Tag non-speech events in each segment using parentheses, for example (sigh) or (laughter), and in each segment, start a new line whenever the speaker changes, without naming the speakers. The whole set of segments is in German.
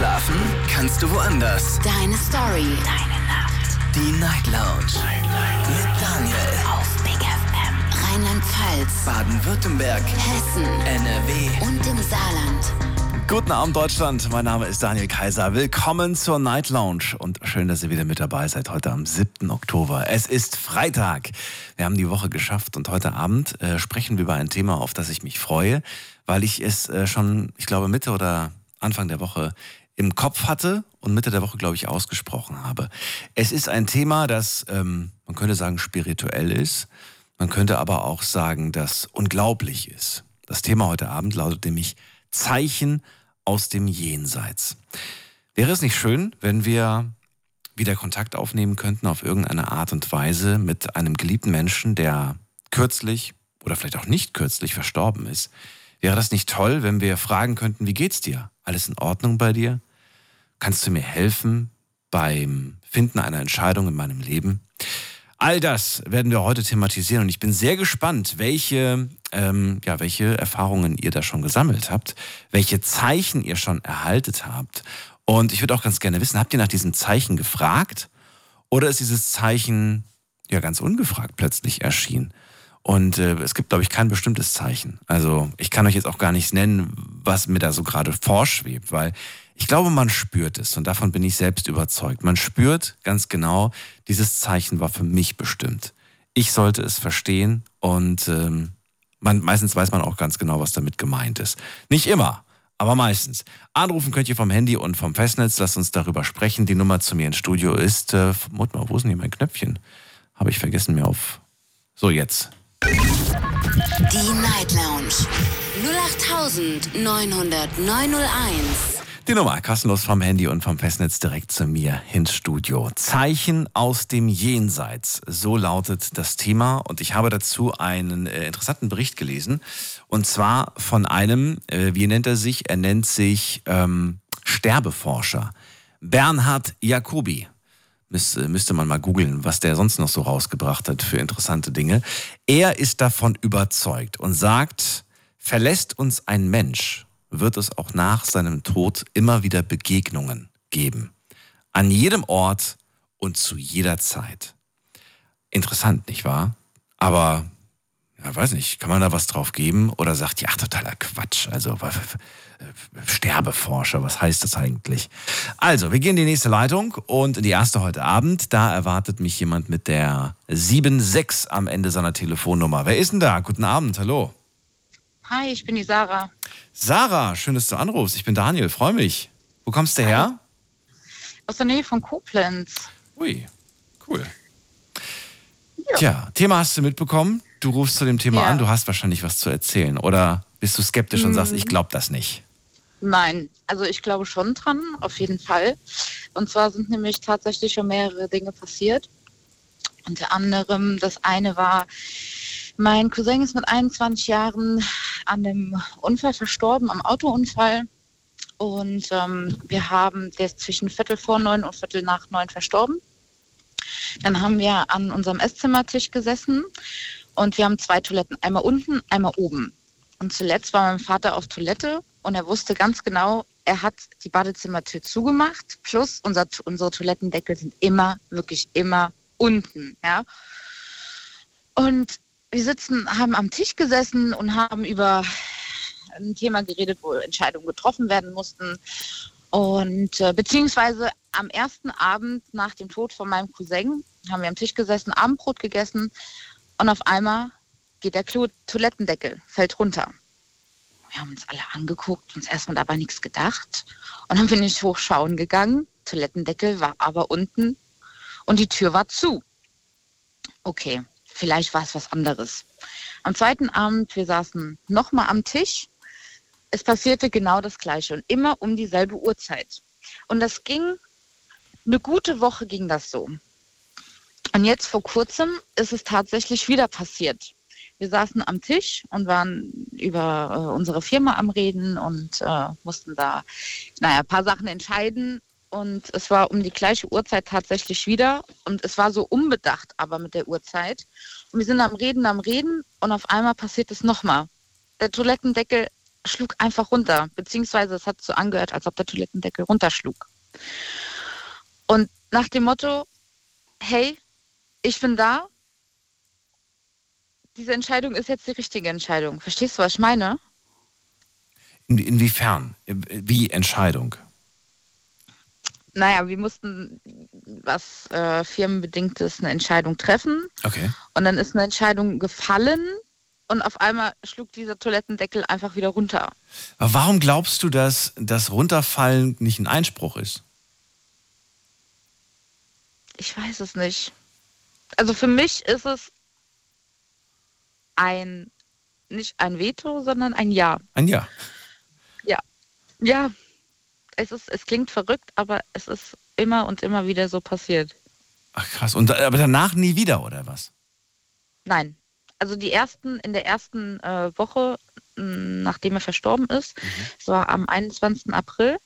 Schlafen kannst du woanders.
Deine Story. Deine Nacht.
Die Night Lounge. Night, Night. Mit Daniel.
Auf Big FM. Rheinland-Pfalz.
Baden-Württemberg.
Hessen.
NRW.
Und im Saarland.
Guten Abend, Deutschland. Mein Name ist Daniel Kaiser. Willkommen zur Night Lounge und schön, dass ihr wieder mit dabei seid heute am 7. Oktober. Es ist Freitag. Wir haben die Woche geschafft und heute Abend äh, sprechen wir über ein Thema, auf das ich mich freue, weil ich es äh, schon, ich glaube, Mitte oder Anfang der Woche im Kopf hatte und Mitte der Woche, glaube ich, ausgesprochen habe. Es ist ein Thema, das, ähm, man könnte sagen, spirituell ist. Man könnte aber auch sagen, das unglaublich ist. Das Thema heute Abend lautet nämlich Zeichen aus dem Jenseits. Wäre es nicht schön, wenn wir wieder Kontakt aufnehmen könnten auf irgendeine Art und Weise mit einem geliebten Menschen, der kürzlich oder vielleicht auch nicht kürzlich verstorben ist? Wäre das nicht toll, wenn wir fragen könnten, wie geht's dir? Alles in Ordnung bei dir? Kannst du mir helfen beim Finden einer Entscheidung in meinem Leben? All das werden wir heute thematisieren und ich bin sehr gespannt, welche, ähm, ja, welche Erfahrungen ihr da schon gesammelt habt, welche Zeichen ihr schon erhaltet habt. Und ich würde auch ganz gerne wissen, habt ihr nach diesem Zeichen gefragt oder ist dieses Zeichen ja ganz ungefragt plötzlich erschienen? Und äh, es gibt, glaube ich, kein bestimmtes Zeichen. Also ich kann euch jetzt auch gar nichts nennen, was mir da so gerade vorschwebt, weil ich glaube, man spürt es und davon bin ich selbst überzeugt. Man spürt ganz genau, dieses Zeichen war für mich bestimmt. Ich sollte es verstehen und ähm, man, meistens weiß man auch ganz genau, was damit gemeint ist. Nicht immer, aber meistens. Anrufen könnt ihr vom Handy und vom Festnetz. Lasst uns darüber sprechen. Die Nummer zu mir ins Studio ist, äh, mal, wo ist denn hier mein Knöpfchen? Habe ich vergessen mir auf. So, jetzt.
Die Night Lounge. 08901.
Die Nummer kostenlos vom Handy und vom Festnetz direkt zu mir ins Studio. Zeichen aus dem Jenseits. So lautet das Thema. Und ich habe dazu einen äh, interessanten Bericht gelesen. Und zwar von einem, äh, wie nennt er sich? Er nennt sich ähm, Sterbeforscher. Bernhard Jacobi. Müsste, müsste man mal googeln, was der sonst noch so rausgebracht hat für interessante Dinge. Er ist davon überzeugt und sagt, verlässt uns ein Mensch, wird es auch nach seinem Tod immer wieder Begegnungen geben. An jedem Ort und zu jeder Zeit. Interessant, nicht wahr? Aber ja, weiß nicht, kann man da was drauf geben? Oder sagt, ja, totaler Quatsch. Also Sterbeforscher, was heißt das eigentlich? Also, wir gehen in die nächste Leitung und in die erste heute Abend. Da erwartet mich jemand mit der 76 am Ende seiner Telefonnummer. Wer ist denn da? Guten Abend, hallo.
Hi, ich bin die Sarah.
Sarah, schön, dass du anrufst. Ich bin Daniel, freue mich. Wo kommst du her?
Aus der Nähe von Koblenz.
Ui, cool. Ja. Tja, Thema hast du mitbekommen. Du rufst zu dem Thema
Ja.
an, du hast wahrscheinlich was zu erzählen. Oder bist du skeptisch und sagst, ich glaube das nicht?
Nein, also ich glaube schon dran, auf jeden Fall. Und zwar sind nämlich tatsächlich schon mehrere Dinge passiert. Unter anderem, das eine war, mein Cousin ist mit 21 Jahren an einem Unfall verstorben, am Autounfall. Und ähm, wir haben, der ist zwischen Viertel vor neun und Viertel nach neun verstorben. Dann haben wir an unserem Esszimmertisch gesessen und wir haben zwei Toiletten, einmal unten, einmal oben. Und zuletzt war mein Vater auf Toilette und er wusste ganz genau, er hat die Badezimmertür zugemacht, plus unser, unsere Toilettendeckel sind immer, wirklich immer unten. Ja? Und wir sitzen, haben am Tisch gesessen und haben über ein Thema geredet, wo Entscheidungen getroffen werden mussten. Und äh, beziehungsweise am ersten Abend nach dem Tod von meinem Cousin haben wir am Tisch gesessen, Abendbrot gegessen und auf einmal geht der Klo Toilettendeckel, fällt runter. Wir haben uns alle angeguckt, uns erstmal aber nichts gedacht. Und dann bin ich hochschauen gegangen. Toilettendeckel war aber unten und die Tür war zu. Okay, vielleicht war es was anderes. Am zweiten Abend, wir saßen nochmal am Tisch. Es passierte genau das Gleiche und immer um dieselbe Uhrzeit. Und das ging, eine gute Woche ging das so. Und jetzt vor kurzem ist es tatsächlich wieder passiert. Wir saßen am Tisch und waren über äh, unsere Firma am Reden und äh, mussten da, naja, ein paar Sachen entscheiden. Und es war um die gleiche Uhrzeit tatsächlich wieder. Und es war so unbedacht, aber mit der Uhrzeit. Und wir sind am Reden, am Reden und auf einmal passiert es nochmal. Der Toilettendeckel schlug einfach runter, beziehungsweise es hat so angehört, als ob der Toilettendeckel runterschlug. Und nach dem Motto, hey, ich bin da, diese Entscheidung ist jetzt die richtige Entscheidung. Verstehst du, was ich meine?
In, inwiefern? Wie Entscheidung?
Naja, wir mussten was äh, firmenbedingtes eine Entscheidung treffen.
Okay.
Und dann ist eine Entscheidung gefallen und auf einmal schlug dieser Toilettendeckel einfach wieder runter.
Aber warum glaubst du, dass das Runterfallen nicht ein Einspruch ist?
Ich weiß es nicht. Also für mich ist es ein, nicht ein Veto, sondern ein Ja.
Ein Ja.
Ja. Ja. Es, ist, es klingt verrückt, aber es ist immer und immer wieder so passiert.
Ach krass. Und, aber danach nie wieder, oder was?
Nein. Also die ersten, in der ersten äh, Woche, mh, nachdem er verstorben ist,
Mhm.
war am 21. April.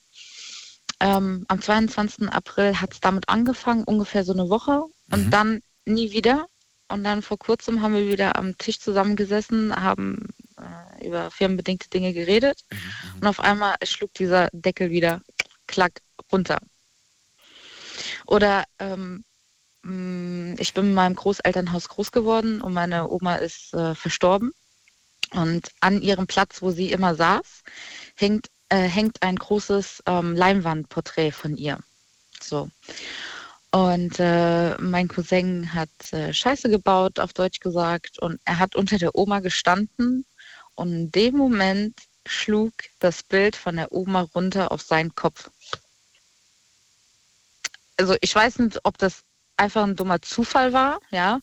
Ähm, am 22. April hat es damit angefangen, ungefähr so eine Woche. Und
Mhm.
dann nie wieder. Und dann vor kurzem haben wir wieder am Tisch zusammengesessen, haben äh, über firmenbedingte Dinge geredet.
Mhm,
Und auf einmal schlug dieser Deckel wieder klack runter. Oder ähm, mh, ich bin in meinem Großelternhaus groß geworden und meine Oma ist äh, verstorben. Und an ihrem Platz, wo sie immer saß, hängt, äh, hängt ein großes ähm, Leinwandporträt von ihr. So. Und äh, mein Cousin hat äh, Scheiße gebaut, auf Deutsch gesagt, und er hat unter der Oma gestanden und in dem Moment schlug das Bild von der Oma runter auf seinen Kopf. Also ich weiß nicht, ob das einfach ein dummer Zufall war, ja,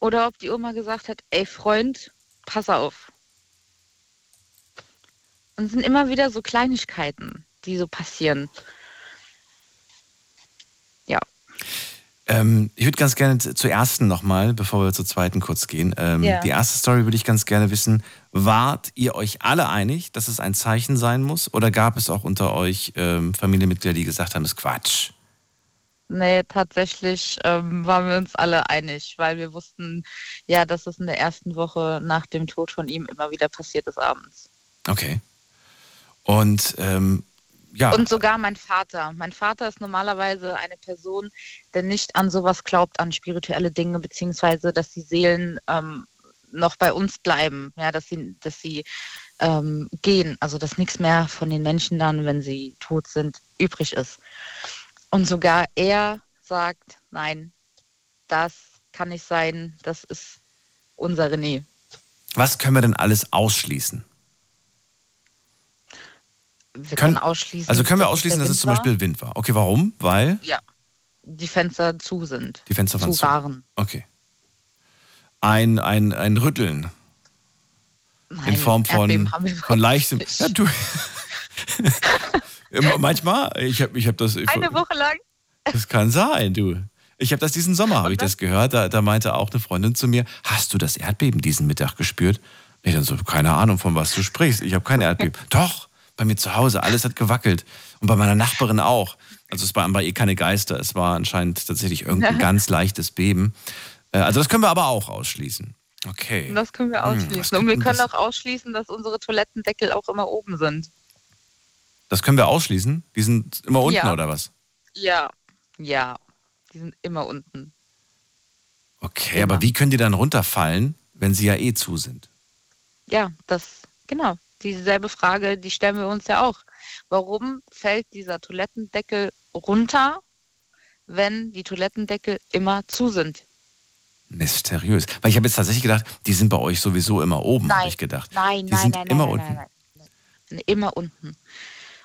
oder ob die Oma gesagt hat, ey Freund, pass auf. Und es sind immer wieder so Kleinigkeiten, die so passieren. Ja.
Ähm, ich würde ganz gerne zur ersten nochmal, bevor wir zur zweiten kurz gehen. Ähm,
Ja.
Die erste Story würde ich ganz gerne wissen. Wart ihr euch alle einig, dass es ein Zeichen sein muss? Oder gab es auch unter euch ähm, Familienmitglieder, die gesagt haben, das ist Quatsch?
Nee, tatsächlich ähm, waren wir uns alle einig, weil wir wussten, ja, dass es in der ersten Woche nach dem Tod von ihm immer wieder passiert ist abends.
Okay. Und ähm, ja,
Und sogar mein Vater. Mein Vater ist normalerweise eine Person, der nicht an sowas glaubt, an spirituelle Dinge, beziehungsweise dass die Seelen ähm, noch bei uns bleiben, ja, dass sie, dass sie ähm, gehen, also dass nichts mehr von den Menschen dann, wenn sie tot sind, übrig ist. Und sogar er sagt, nein, das kann nicht sein, das ist unser René.
was können wir denn alles ausschließen?
Wir
Können-
können ausschließen.
Also können wir ausschließen, dass es zum. Beispiel Wind war. Okay, warum? Weil
Ja, die Fenster zu sind.
die Fenster waren
zu
zu.
waren.
Okay. Ein, ein, ein Rütteln
Nein,
in Form von, von leichtem. Ja, du. (laughs) Manchmal, ich habe ich hab das.
Eine Woche lang.
Das kann sein, du. Ich habe das diesen Sommer, habe ich das gehört. Da, da meinte auch eine Freundin zu mir: Hast du das Erdbeben diesen Mittag gespürt? Ich dann so, keine Ahnung, von was du sprichst. Ich habe kein Erdbeben. (laughs) Doch, bei mir zu Hause, alles hat gewackelt. Und bei meiner Nachbarin auch. Also es waren bei ihr keine Geister, es war anscheinend tatsächlich irgendein (laughs) ganz leichtes Beben. Äh, Also das können wir aber auch ausschließen. Okay.
Das können wir
Hm,
ausschließen.
was
Und wir können
das-
auch ausschließen, dass unsere Toilettendeckel auch immer oben sind.
Das können wir ausschließen? Die sind immer unten
Ja.
oder was?
Ja. Ja. Die sind immer unten.
Okay,
Immer.
aber wie können die dann runterfallen, wenn sie ja eh zu sind?
Ja, das, genau. Dieselbe Frage, die stellen wir uns ja auch. Warum fällt dieser Toilettendeckel runter, wenn die Toilettendeckel immer zu sind?
Mysteriös. Weil ich habe jetzt tatsächlich gedacht, die sind bei euch sowieso immer oben, habe ich gedacht.
Nein,
die
nein,
sind
nein,
immer
nein,
unten.
nein, nein. Immer unten.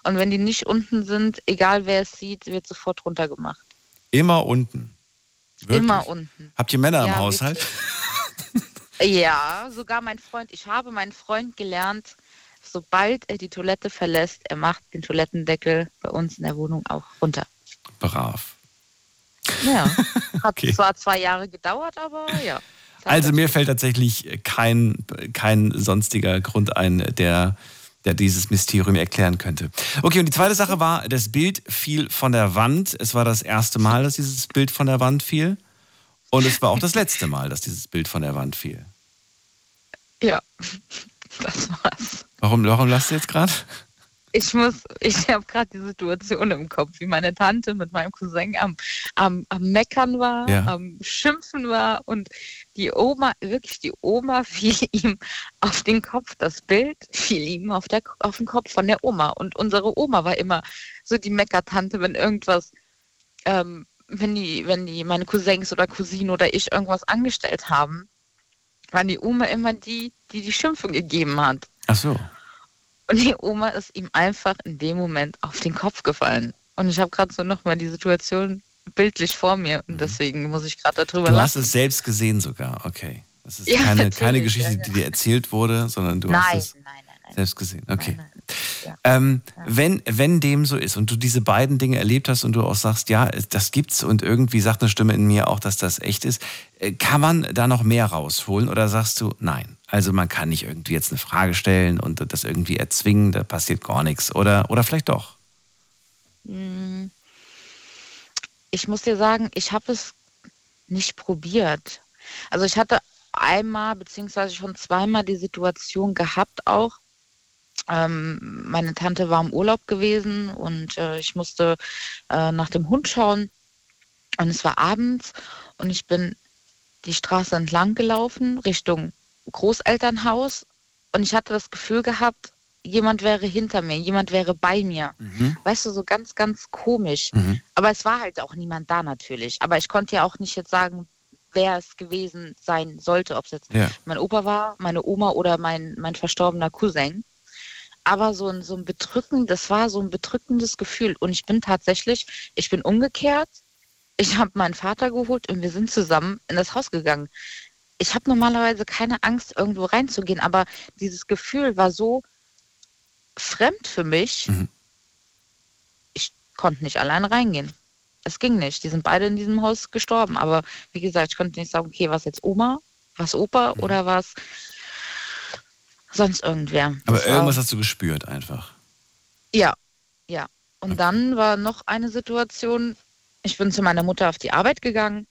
Und wenn die nicht unten sind, egal wer es sieht, wird sofort runtergemacht.
Immer unten. Wirklich?
Immer unten.
Habt ihr Männer im
Ja,
Haushalt?
Ja, sogar mein Freund. Ich habe meinen Freund gelernt, sobald er die Toilette verlässt, er macht den Toilettendeckel bei uns in der Wohnung auch runter.
Brav.
Ja, (laughs) hat
Okay.
zwar zwei Jahre gedauert, aber ja.
Also mir fällt tatsächlich kein, kein sonstiger Grund ein, der, der dieses Mysterium erklären könnte. Okay, und die zweite Sache war, das Bild fiel von der Wand. Es war das erste Mal, dass dieses Bild von der Wand fiel. Und es war auch das letzte Mal, dass dieses Bild von der Wand fiel.
Ja. Das war's.
Warum, warum lachst du jetzt gerade?
Ich muss, ich habe gerade die Situation im Kopf, wie meine Tante mit meinem Cousin am, am, am Meckern war,
Ja.
am Schimpfen war und die Oma, wirklich die Oma (laughs) fiel ihm auf den Kopf. Das Bild fiel ihm auf, der, auf den Kopf von der Oma. Und unsere Oma war immer so die Meckertante, wenn irgendwas, ähm, wenn die, wenn die meine Cousins oder Cousinen oder ich irgendwas angestellt haben, war die Oma immer die, die die Schimpfung gegeben hat.
Ach so.
Und die Oma ist ihm einfach in dem Moment auf den Kopf gefallen. Und ich habe gerade so nochmal die Situation bildlich vor mir. Und deswegen muss ich gerade darüber
Mhm. Du hast
lachen.
es selbst gesehen sogar, okay. Das ist
Ja,
keine, keine Geschichte,
ja, ja.
die dir erzählt wurde, sondern du
Nein,
hast es
nein, nein.
selbst gesehen. Okay.
Nein. Ja.
Ähm, wenn, wenn dem so ist und du diese beiden Dinge erlebt hast und du auch sagst, ja, das gibt's und irgendwie sagt eine Stimme in mir auch, dass das echt ist, äh, kann man da noch mehr rausholen oder sagst du, nein? Also man kann nicht irgendwie jetzt eine Frage stellen und das irgendwie erzwingen, da passiert gar nichts. Oder, oder vielleicht doch.
Ich muss dir sagen, ich habe es nicht probiert. Also ich hatte einmal beziehungsweise schon zweimal die Situation gehabt auch. Ähm, meine Tante war im Urlaub gewesen und äh, ich musste äh, nach dem Hund schauen und es war abends und ich bin die Straße entlang gelaufen Richtung Großelternhaus und ich hatte das Gefühl gehabt, jemand wäre hinter mir, jemand wäre bei mir. Weißt du, so ganz, ganz komisch.
Mhm.
Aber es war halt auch niemand da natürlich. Aber ich konnte ja auch nicht jetzt sagen, wer es gewesen sein sollte, ob es jetzt
Ja.
mein Opa war, meine Oma oder mein, mein verstorbener Cousin. Aber so ein, so ein bedrückend, das war so ein bedrückendes Gefühl. Und ich bin tatsächlich, ich bin umgekehrt. Ich habe meinen Vater geholt und wir sind zusammen in das Haus gegangen. Ich habe normalerweise keine Angst, irgendwo reinzugehen, aber dieses Gefühl war so fremd für mich.
Mhm.
Ich konnte nicht allein reingehen. Es ging nicht. Die sind beide in diesem Haus gestorben. Aber wie gesagt, ich konnte nicht sagen, okay, was jetzt Oma, was Opa
Mhm.
oder was sonst irgendwer.
Aber
Das
irgendwas hast du gespürt einfach.
ja, ja. Und dann war noch eine Situation, ich bin zu meiner Mutter auf die Arbeit gegangen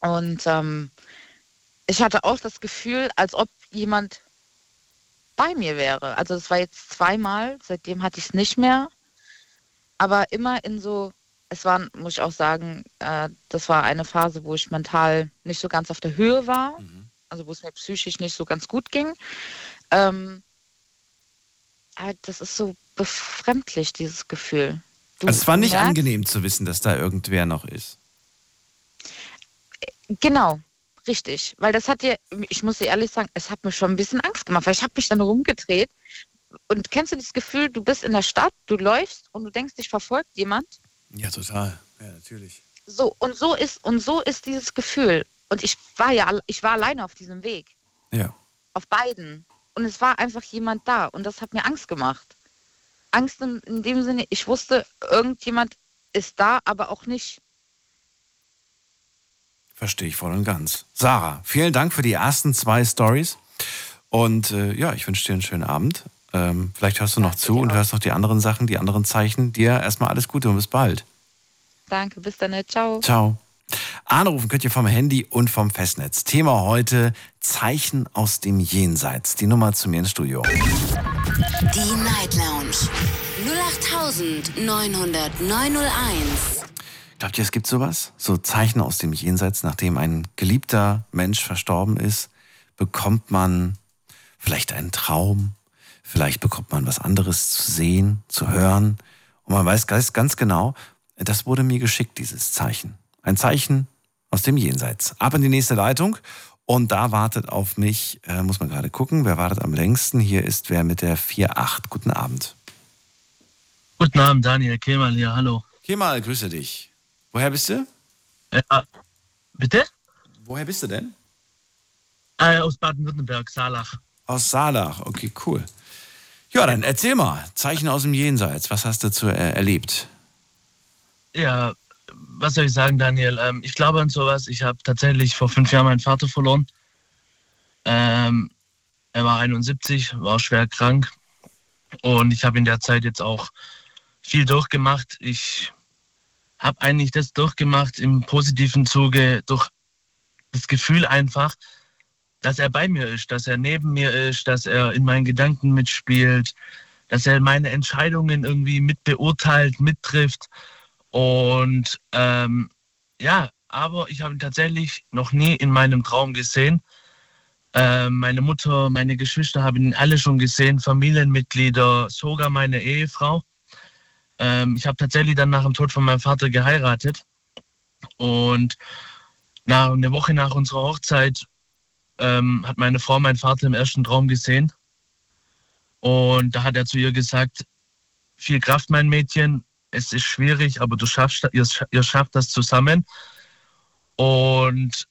und ähm, ich hatte auch das Gefühl, als ob jemand bei mir wäre. Also es war jetzt zweimal, seitdem hatte ich es nicht mehr, aber immer in so, es war, muss ich auch sagen, äh, das war eine Phase, wo ich mental nicht so ganz auf der Höhe war, also wo es mir psychisch nicht so ganz gut ging. Ähm, halt, das ist so befremdlich, dieses Gefühl. Du
Also es war nicht
merkst-
angenehm zu wissen, dass da irgendwer noch ist.
Genau, richtig. Weil das hat dir, ich muss dir ehrlich sagen, es hat mir schon ein bisschen Angst gemacht, weil ich habe mich dann rumgedreht. Und kennst du dieses Gefühl, du bist in der Stadt, du läufst und du denkst, dich verfolgt jemand?
Ja, total. Ja, natürlich.
So, und so ist, und so ist dieses Gefühl. Und ich war ja, ich war alleine auf diesem Weg.
Ja.
Auf beiden. Und es war einfach jemand da. Und das hat mir Angst gemacht. Angst in, in dem Sinne, ich wusste, irgendjemand ist da, aber auch nicht.
Verstehe ich voll und ganz. Sarah, vielen Dank für die ersten zwei Stories. Und äh, ja, ich wünsche dir einen schönen Abend. Ähm, vielleicht hörst du noch zu und hörst noch die anderen Sachen, die anderen Zeichen. Dir erstmal alles Gute und bis bald.
Danke, bis dann, ciao.
Ciao. Anrufen könnt ihr vom Handy und vom Festnetz. Thema heute: Zeichen aus dem Jenseits. Die Nummer zu mir ins Studio.
Die Night Lounge 0890901.
Glaubt ihr, es gibt sowas? So Zeichen aus dem Jenseits, nachdem ein geliebter Mensch verstorben ist, bekommt man vielleicht einen Traum, vielleicht bekommt man was anderes zu sehen, zu hören. Und man weiß ganz, ganz genau, das wurde mir geschickt, dieses Zeichen. Ein Zeichen aus dem Jenseits. Ab in die nächste Leitung. Und da wartet auf mich, äh, muss man gerade gucken, wer wartet am längsten. Hier ist wer mit der 4.8. Guten Abend.
Guten Abend, Daniel Kemal hier, hallo.
Kemal, grüße dich. Woher bist du?
Ja, bitte?
Woher bist du denn?
Äh, aus Baden-Württemberg, Saalach.
Aus Saalach, okay, cool. Ja, dann erzähl mal, Zeichen aus dem Jenseits, was hast du zu, äh, erlebt?
Ja, was soll ich sagen, Daniel? Ähm, ich glaube an sowas. Ich habe tatsächlich vor fünf Jahren meinen Vater verloren. Ähm, er war 71, war schwer krank. Und ich habe in der Zeit jetzt auch viel durchgemacht. Ich habe eigentlich das durchgemacht im positiven Zuge durch das Gefühl einfach, dass er bei mir ist, dass er neben mir ist, dass er in meinen Gedanken mitspielt, dass er meine Entscheidungen irgendwie mit beurteilt, mittrifft. Und ähm, ja, aber ich habe ihn tatsächlich noch nie in meinem Traum gesehen. Ähm, meine Mutter, meine Geschwister haben ihn alle schon gesehen, Familienmitglieder, sogar meine Ehefrau. Ähm, ich habe tatsächlich dann nach dem Tod von meinem Vater geheiratet. Und na, eine Woche nach unserer Hochzeit ähm, hat meine Frau meinen Vater im ersten Traum gesehen. Und da hat er zu ihr gesagt, viel Kraft, mein Mädchen, es ist schwierig, aber du schaffst, ihr, ihr schafft das zusammen. Und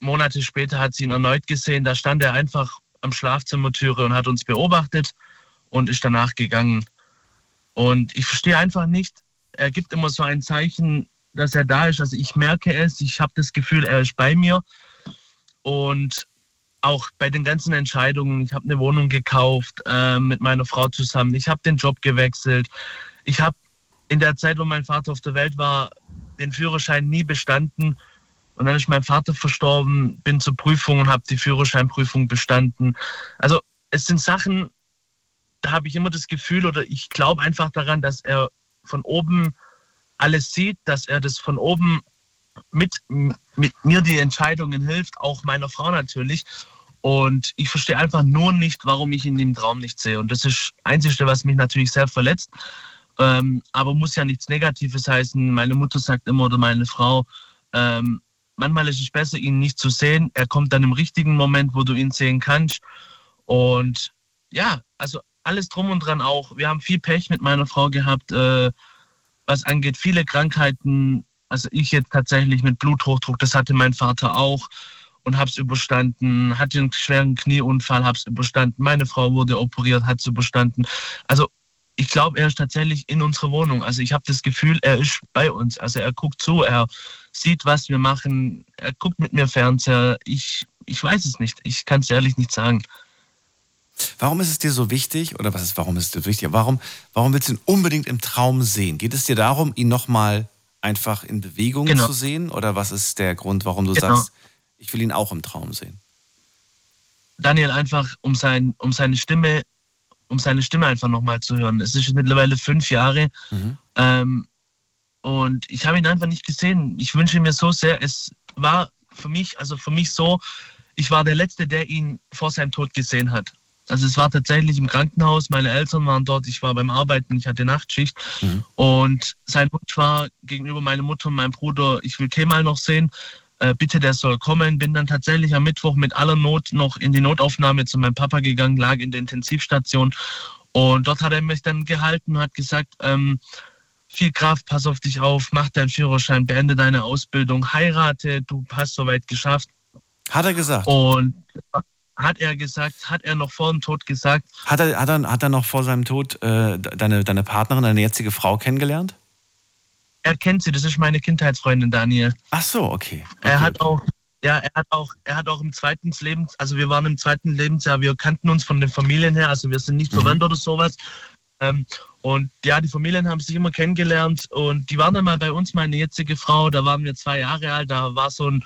Monate später hat sie ihn erneut gesehen. Da stand er einfach am Schlafzimmertüre und hat uns beobachtet und ist danach gegangen. Und ich verstehe einfach nicht, er gibt immer so ein Zeichen, dass er da ist. Also ich merke es, ich habe das Gefühl, er ist bei mir. Und auch bei den ganzen Entscheidungen, ich habe eine Wohnung gekauft äh, mit meiner Frau zusammen, ich habe den Job gewechselt, ich habe in der Zeit, wo mein Vater auf der Welt war, den Führerschein nie bestanden. Und dann ist mein Vater verstorben, bin zur Prüfung und habe die Führerscheinprüfung bestanden. Also es sind Sachen, da habe ich immer das Gefühl oder ich glaube einfach daran, dass er von oben alles sieht, dass er das von oben mit, mit mir die Entscheidungen hilft, auch meiner Frau natürlich. Und ich verstehe einfach nur nicht, warum ich ihn im Traum nicht sehe. Und das ist das Einzige, was mich natürlich sehr verletzt. Ähm, aber muss ja nichts Negatives heißen. Meine Mutter sagt immer oder meine Frau, ähm, manchmal ist es besser, ihn nicht zu sehen. Er kommt dann im richtigen Moment, wo du ihn sehen kannst. Und ja, also alles drum und dran auch. Wir haben viel Pech mit meiner Frau gehabt, äh, was angeht viele Krankheiten, also ich jetzt tatsächlich mit Bluthochdruck, das hatte mein Vater auch und habe es überstanden. Hatte einen schweren Knieunfall, habe es überstanden. Meine Frau wurde operiert, hat es überstanden. Also ich glaube, er ist tatsächlich in unserer Wohnung. Also ich habe das Gefühl, er ist bei uns. Also er guckt zu, er sieht, was wir machen, er guckt mit mir Fernseher. Ich, ich weiß es nicht. Ich kann es ehrlich nicht sagen.
Warum ist es dir so wichtig, oder was ist, warum ist es dir wichtig? Warum, warum willst du ihn unbedingt im Traum sehen? Geht es dir darum, ihn nochmal einfach in Bewegung genau. zu sehen? Oder was ist der Grund, warum du genau. sagst, ich will ihn auch im Traum sehen?
Daniel, einfach um, sein, um seine Stimme, um seine Stimme einfach nochmal zu hören. Es ist mittlerweile fünf Jahre. Mhm. Ähm, und ich habe ihn einfach nicht gesehen. Ich wünsche mir so sehr, es war für mich, also für mich so, ich war der Letzte, der ihn vor seinem Tod gesehen hat. Also es war tatsächlich im Krankenhaus, meine Eltern waren dort, ich war beim Arbeiten, ich hatte Nachtschicht mhm. und sein Wunsch war gegenüber meiner Mutter und meinem Bruder, ich will Kemal noch sehen, äh, bitte der soll kommen. Bin dann tatsächlich am Mittwoch mit aller Not noch in die Notaufnahme zu meinem Papa gegangen, lag in der Intensivstation und dort hat er mich dann gehalten und hat gesagt, ähm, viel Kraft, pass auf dich auf, mach deinen Führerschein, beende deine Ausbildung, heirate, du hast soweit geschafft.
Hat er gesagt?
Und hat er gesagt, hat er noch vor dem Tod gesagt.
Hat er, hat er, hat er noch vor seinem Tod äh, deine, deine Partnerin, deine jetzige Frau kennengelernt?
Er kennt sie, das ist meine Kindheitsfreundin Daniel.
Ach so, okay. okay.
Er hat auch, ja, er hat auch, er hat auch im zweiten Lebens, also wir waren im zweiten Lebensjahr, wir kannten uns von den Familien her, also wir sind nicht mhm. verwandt oder sowas. Ähm, und ja, die Familien haben sich immer kennengelernt und die waren dann mal bei uns, meine jetzige Frau, da waren wir zwei Jahre alt, da war so ein,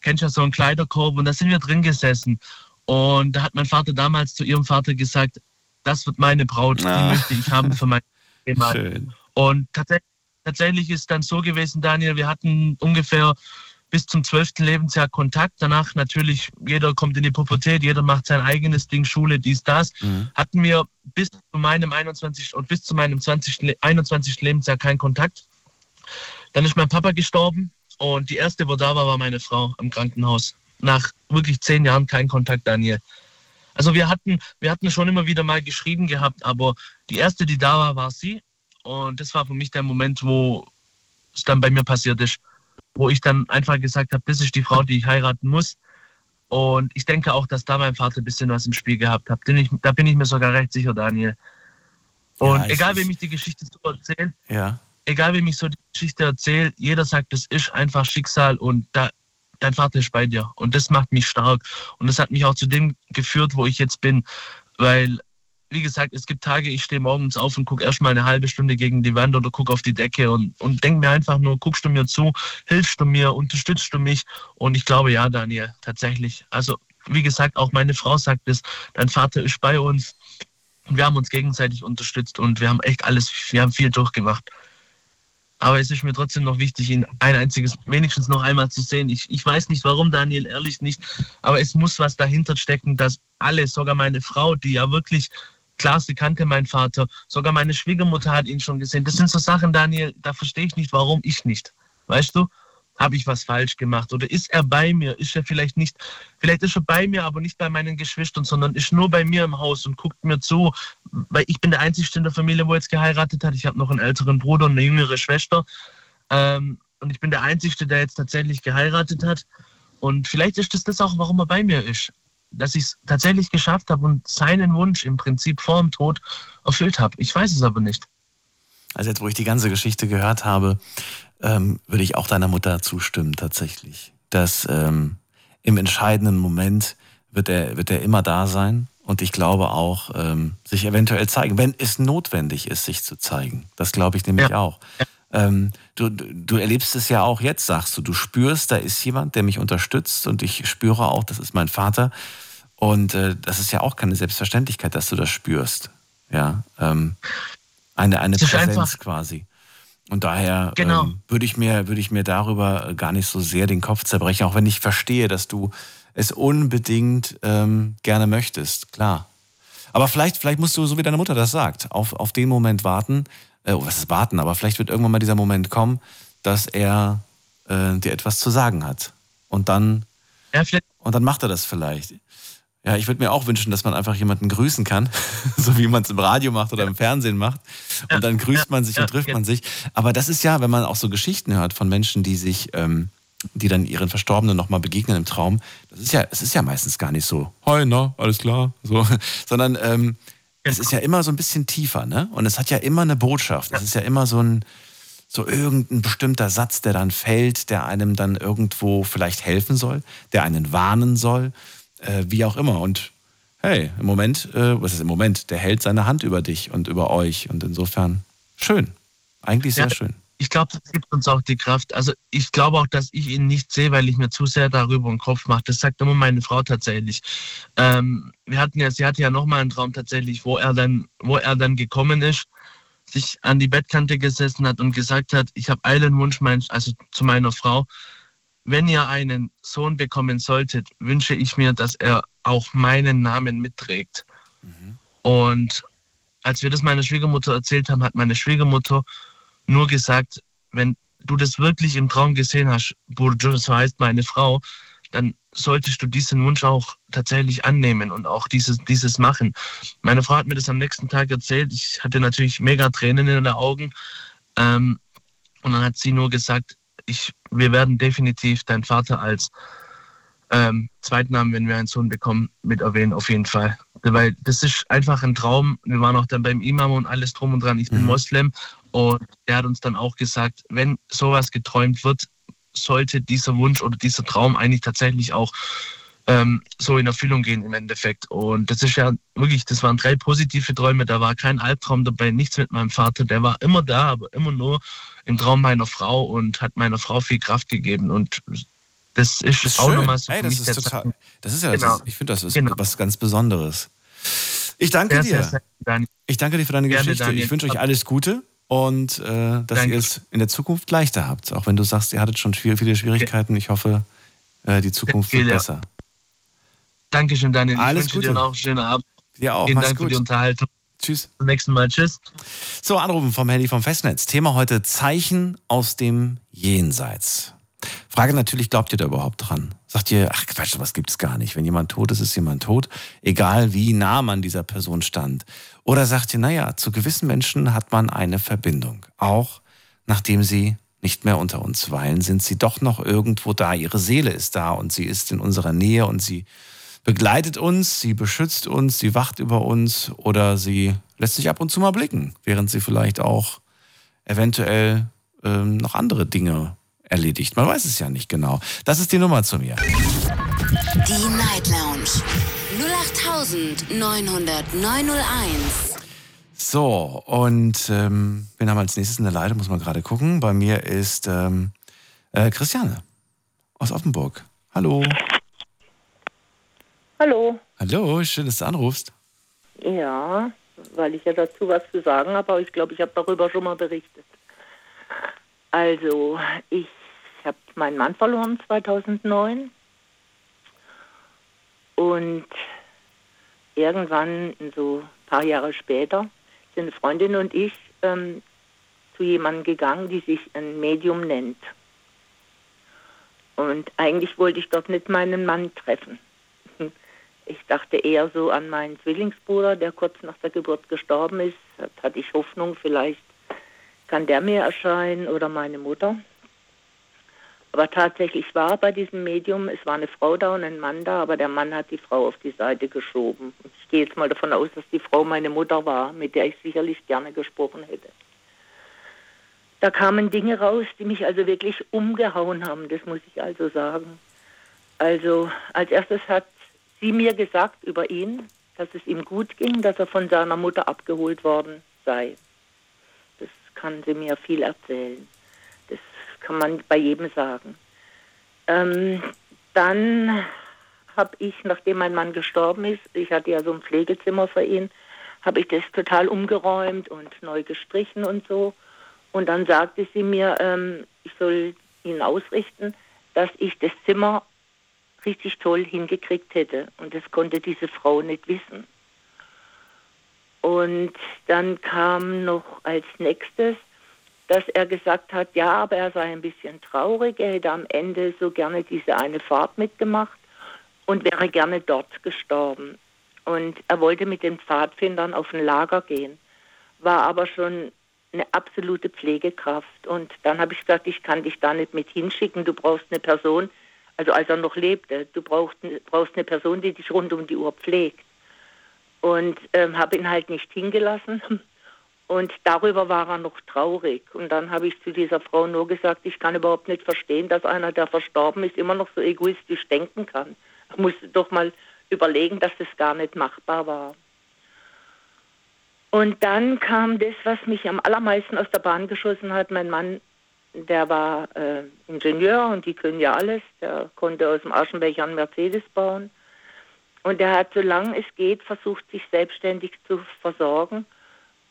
kennst du ja so ein Kleiderkorb und da sind wir drin gesessen. Und da hat mein Vater damals zu ihrem Vater gesagt, das wird meine Braut, ah. die möchte ich haben für mein (laughs) Thema. Schön. Und tatsächlich, tatsächlich ist dann so gewesen, Daniel, wir hatten ungefähr bis zum zwölften Lebensjahr Kontakt. Danach natürlich, jeder kommt in die Pubertät, jeder macht sein eigenes Ding, Schule, dies, das. Mhm. Hatten wir bis zu meinem 21. und bis zu meinem 20, 21. Lebensjahr keinen Kontakt. Dann ist mein Papa gestorben und die erste, wo da war, war meine Frau im Krankenhaus nach wirklich zehn Jahren keinen Kontakt, Daniel. Also wir hatten, wir hatten schon immer wieder mal geschrieben gehabt, aber die erste, die da war, war sie. Und das war für mich der Moment, wo es dann bei mir passiert ist, wo ich dann einfach gesagt habe, das ist die Frau, die ich heiraten muss. Und ich denke auch, dass da mein Vater ein bisschen was im Spiel gehabt hat. Da bin ich mir sogar recht sicher, Daniel. Und ja, egal, wem ich die Geschichte so erzähle, ja. egal, wem ich so die Geschichte erzähle, jeder sagt, das ist einfach Schicksal und da dein Vater ist bei dir. Und das macht mich stark. Und das hat mich auch zu dem geführt, wo ich jetzt bin. Weil, wie gesagt, es gibt Tage, ich stehe morgens auf und gucke erstmal eine halbe Stunde gegen die Wand oder gucke auf die Decke und, und denke mir einfach nur, guckst du mir zu, hilfst du mir, unterstützt du mich? Und ich glaube, ja, Daniel, tatsächlich. Also wie gesagt, auch meine Frau sagt es, dein Vater ist bei uns. Und wir haben uns gegenseitig unterstützt und wir haben echt alles, wir haben viel durchgemacht. Aber es ist mir trotzdem noch wichtig, ihn ein einziges, wenigstens noch einmal zu sehen. Ich, ich weiß nicht warum, Daniel, ehrlich nicht. Aber es muss was dahinter stecken, dass alle, sogar meine Frau, die ja wirklich, klar, sie kannte meinen Vater, sogar meine Schwiegermutter hat ihn schon gesehen. Das sind so Sachen, Daniel, da verstehe ich nicht, warum ich nicht. Weißt du? habe ich was falsch gemacht oder ist er bei mir? Ist er vielleicht nicht, vielleicht ist er bei mir, aber nicht bei meinen Geschwistern, sondern ist nur bei mir im Haus und guckt mir zu, weil ich bin der Einzige in der Familie, wo jetzt geheiratet hat. Ich habe noch einen älteren Bruder und eine jüngere Schwester ähm, und ich bin der Einzige, der jetzt tatsächlich geheiratet hat. Und vielleicht ist das das auch, warum er bei mir ist. Dass ich es tatsächlich geschafft habe und seinen Wunsch im Prinzip vor dem Tod erfüllt habe. Ich weiß es aber nicht.
Also jetzt, wo ich die ganze Geschichte gehört habe, ähm, würde ich auch deiner Mutter zustimmen tatsächlich. Dass ähm, im entscheidenden Moment wird er, wird er immer da sein und ich glaube auch, ähm, sich eventuell zeigen, wenn es notwendig ist, sich zu zeigen. Das glaube ich nämlich ja. auch. Ähm, du, du erlebst es ja auch jetzt, sagst du. Du spürst, da ist jemand, der mich unterstützt und ich spüre auch, das ist mein Vater. Und äh, das ist ja auch keine Selbstverständlichkeit, dass du das spürst. Ja, ähm, eine, eine Präsenz quasi. Und daher genau. ähm, würde ich, mir, würde ich mir darüber gar nicht so sehr den Kopf zerbrechen, auch wenn ich verstehe, dass du es unbedingt ähm, gerne möchtest, klar. Aber vielleicht, vielleicht musst du, so wie deine Mutter das sagt, auf, auf den Moment warten, äh, was ist warten, aber vielleicht wird irgendwann mal dieser Moment kommen, dass er äh, dir etwas zu sagen hat. Und dann, ja, und dann macht er das vielleicht. Ja, ich würde mir auch wünschen, dass man einfach jemanden grüßen kann, (laughs) so wie man es im Radio macht oder im Fernsehen macht. Und dann grüßt man sich und trifft man sich. Aber das ist ja, wenn man auch so Geschichten hört von Menschen, die sich, ähm, die dann ihren Verstorbenen nochmal begegnen im Traum, das ist ja, es ist ja meistens gar nicht so, hi, na, alles klar, so, (laughs) sondern ähm, es ist ja immer so ein bisschen tiefer, ne? Und es hat ja immer eine Botschaft. Es ist ja immer so ein, so irgendein bestimmter Satz, der dann fällt, der einem dann irgendwo vielleicht helfen soll, der einen warnen soll äh, wie auch immer. Und hey, im Moment, äh, was ist im Moment? Der hält seine Hand über dich und über euch. Und insofern schön. Eigentlich sehr ja, schön.
Ich glaube, das gibt uns auch die Kraft. Also ich glaube auch, dass ich ihn nicht sehe, weil ich mir zu sehr darüber den Kopf mache. Das sagt immer meine Frau tatsächlich. Ähm, wir hatten ja, sie hatte ja noch mal einen Traum tatsächlich, wo er dann, wo er dann gekommen ist, sich an die Bettkante gesessen hat und gesagt hat, ich habe einen Wunsch, mein, also zu meiner Frau, wenn ihr einen Sohn bekommen solltet, wünsche ich mir, dass er auch meinen Namen mitträgt. Mhm. Und als wir das meiner Schwiegermutter erzählt haben, hat meine Schwiegermutter nur gesagt, wenn du das wirklich im Traum gesehen hast, Burjo, so heißt meine Frau, dann solltest du diesen Wunsch auch tatsächlich annehmen und auch dieses, dieses machen. Meine Frau hat mir das am nächsten Tag erzählt. Ich hatte natürlich mega Tränen in den Augen. Ähm, und dann hat sie nur gesagt, ich, wir werden definitiv deinen Vater als ähm, Zweitnamen, wenn wir einen Sohn bekommen, mit erwähnen, auf jeden Fall. Weil das ist einfach ein Traum. Wir waren auch dann beim Imam und alles drum und dran. Ich bin mhm. Moslem und er hat uns dann auch gesagt, wenn sowas geträumt wird, sollte dieser Wunsch oder dieser Traum eigentlich tatsächlich auch ähm, so in Erfüllung gehen im Endeffekt. Und das ist ja wirklich, das waren drei positive Träume, da war kein Albtraum dabei, nichts mit meinem Vater, der war immer da, aber immer nur im Traum meiner Frau und hat meiner Frau viel Kraft gegeben. Und das ist, das ist auch nochmal so.
Hey, das, ist total, das ist ja, genau. das, ich finde, das ist genau. was ganz Besonderes. Ich danke sehr, dir. Sehr, ich danke dir für deine Gerne, Geschichte. Daniel. Ich wünsche euch alles Gute und äh, dass danke. ihr es in der Zukunft leichter habt. Auch wenn du sagst, ihr hattet schon viel, viele Schwierigkeiten. Ich hoffe, äh, die Zukunft wird besser.
Dankeschön, Daniel.
Alles
ich
wünsche
Gute. dir noch einen schönen Abend.
Dir auch.
Vielen Dank gut. für die Unterhaltung.
Tschüss.
Bis zum nächsten Mal. Tschüss.
So, Anrufen vom Handy vom Festnetz. Thema heute Zeichen aus dem Jenseits. Frage natürlich, glaubt ihr da überhaupt dran? Sagt ihr, ach Quatsch, was gibt es gar nicht. Wenn jemand tot ist, ist jemand tot. Egal wie nah man dieser Person stand. Oder sagt ihr, naja, zu gewissen Menschen hat man eine Verbindung. Auch nachdem sie nicht mehr unter uns weilen, sind sie doch noch irgendwo da. Ihre Seele ist da und sie ist in unserer Nähe und sie begleitet uns, sie beschützt uns, sie wacht über uns oder sie lässt sich ab und zu mal blicken, während sie vielleicht auch eventuell ähm, noch andere Dinge erledigt. Man weiß es ja nicht genau. Das ist die Nummer zu mir.
Die Night Lounge 0890901.
So, und ähm, wen haben wir als nächstes in der Leitung? Muss man gerade gucken. Bei mir ist ähm, äh, Christiane aus Offenburg. Hallo.
Hallo.
Hallo, schön, dass du anrufst.
Ja, weil ich ja dazu was zu sagen habe, aber ich glaube, ich habe darüber schon mal berichtet. Also, ich habe meinen Mann verloren 2009 und irgendwann, so ein paar Jahre später, sind eine Freundin und ich ähm, zu jemandem gegangen, die sich ein Medium nennt. Und eigentlich wollte ich dort nicht meinen Mann treffen. (laughs) Ich dachte eher so an meinen Zwillingsbruder, der kurz nach der Geburt gestorben ist. Da hatte ich Hoffnung, vielleicht kann der mir erscheinen oder meine Mutter. Aber tatsächlich war bei diesem Medium, es war eine Frau da und ein Mann da, aber der Mann hat die Frau auf die Seite geschoben. Ich gehe jetzt mal davon aus, dass die Frau meine Mutter war, mit der ich sicherlich gerne gesprochen hätte. Da kamen Dinge raus, die mich also wirklich umgehauen haben, das muss ich also sagen. Also als erstes hat sie mir gesagt über ihn, dass es ihm gut ging, dass er von seiner Mutter abgeholt worden sei. Das kann sie mir viel erzählen kann man bei jedem sagen. Ähm, dann habe ich, nachdem mein Mann gestorben ist, ich hatte ja so ein Pflegezimmer für ihn, habe ich das total umgeräumt und neu gestrichen und so. Und dann sagte sie mir, ähm, ich soll ihn ausrichten, dass ich das Zimmer richtig toll hingekriegt hätte. Und das konnte diese Frau nicht wissen. Und dann kam noch als nächstes, dass er gesagt hat, ja, aber er sei ein bisschen traurig, er hätte am Ende so gerne diese eine Fahrt mitgemacht und wäre gerne dort gestorben. Und er wollte mit den Pfadfindern auf ein Lager gehen, war aber schon eine absolute Pflegekraft. Und dann habe ich gesagt, ich kann dich da nicht mit hinschicken, du brauchst eine Person, also als er noch lebte, du brauchst, brauchst eine Person, die dich rund um die Uhr pflegt. Und ähm, habe ihn halt nicht hingelassen und darüber war er noch traurig. Und dann habe ich zu dieser Frau nur gesagt, ich kann überhaupt nicht verstehen, dass einer, der verstorben ist, immer noch so egoistisch denken kann. Ich muss doch mal überlegen, dass das gar nicht machbar war. Und dann kam das, was mich am allermeisten aus der Bahn geschossen hat. Mein Mann, der war äh, Ingenieur und die können ja alles. Der konnte aus dem Aschenbecher einen Mercedes bauen. Und er hat, solange es geht, versucht, sich selbstständig zu versorgen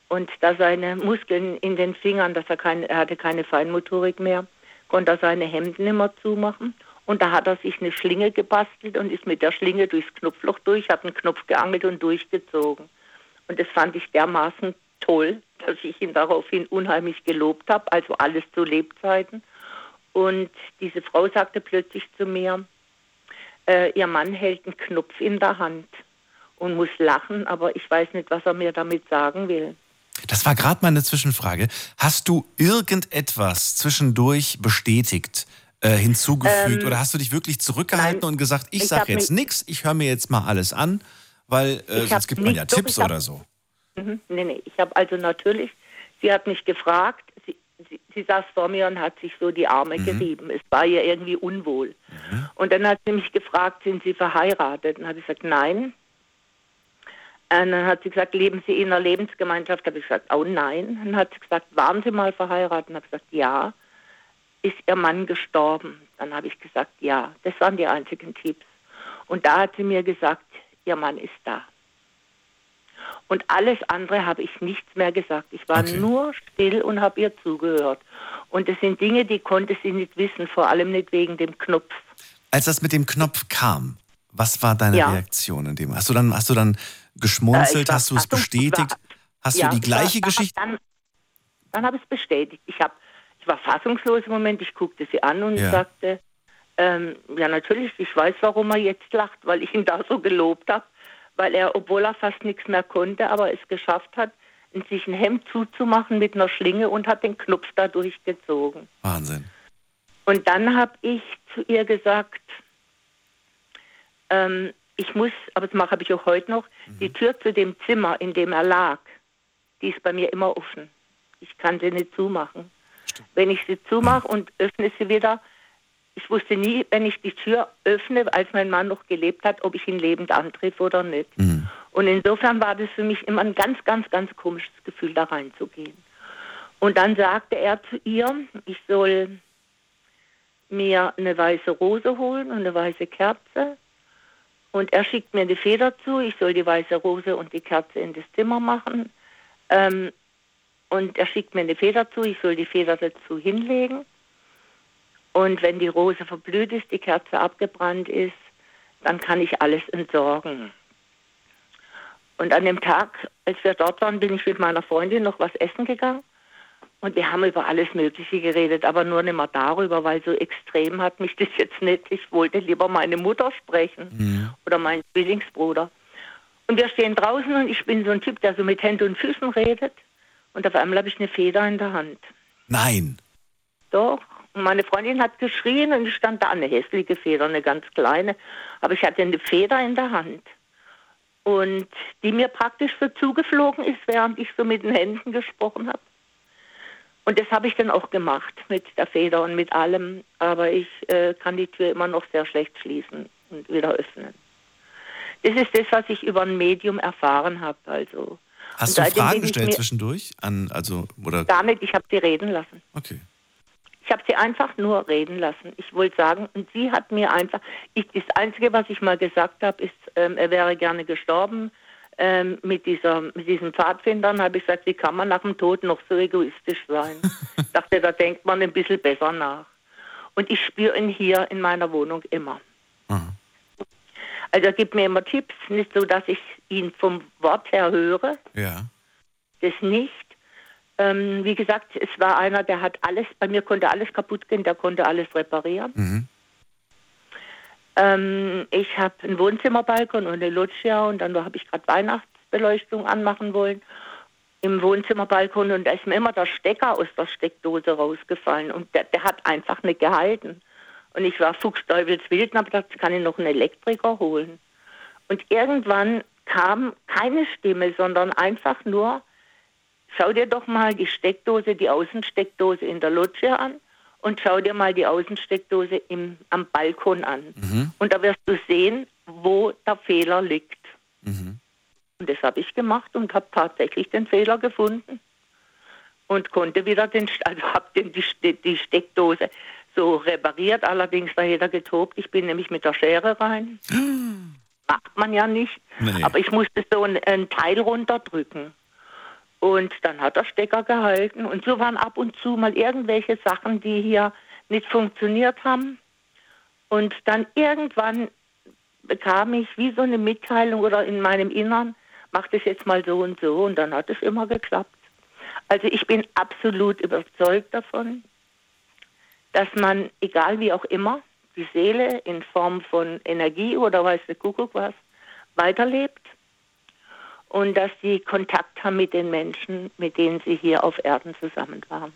und da seine Muskeln in den Fingern, dass er, keine, er hatte keine Feinmotorik mehr, konnte er seine Hemden immer zumachen. Und da hat er sich eine Schlinge gebastelt und ist mit der Schlinge durchs Knopfloch durch, hat einen Knopf geangelt und durchgezogen. Und das fand ich dermaßen toll, dass ich ihn daraufhin unheimlich gelobt habe, also alles zu Lebzeiten. Und diese Frau sagte plötzlich zu mir, äh, ihr Mann hält einen Knopf in der Hand und muss lachen, aber ich weiß nicht, was er mir damit sagen will.
Das war gerade meine Zwischenfrage. Hast du irgendetwas zwischendurch bestätigt, äh, hinzugefügt ähm, oder hast du dich wirklich zurückgehalten nein, und gesagt, ich, ich sage jetzt nichts, ich höre mir jetzt mal alles an, weil äh, sonst gibt man ja doch, Tipps hab, oder so.
Mhm, nee, nee, ich habe also natürlich, sie hat mich gefragt, sie, sie, sie, saß vor mir und hat sich so die Arme mhm. gerieben. Es war ihr irgendwie unwohl. Mhm. Und dann hat sie mich gefragt, sind Sie verheiratet? Und dann habe ich gesagt, nein. Und dann hat sie gesagt, leben Sie in einer Lebensgemeinschaft? Habe ich gesagt, oh nein. Dann hat sie gesagt, waren Sie mal verheiratet? Und habe ich gesagt, ja. Ist Ihr Mann gestorben? Dann habe ich gesagt, ja. Das waren die einzigen Tipps. Und da hat sie mir gesagt, Ihr Mann ist da. Und alles andere habe ich nichts mehr gesagt. Ich war okay. nur still und habe ihr zugehört. Und das sind Dinge, die konnte sie nicht wissen, vor allem nicht wegen dem Knopf.
Als das mit dem Knopf kam, was war deine ja. Reaktion in dem? Hast du dann, hast du dann geschmunzelt? Äh, hast du es bestätigt? War, hast ja, du die gleiche war, Geschichte?
Dann, dann habe ich es bestätigt. Ich, hab, ich war fassungslos im Moment. Ich guckte sie an und ja. sagte, ähm, ja natürlich, ich weiß, warum er jetzt lacht, weil ich ihn da so gelobt habe. Weil er, obwohl er fast nichts mehr konnte, aber es geschafft hat, sich ein Hemd zuzumachen mit einer Schlinge und hat den Knopf da durchgezogen.
Wahnsinn.
Und dann habe ich zu ihr gesagt, ähm, ich muss, aber das habe ich auch heute noch, mhm. die Tür zu dem Zimmer, in dem er lag, die ist bei mir immer offen. Ich kann sie nicht zumachen. Stimmt. Wenn ich sie zumache und öffne sie wieder, ich wusste nie, wenn ich die Tür öffne, als mein Mann noch gelebt hat, ob ich ihn lebend antreffe oder nicht. Mhm. Und insofern war das für mich immer ein ganz, ganz, ganz komisches Gefühl, da reinzugehen. Und dann sagte er zu ihr, ich soll mir eine weiße Rose holen und eine weiße Kerze Und er schickt mir die Feder zu, ich soll die weiße Rose und die Kerze in das Zimmer machen. Ähm, und er schickt mir eine Feder zu, ich soll die Feder dazu hinlegen. Und wenn die Rose verblüht ist, die Kerze abgebrannt ist, dann kann ich alles entsorgen. Und an dem Tag, als wir dort waren, bin ich mit meiner Freundin noch was essen gegangen. Und wir haben über alles Mögliche geredet, aber nur nicht mehr darüber, weil so extrem hat mich das jetzt nicht. Ich wollte lieber meine Mutter sprechen mhm. oder meinen Zwillingsbruder. Und wir stehen draußen und ich bin so ein Typ, der so mit Händen und Füßen redet. Und auf einmal habe ich eine Feder in der Hand.
Nein.
Doch. Und meine Freundin hat geschrien und ich stand da, eine hässliche Feder, eine ganz kleine. Aber ich hatte eine Feder in der Hand. Und die mir praktisch so zugeflogen ist, während ich so mit den Händen gesprochen habe. Und das habe ich dann auch gemacht mit der Feder und mit allem. Aber ich äh, kann die Tür immer noch sehr schlecht schließen und wieder öffnen. Das ist das, was ich über ein Medium erfahren habe. Also
Hast du Fragen gestellt zwischendurch? An, also, oder?
Gar nicht, ich habe sie reden lassen.
Okay.
Ich habe sie einfach nur reden lassen. Ich wollte sagen, und sie hat mir einfach, ich, das Einzige, was ich mal gesagt habe, ist, ähm, er wäre gerne gestorben. Ähm, mit, dieser, mit diesen Pfadfindern habe ich gesagt, wie kann man nach dem Tod noch so egoistisch sein? (laughs) ich dachte, da denkt man ein bisschen besser nach. Und ich spüre ihn hier in meiner Wohnung immer. Mhm. Also er gibt mir immer Tipps, nicht so, dass ich ihn vom Wort her höre.
Ja.
Das nicht. Ähm, wie gesagt, es war einer, der hat alles, bei mir konnte alles kaputt gehen, der konnte alles reparieren. Mhm. Ähm, ich habe einen Wohnzimmerbalkon und eine Loggia und dann habe ich gerade Weihnachtsbeleuchtung anmachen wollen im Wohnzimmerbalkon und da ist mir immer der Stecker aus der Steckdose rausgefallen und der, der hat einfach nicht gehalten. Und ich war fuchsteufelswild und habe gedacht, kann ich noch einen Elektriker holen. Und irgendwann kam keine Stimme, sondern einfach nur, schau dir doch mal die Steckdose, die Außensteckdose in der Loggia an und schau dir mal die Außensteckdose im, am Balkon an. Mhm. Und da wirst du sehen, wo der Fehler liegt. Mhm. Und das habe ich gemacht und habe tatsächlich den Fehler gefunden und konnte wieder den, also habe die, die Steckdose so repariert, allerdings war jeder getobt. Ich bin nämlich mit der Schere rein. (gasps) Macht man ja nicht. Nee. Aber ich musste so ein, ein Teil runterdrücken. Und dann hat der Stecker gehalten. Und so waren ab und zu mal irgendwelche Sachen, die hier nicht funktioniert haben. Und dann irgendwann bekam ich wie so eine Mitteilung oder in meinem Innern, mach das jetzt mal so und so. Und dann hat es immer geklappt. Also ich bin absolut überzeugt davon, dass man, egal wie auch immer, die Seele in Form von Energie oder weiß der Kuckuck was, weiterlebt und dass sie Kontakt haben mit den Menschen, mit denen sie hier auf Erden zusammen waren.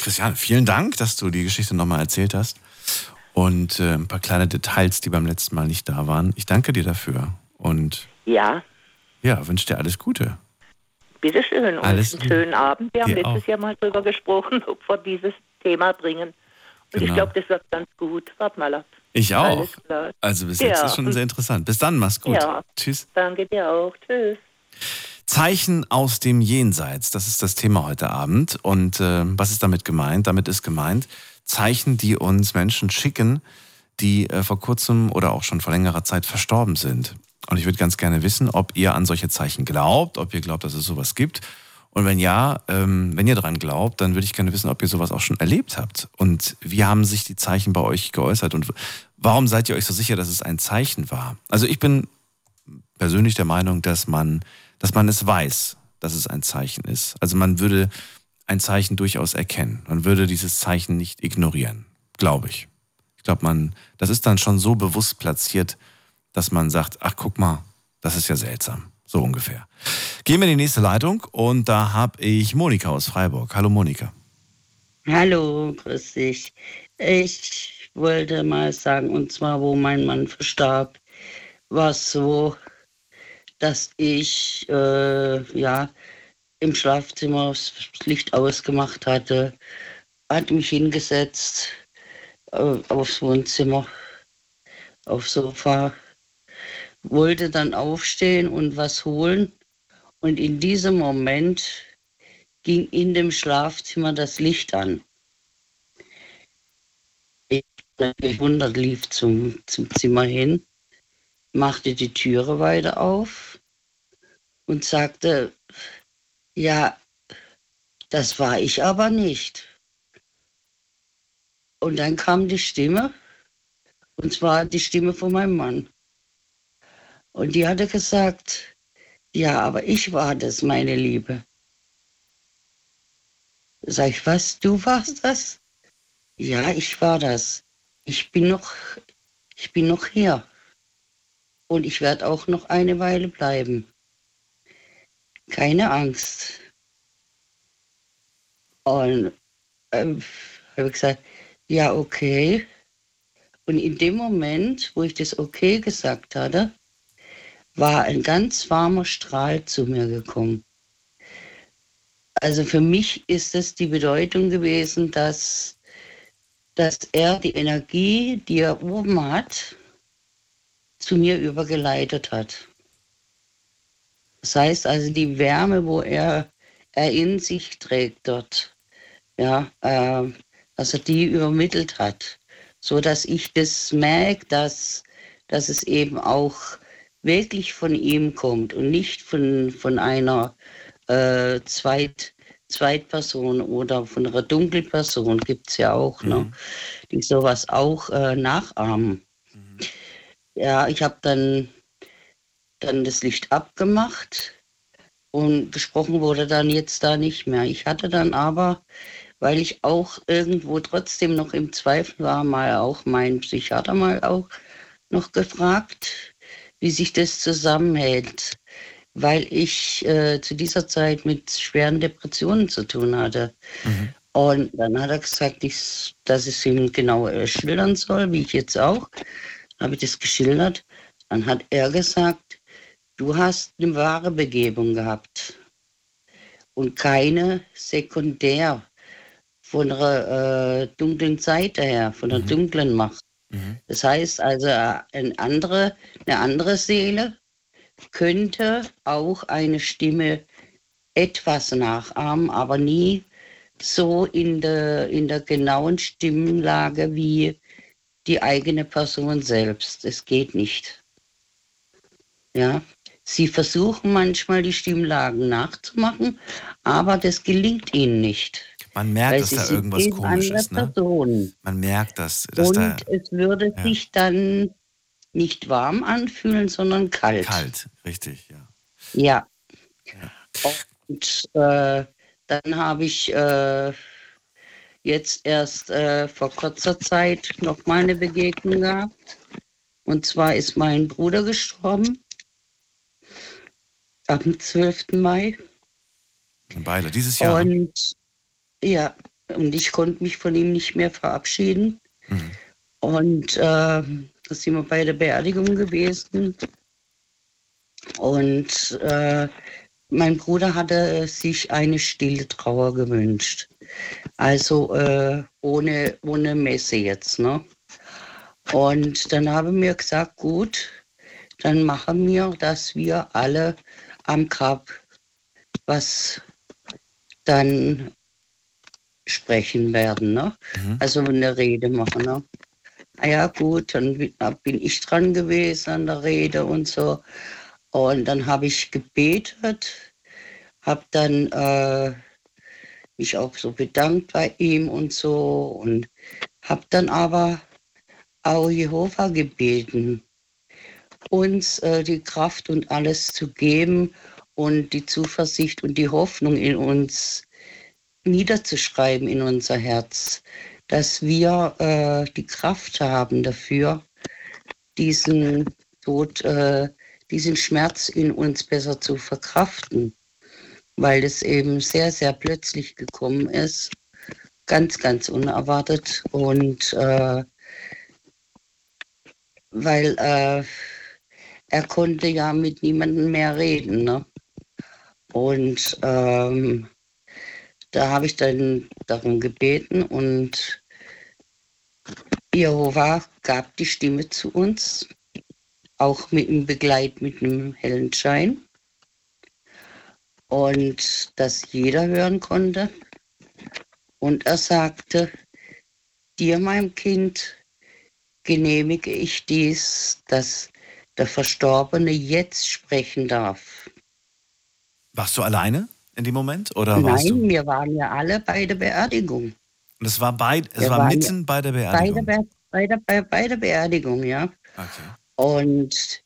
Christian, vielen Dank, dass du die Geschichte nochmal erzählt hast und äh, ein paar kleine Details, die beim letzten Mal nicht da waren. Ich danke dir dafür und
ja,
ja wünsche dir alles Gute.
Bitteschön und Alles einen schönen Abend. Wir haben letztes auch. Jahr mal drüber gesprochen, (laughs) ob wir dieses Thema bringen. Und genau. ich glaube, das wird ganz gut. Warte mal ab.
Ich auch. Also bis jetzt ja. ist schon sehr interessant. Bis dann, mach's gut.
Ja. Tschüss. Danke dir auch. Tschüss.
Zeichen aus dem Jenseits, das ist das Thema heute Abend. Und äh, was ist damit gemeint? Damit ist gemeint Zeichen, die uns Menschen schicken, die äh, vor kurzem oder auch schon vor längerer Zeit verstorben sind. Und ich würde ganz gerne wissen, ob ihr an solche Zeichen glaubt, ob ihr glaubt, dass es sowas gibt. Und wenn ja, ähm, wenn ihr daran glaubt, dann würde ich gerne wissen, ob ihr sowas auch schon erlebt habt. Und wie haben sich die Zeichen bei euch geäußert? Und warum seid ihr euch so sicher, dass es ein Zeichen war? Also ich bin persönlich der Meinung, dass man, dass man es weiß, dass es ein Zeichen ist. Also man würde ein Zeichen durchaus erkennen. Man würde dieses Zeichen nicht ignorieren, glaube ich. Ich glaube, man, das ist dann schon so bewusst platziert, dass man sagt, ach guck mal, das ist ja seltsam. So ungefähr. Gehen wir in die nächste Leitung und da habe ich Monika aus Freiburg. Hallo Monika.
Hallo, grüß dich. Ich wollte mal sagen, und zwar, wo mein Mann verstarb, war es so, dass ich äh, ja im Schlafzimmer das Licht ausgemacht hatte, hatte mich hingesetzt äh, aufs Wohnzimmer, aufs Sofa wollte dann aufstehen und was holen. Und in diesem Moment ging in dem Schlafzimmer das Licht an. Ich gewundert lief zum, zum Zimmer hin, machte die Türe weiter auf und sagte, ja, das war ich aber nicht. Und dann kam die Stimme, und zwar die Stimme von meinem Mann. Und die hatte gesagt, ja, aber ich war das, meine Liebe. Sag ich, was, du warst das? Ja, ich war das. Ich bin noch, ich bin noch hier. Und ich werde auch noch eine Weile bleiben. Keine Angst. Und ähm, habe gesagt, ja, okay. Und in dem Moment, wo ich das okay gesagt hatte, war ein ganz warmer Strahl zu mir gekommen. Also für mich ist es die Bedeutung gewesen, dass, dass er die Energie, die er oben hat, zu mir übergeleitet hat. Das heißt also die Wärme, wo er, er in sich trägt dort, ja, äh, dass er die übermittelt hat, so dass ich das merke, dass, dass es eben auch wirklich von ihm kommt und nicht von, von einer äh, Zweit, Zweitperson oder von einer Dunkelperson gibt es ja auch, ne, mhm. ne, die sowas auch äh, nachahmen. Mhm. Ja, ich habe dann, dann das Licht abgemacht und gesprochen wurde dann jetzt da nicht mehr. Ich hatte dann aber, weil ich auch irgendwo trotzdem noch im Zweifel war, mal auch meinen Psychiater mal auch noch gefragt, wie sich das zusammenhält, weil ich äh, zu dieser Zeit mit schweren Depressionen zu tun hatte. Mhm. Und dann hat er gesagt, ich, dass ich es ihm genau äh, schildern soll, wie ich jetzt auch. Habe ich das geschildert. Dann hat er gesagt, du hast eine wahre Begebung gehabt und keine sekundär von der äh, dunklen Seite her, von der mhm. dunklen Macht. Mhm. Das heißt also, eine andere, eine andere Seele könnte auch eine Stimme etwas nachahmen, aber nie so in der, in der genauen Stimmlage wie die eigene Person selbst. Es geht nicht. Ja, sie versuchen manchmal die Stimmlagen nachzumachen, aber das gelingt ihnen nicht.
Man merkt, dass da irgendwas komisch ist. Ne? Man merkt das. Dass
Und
da,
es würde ja. sich dann nicht warm anfühlen, sondern kalt.
Kalt, richtig, ja.
Ja. ja. Und äh, dann habe ich äh, jetzt erst äh, vor kurzer Zeit noch mal eine Begegnung gehabt. Und zwar ist mein Bruder gestorben am 12. Mai.
Beide, dieses Jahr.
Und ja, und ich konnte mich von ihm nicht mehr verabschieden. Mhm. Und äh, da sind wir bei der Beerdigung gewesen. Und äh, mein Bruder hatte sich eine stille Trauer gewünscht. Also äh, ohne, ohne Messe jetzt. Ne? Und dann haben wir gesagt, gut, dann machen wir, dass wir alle am Grab was dann sprechen werden, ne? Mhm. Also eine Rede machen, ne? Ah ja gut, dann bin ich dran gewesen an der Rede und so. Und dann habe ich gebetet, habe dann äh, mich auch so bedankt bei ihm und so und habe dann aber auch Jehova gebeten, uns äh, die Kraft und alles zu geben und die Zuversicht und die Hoffnung in uns niederzuschreiben in unser Herz, dass wir äh, die Kraft haben dafür, diesen Tod, äh, diesen Schmerz in uns besser zu verkraften, weil es eben sehr, sehr plötzlich gekommen ist, ganz, ganz unerwartet und äh, weil äh, er konnte ja mit niemandem mehr reden. Ne? Und ähm, da habe ich dann darum gebeten und Jehova gab die Stimme zu uns, auch mit einem Begleit mit einem hellen Schein. Und dass jeder hören konnte. Und er sagte, dir, mein Kind, genehmige ich dies, dass der Verstorbene jetzt sprechen darf.
Warst du alleine in dem Moment? Oder warst
Nein, wir waren ja alle bei der Beerdigung.
Und es war, bei, es
Wir
war mitten bei der
Bei
Beerdigung.
der, Be bei, der, bei, bei der Beerdigung, ja.
Okay.
Und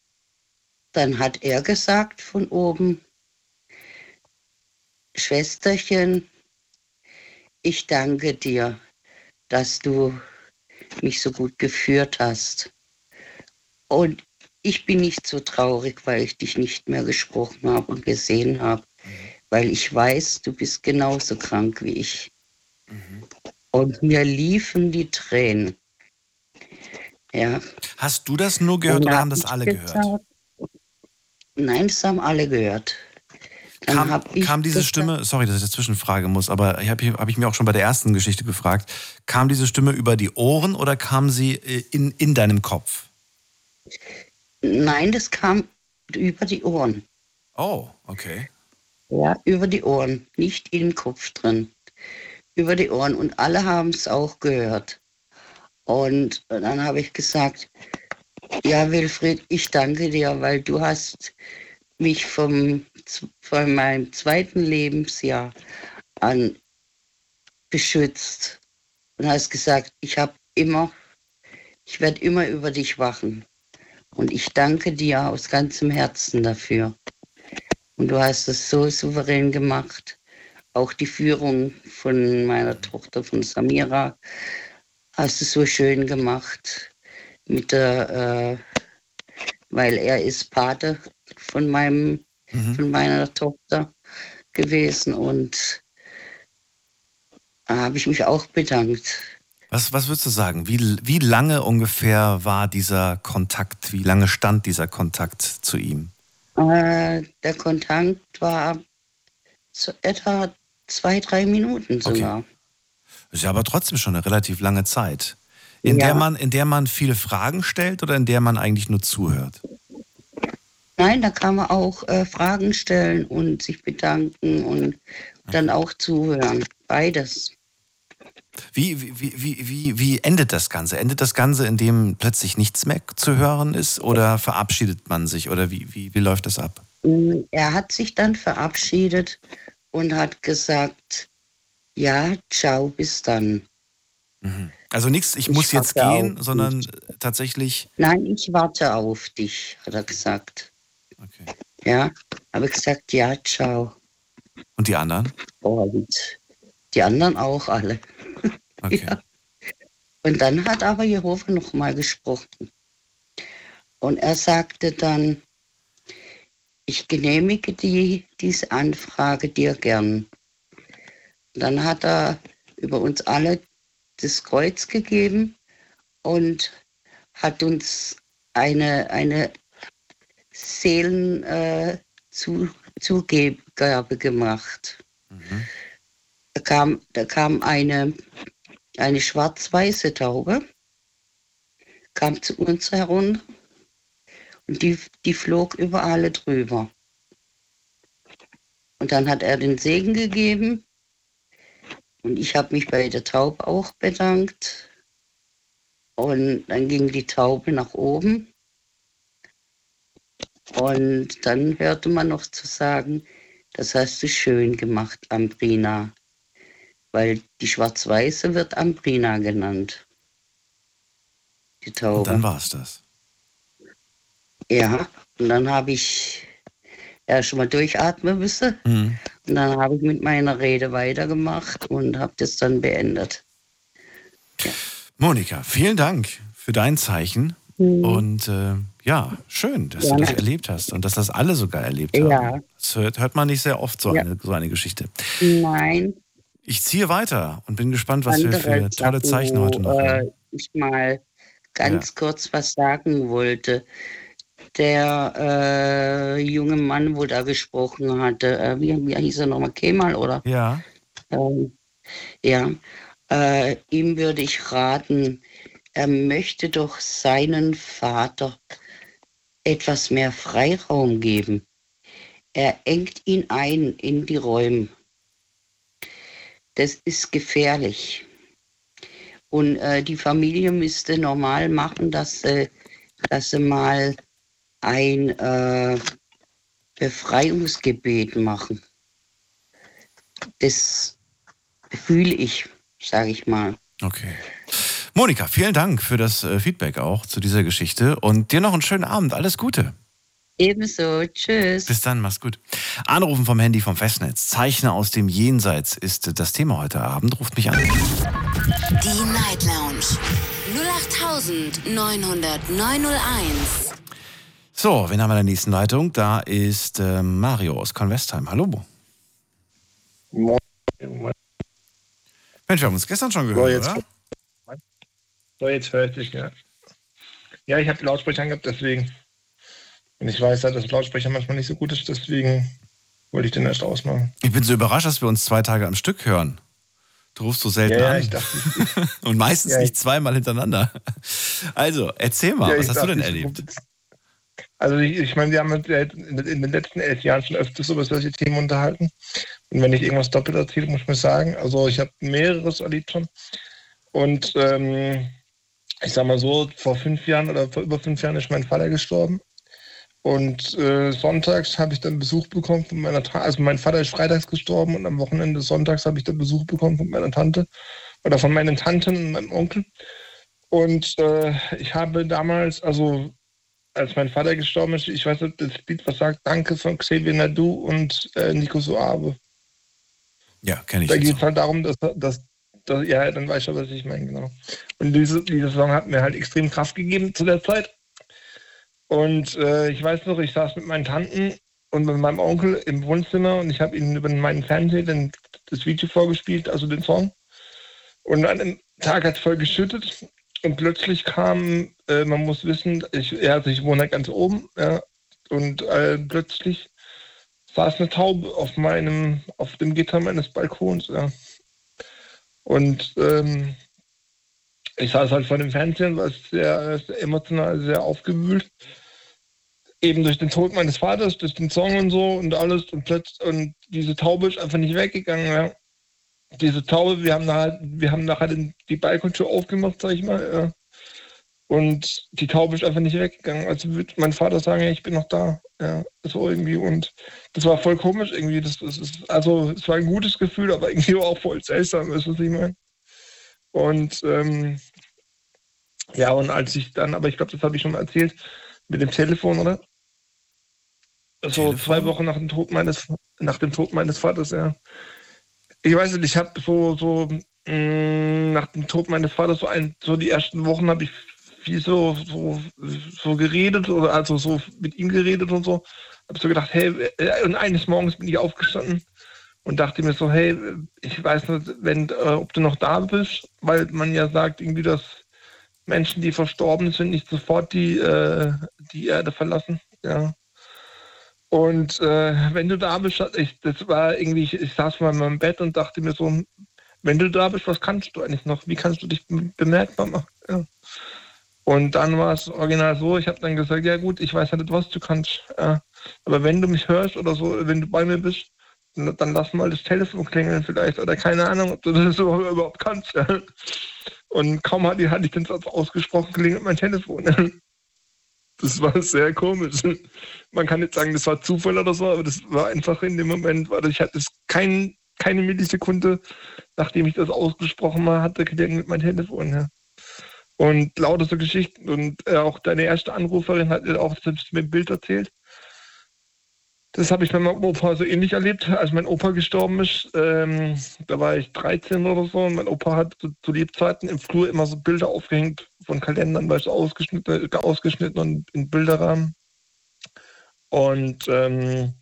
dann hat er gesagt von oben, Schwesterchen, ich danke dir, dass du mich so gut geführt hast. Und ich bin nicht so traurig, weil ich dich nicht mehr gesprochen habe und gesehen habe, weil ich weiß, du bist genauso krank wie ich. Und mir liefen die Tränen. Ja.
Hast du das nur gehört oder haben das alle
ich
gehört?
gesagt- Nein, das haben alle gehört. Dann
Kam, kam diese
gesagt-
Stimme, sorry, dass ich dazwischen fragen muss, aber ich habe hab ich mir auch schon bei der ersten Geschichte gefragt, kam diese Stimme über die Ohren oder kam sie äh, in, in deinem Kopf?
Nein, das kam über die Ohren.
Oh, okay.
Ja, über die Ohren, nicht im Kopf drin. Über die Ohren. Und alle haben es auch gehört. Und dann habe ich gesagt, ja, Wilfried, ich danke dir, weil du hast mich vom, von meinem zweiten Lebensjahr an beschützt. Und hast gesagt, ich habe immer, ich werde immer über dich wachen. Und ich danke dir aus ganzem Herzen dafür. Und du hast es so souverän gemacht. Auch die Führung von meiner Tochter, von Samira, hast du so schön gemacht. Mit der, äh, weil er ist Pate von meinem,
Mhm.
von meiner Tochter gewesen und da habe ich mich auch bedankt.
Was, was würdest du sagen? Wie, wie lange ungefähr war dieser Kontakt? Wie lange stand dieser Kontakt zu ihm?
Äh, der Kontakt war so etwa zwei, drei Minuten sogar.
Ist ja aber trotzdem schon eine relativ lange Zeit. In,
Ja.
der man, in der man viele Fragen stellt oder in der man eigentlich nur zuhört?
Nein, da kann man auch äh, Fragen stellen und sich bedanken und dann auch zuhören. Beides.
Wie, wie, wie, wie, wie, endet das Ganze? Endet das Ganze, indem plötzlich nichts mehr zu hören ist oder verabschiedet man sich oder wie, wie, wie läuft das ab?
Mm, Er hat sich dann verabschiedet und hat gesagt, ja, ciao, bis dann.
Also nichts, ich
Ich
muss jetzt gehen, sondern tatsächlich,
Nein, ich warte auf dich, hat er gesagt.
okay.
Ja, habe ich gesagt, ja, ciao.
Und die anderen?
Und die anderen auch alle.
Okay.
Ja. Und dann hat aber Jehova noch mal gesprochen. Und er sagte dann, ich genehmige die, diese Anfrage dir gern. Dann hat er über uns alle das Kreuz gegeben und hat uns eine, eine Seelenzugabe äh, gemacht. Da kam, da kam eine, eine schwarz-weiße Taube, kam zu uns herunter und die, die flog über alle drüber. Und dann hat er den Segen gegeben und ich habe mich bei der Taube auch bedankt. Und dann ging die Taube nach oben. Und dann hörte man noch zu sagen, das hast du schön gemacht, Ambrina. Weil die Schwarz-Weiße wird Ambrina genannt. Die
Und
Taube.
dann war es das.
Ja, und dann habe ich erst mal durchatmen müssen.
Mhm.
Und dann habe ich mit meiner Rede weitergemacht und habe das dann beendet.
Monika, vielen Dank für dein Zeichen. Und äh, ja, schön, dass
Gerne.
du das erlebt hast und dass das alle sogar erlebt haben.
Ja.
Das hört, hört man nicht sehr oft so,
Ja.
eine, so eine Geschichte.
Nein,
Ich ziehe weiter und bin gespannt, was wir für tolle
Sachen,
Zeichen heute noch
wo,
haben.
äh, ich mal ganz kurz was sagen wollte. Der äh, junge Mann, wo da gesprochen hatte, äh, wie, wie hieß er nochmal, Kemal, oder?
Ja,
Ähm, ja, äh, ihm würde ich raten, er möchte doch seinen Vater etwas mehr Freiraum geben. Er engt ihn ein in die Räume. Das ist gefährlich. Und äh, die Familie müsste normal machen, dass sie, dass sie mal ein äh, Befreiungsgebet machen. Das fühle ich, sage ich mal.
Okay. Monika, vielen Dank für das äh, Feedback auch zu dieser Geschichte und dir noch einen schönen Abend. Alles Gute.
Ebenso. Tschüss.
Bis dann, mach's gut. Anrufen vom Handy vom Festnetz. Zeichner aus dem Jenseits ist das Thema heute Abend. Ruft mich an.
Die Night Lounge 0890901.
So, wen haben wir in der nächsten Leitung? Da ist äh, Mario aus Convestheim. Hallo.
Moin.
Mensch, wir haben uns gestern schon
So,
gehört,
jetzt,
oder?
so, jetzt höre ich dich, ja. Ja, ich habe Lautsprecher angehabt, deswegen. Und ich weiß ja, dass Lautsprecher manchmal nicht so gut ist, deswegen wollte ich den erst ausmachen.
Ich bin so überrascht, dass wir uns zwei Tage am Stück hören. Du rufst so selten
Ja, ja,
an.
ich dachte, (laughs)
Und meistens
Ja, ich-
nicht zweimal hintereinander. Also, erzähl mal, was
ich
hast du
dachte,
denn
ich
erlebt?
Also ich, ich meine, wir haben uns ja in in den letzten elf Jahren schon öfters über solche Themen unterhalten. Und wenn ich irgendwas doppelt erzähle, muss ich mir sagen, also ich habe mehreres erlebt schon. Und ähm, ich sag mal so, vor fünf Jahren oder vor über fünf Jahren ist mein Vater gestorben. Und äh, sonntags habe ich dann Besuch bekommen von meiner Tante. Also mein Vater ist freitags gestorben und am Wochenende sonntags habe ich dann Besuch bekommen von meiner Tante oder von meinen Tanten und meinem Onkel. Und äh, ich habe damals, also als mein Vater gestorben ist, ich weiß nicht, das Lied was sagt, Danke von Xavier Nadu und äh, Nico Soabe.
Ja, kenne ich.
Da geht es halt darum, dass, dass, dass, ja, dann weißt du, was ich meine, genau. Und diese, diese Song hat mir halt extrem Kraft gegeben zu der Zeit. Und äh, ich weiß noch, ich saß mit meinen Tanten und mit meinem Onkel im Wohnzimmer und ich habe ihnen über meinen Fernseher den, das Video vorgespielt, also den Song. Und an dem Tag hat es voll geschüttet und plötzlich kam, äh, man muss wissen, ich, ja, also ich wohne ganz oben, ja, und äh, plötzlich saß eine Taube auf meinem, auf dem Gitter meines Balkons, ja. Und ähm, ich saß halt vor dem Fernsehen, war sehr, sehr emotional, sehr aufgewühlt. Eben durch den Tod meines Vaters, durch den Song und so und alles. Und plötzlich, und diese Taube ist einfach nicht weggegangen, ja. Diese Taube, wir haben nachher, wir haben nachher den, die Balkontür aufgemacht, sag ich mal, ja. Und die Taube ist einfach nicht weggegangen. Also würde mein Vater sagen, ja, ich bin noch da. Ja, so irgendwie. Und das war voll komisch irgendwie. Das, das ist, also es war ein gutes Gefühl, aber irgendwie auch voll seltsam, ist was ich meine. Und ähm, ja, und als ich dann, aber ich glaube, das habe ich schon mal erzählt, mit dem Telefon, oder? So
Telefon?
zwei Wochen nach dem Tod meines, nach dem Tod meines Vaters, ja. Ich weiß nicht, ich habe so, so mh, nach dem Tod meines Vaters so ein, so die ersten Wochen habe ich viel so, so, so geredet oder also so mit ihm geredet und so. Habe so gedacht, hey, äh, und eines Morgens bin ich aufgestanden und dachte mir so, hey, ich weiß nicht, wenn, äh, ob du noch da bist, weil man ja sagt irgendwie, dass Menschen, die verstorben sind, nicht sofort die, äh, die Erde verlassen. Ja. Und äh, wenn du da bist, ich, das war irgendwie, ich, ich saß mal in meinem Bett und dachte mir so, wenn du da bist, was kannst du eigentlich noch? Wie kannst du dich be- bemerkbar machen? Ja. Und dann war es original so, ich habe dann gesagt, ja gut, ich weiß ja nicht, was du kannst. Ja. Aber wenn du mich hörst oder so, wenn du bei mir bist, dann, dann lass mal das Telefon klingeln vielleicht oder keine Ahnung, ob du das (laughs) überhaupt kannst. Ja. Und kaum hatte, ich den Satz ausgesprochen, klingelt mein Telefon. Das war sehr komisch. Man kann nicht sagen, das war Zufall oder so, aber das war einfach in dem Moment, weil ich hatte es kein, keine Millisekunde, nachdem ich das ausgesprochen mal hatte, klingelt mein Telefon. Ja. Und lauter so Geschichten. Und äh, auch deine erste Anruferin hat auch selbst mit dem Bild erzählt. Das habe ich bei meinem Opa so ähnlich erlebt, als mein Opa gestorben ist. Ähm, da war ich 13 oder so und mein Opa hat zu, zu Lebzeiten im Flur immer so Bilder aufgehängt von Kalendern, weißt du, ausgeschnitten, äh, ausgeschnitten und in Bilderrahmen. Und ähm,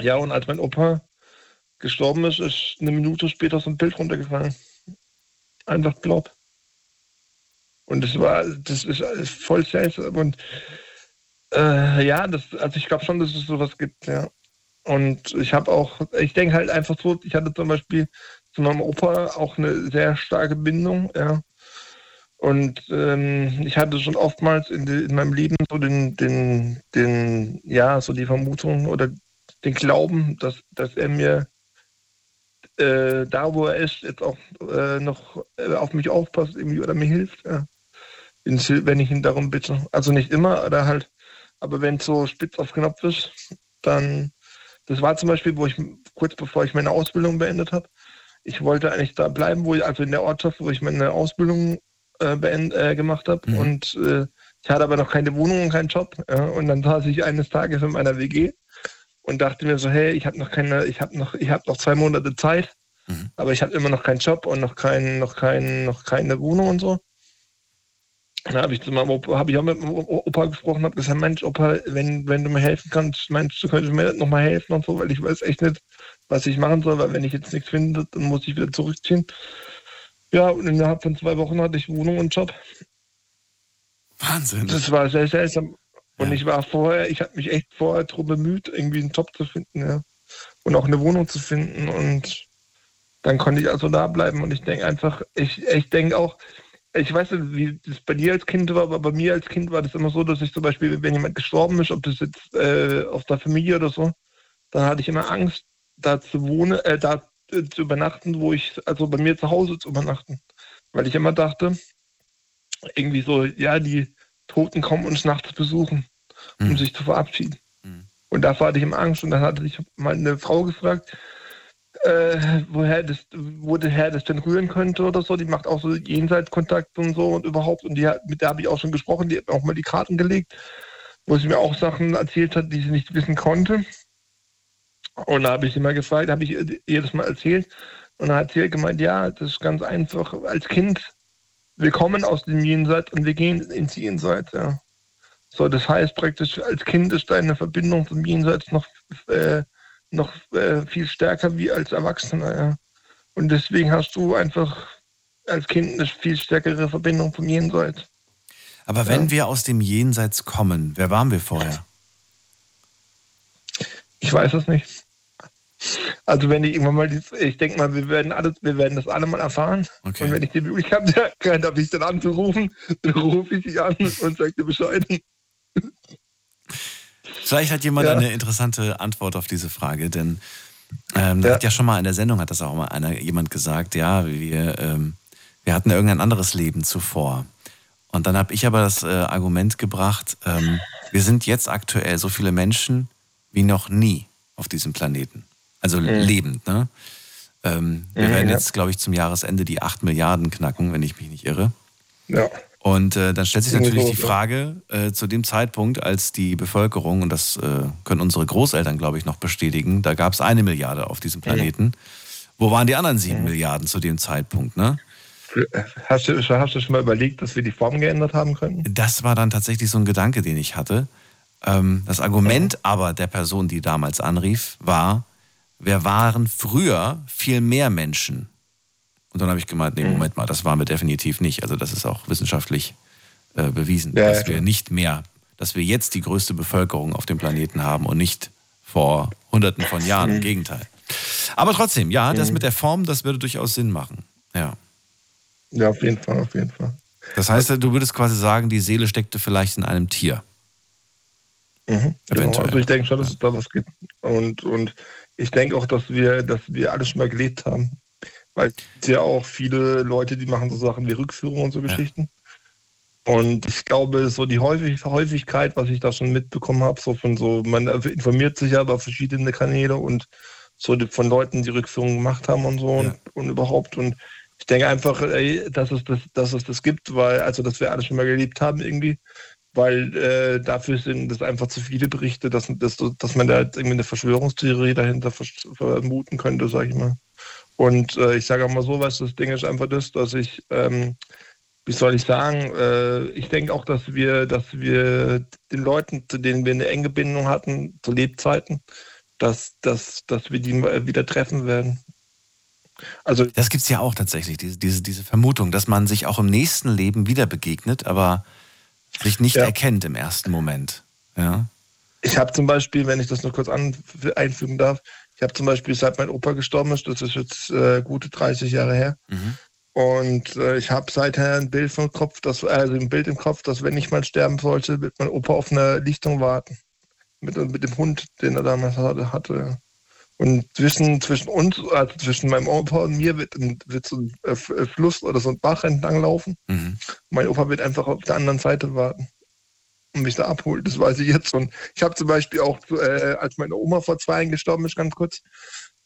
ja, und als mein Opa gestorben ist, ist eine Minute später so ein Bild runtergefallen. Einfach plopp. Und das war, das ist voll seltsam. Und äh, ja, das, also ich glaube schon, dass es sowas gibt, ja. Und ich habe auch, ich denke halt einfach so, ich hatte zum Beispiel zu meinem Opa auch eine sehr starke Bindung, ja. Und ähm, ich hatte schon oftmals in, in meinem Leben so den, den, den, ja, so die Vermutung oder den Glauben, dass, dass er mir äh, da, wo er ist, jetzt auch äh, noch äh, auf mich aufpasst irgendwie oder mir hilft. Ja. Wenn ich ihn darum bitte. Also nicht immer, oder halt, aber wenn es so spitz auf Knopf ist, dann, das war zum Beispiel, wo ich kurz bevor ich meine Ausbildung beendet habe, ich wollte eigentlich da bleiben, wo ich, also in der Ortschaft, wo ich meine Ausbildung äh, beend, äh, gemacht habe. Mhm. Und äh, ich hatte aber noch keine Wohnung und keinen Job. Ja, und dann saß ich eines Tages in meiner WG und dachte mir so, hey, ich habe noch keine, ich habe noch, ich habe noch zwei Monate Zeit, mhm. aber ich habe immer noch keinen Job und noch keinen, noch keinen, noch keine Wohnung und so. Dann habe ich zu meinem Opa, habe ich auch mit meinem Opa gesprochen, habe gesagt, Mensch, Opa, wenn, wenn du mir helfen kannst, meinst du, könntest mir noch mal helfen und so, weil ich weiß echt nicht, was ich machen soll, weil wenn ich jetzt nichts finde, dann muss ich wieder zurückziehen. Ja, und innerhalb von zwei Wochen hatte ich Wohnung und Job.
Wahnsinn.
Das war sehr seltsam. Und ja. ich war vorher, ich habe mich echt vorher darum bemüht, irgendwie einen Job zu finden, ja. Und auch eine Wohnung zu finden. Und dann konnte ich also da bleiben. Und ich denke einfach, ich, ich denke auch, ich weiß nicht, wie das bei dir als Kind war, aber bei mir als Kind war das immer so, dass ich zum Beispiel, wenn jemand gestorben ist, ob das jetzt äh, aus der Familie oder so, dann hatte ich immer Angst, da zu wohnen, äh, da äh, zu übernachten, wo ich, also bei mir zu Hause zu übernachten. Weil ich immer dachte, irgendwie so, ja, die Toten kommen uns nachts besuchen, um mhm. sich zu verabschieden. Mhm. Und davor hatte ich immer Angst und dann hatte ich mal eine Frau gefragt, äh, woher das, wo der Herr das denn rühren könnte oder so. Die macht auch so Jenseitskontakt und so und überhaupt. Und die, mit der habe ich auch schon gesprochen, die hat mir auch mal die Karten gelegt, wo sie mir auch Sachen erzählt hat, die sie nicht wissen konnte. Und da habe ich sie mal gefragt, habe ich ihr das mal erzählt. Und dann hat sie gemeint, ja, das ist ganz einfach. Als Kind, wir kommen aus dem Jenseits und wir gehen ins Jenseits, ja. So, das heißt praktisch, als Kind ist deine Verbindung zum Jenseits noch, äh, noch äh, viel stärker wie als Erwachsener, ja. Und deswegen hast du einfach als Kind eine viel stärkere Verbindung zum Jenseits.
Aber wenn ja. wir aus dem Jenseits kommen, wer waren wir vorher?
Ich weiß es nicht. Also wenn ich irgendwann mal, die, ich denke mal, wir werden alles, wir werden das alle mal erfahren. Okay. Und wenn ich die Möglichkeit (laughs) habe, dich dann anzurufen, dann rufe ich dich an und sage dir Bescheid.
Vielleicht hat jemand ja. eine interessante Antwort auf diese Frage, denn ähm, ja. hat ja schon mal in der Sendung hat das auch mal einer, jemand gesagt, ja, wir, ähm, wir hatten irgendein anderes Leben zuvor. Und dann habe ich aber das äh, Argument gebracht, ähm, wir sind jetzt aktuell so viele Menschen wie noch nie auf diesem Planeten. Also mhm. lebend, ne? Ähm, wir mhm, werden jetzt, glaube ich, zum Jahresende die 8 Milliarden knacken, wenn ich mich nicht irre.
Ja.
Und äh, dann stellt sich natürlich die Frage, äh, zu dem Zeitpunkt, als die Bevölkerung, und das äh, können unsere Großeltern, glaube ich, noch bestätigen, da gab es eine Milliarde auf diesem Planeten. Wo waren die anderen sieben. Milliarden zu dem Zeitpunkt, ne?
Hast du, hast du schon mal überlegt, dass wir die Form geändert haben können?
Das war dann tatsächlich so ein Gedanke, den ich hatte. Ähm, das Argument aber der Person, die damals anrief, war, wir waren früher viel mehr Menschen. Und dann habe ich gemeint, nee, mhm. Moment mal, das waren wir definitiv nicht. Also das ist auch wissenschaftlich äh, bewiesen, ja, dass ja, wir nicht mehr, dass wir jetzt die größte Bevölkerung auf dem Planeten haben und nicht vor hunderten von Jahren. Mhm. Im Gegenteil. Aber trotzdem, ja, das mhm. mit der Form, das würde durchaus Sinn machen. Ja.
Ja, auf jeden Fall, auf jeden Fall.
Das heißt, du würdest quasi sagen, die Seele steckte vielleicht in einem Tier.
Mhm, genau. Also ich denke schon, dass es da was gibt. Und, und ich denke auch, dass wir, dass wir alles schon mal gelebt haben. Weil es ja auch viele Leute, die machen so Sachen wie Rückführung und so ja. Geschichten. Und ich glaube, so die Häufigkeit, was ich da schon mitbekommen habe, so von so, man informiert sich ja über verschiedene Kanäle und so von Leuten, die Rückführungen gemacht haben und so ja. und, und, überhaupt. Und ich denke einfach, ey, dass es das, dass es das gibt, weil, also dass wir alles schon mal gelebt haben irgendwie weil äh, dafür sind das einfach zu viele Berichte, dass, dass, dass man da irgendwie eine Verschwörungstheorie dahinter vermuten könnte, sage ich mal. Und äh, ich sage auch mal so, was das Ding ist einfach das, dass ich, ähm, wie soll ich sagen, äh, ich denke auch, dass wir, dass wir den Leuten, zu denen wir eine enge Bindung hatten, zu Lebzeiten, dass, dass, dass wir die wieder treffen werden.
Also, das gibt es ja auch tatsächlich, diese, diese, diese Vermutung, dass man sich auch im nächsten Leben wieder begegnet, aber sich nicht ja. erkennt im ersten Moment. Ja.
Ich habe zum Beispiel, wenn ich das nur kurz einfügen darf, ich habe zum Beispiel, seit mein Opa gestorben ist, das ist jetzt äh, gute 30 Jahre her, mhm. und äh, ich habe seither ein Bild im Kopf, dass, also ein Bild im Kopf, dass wenn ich mal sterben sollte, wird mein Opa auf eine Lichtung warten. Mit, mit dem Hund, den er damals hatte. Und zwischen, zwischen uns, also zwischen meinem Opa und mir, wird, ein, wird so ein äh, äh, Fluss oder so ein Bach entlang laufen. Mhm. Mein Opa wird einfach auf der anderen Seite warten und mich da abholt. Das weiß ich jetzt. Und ich habe zum Beispiel auch, äh, als meine Oma vor zwei Jahren gestorben ist, ganz kurz,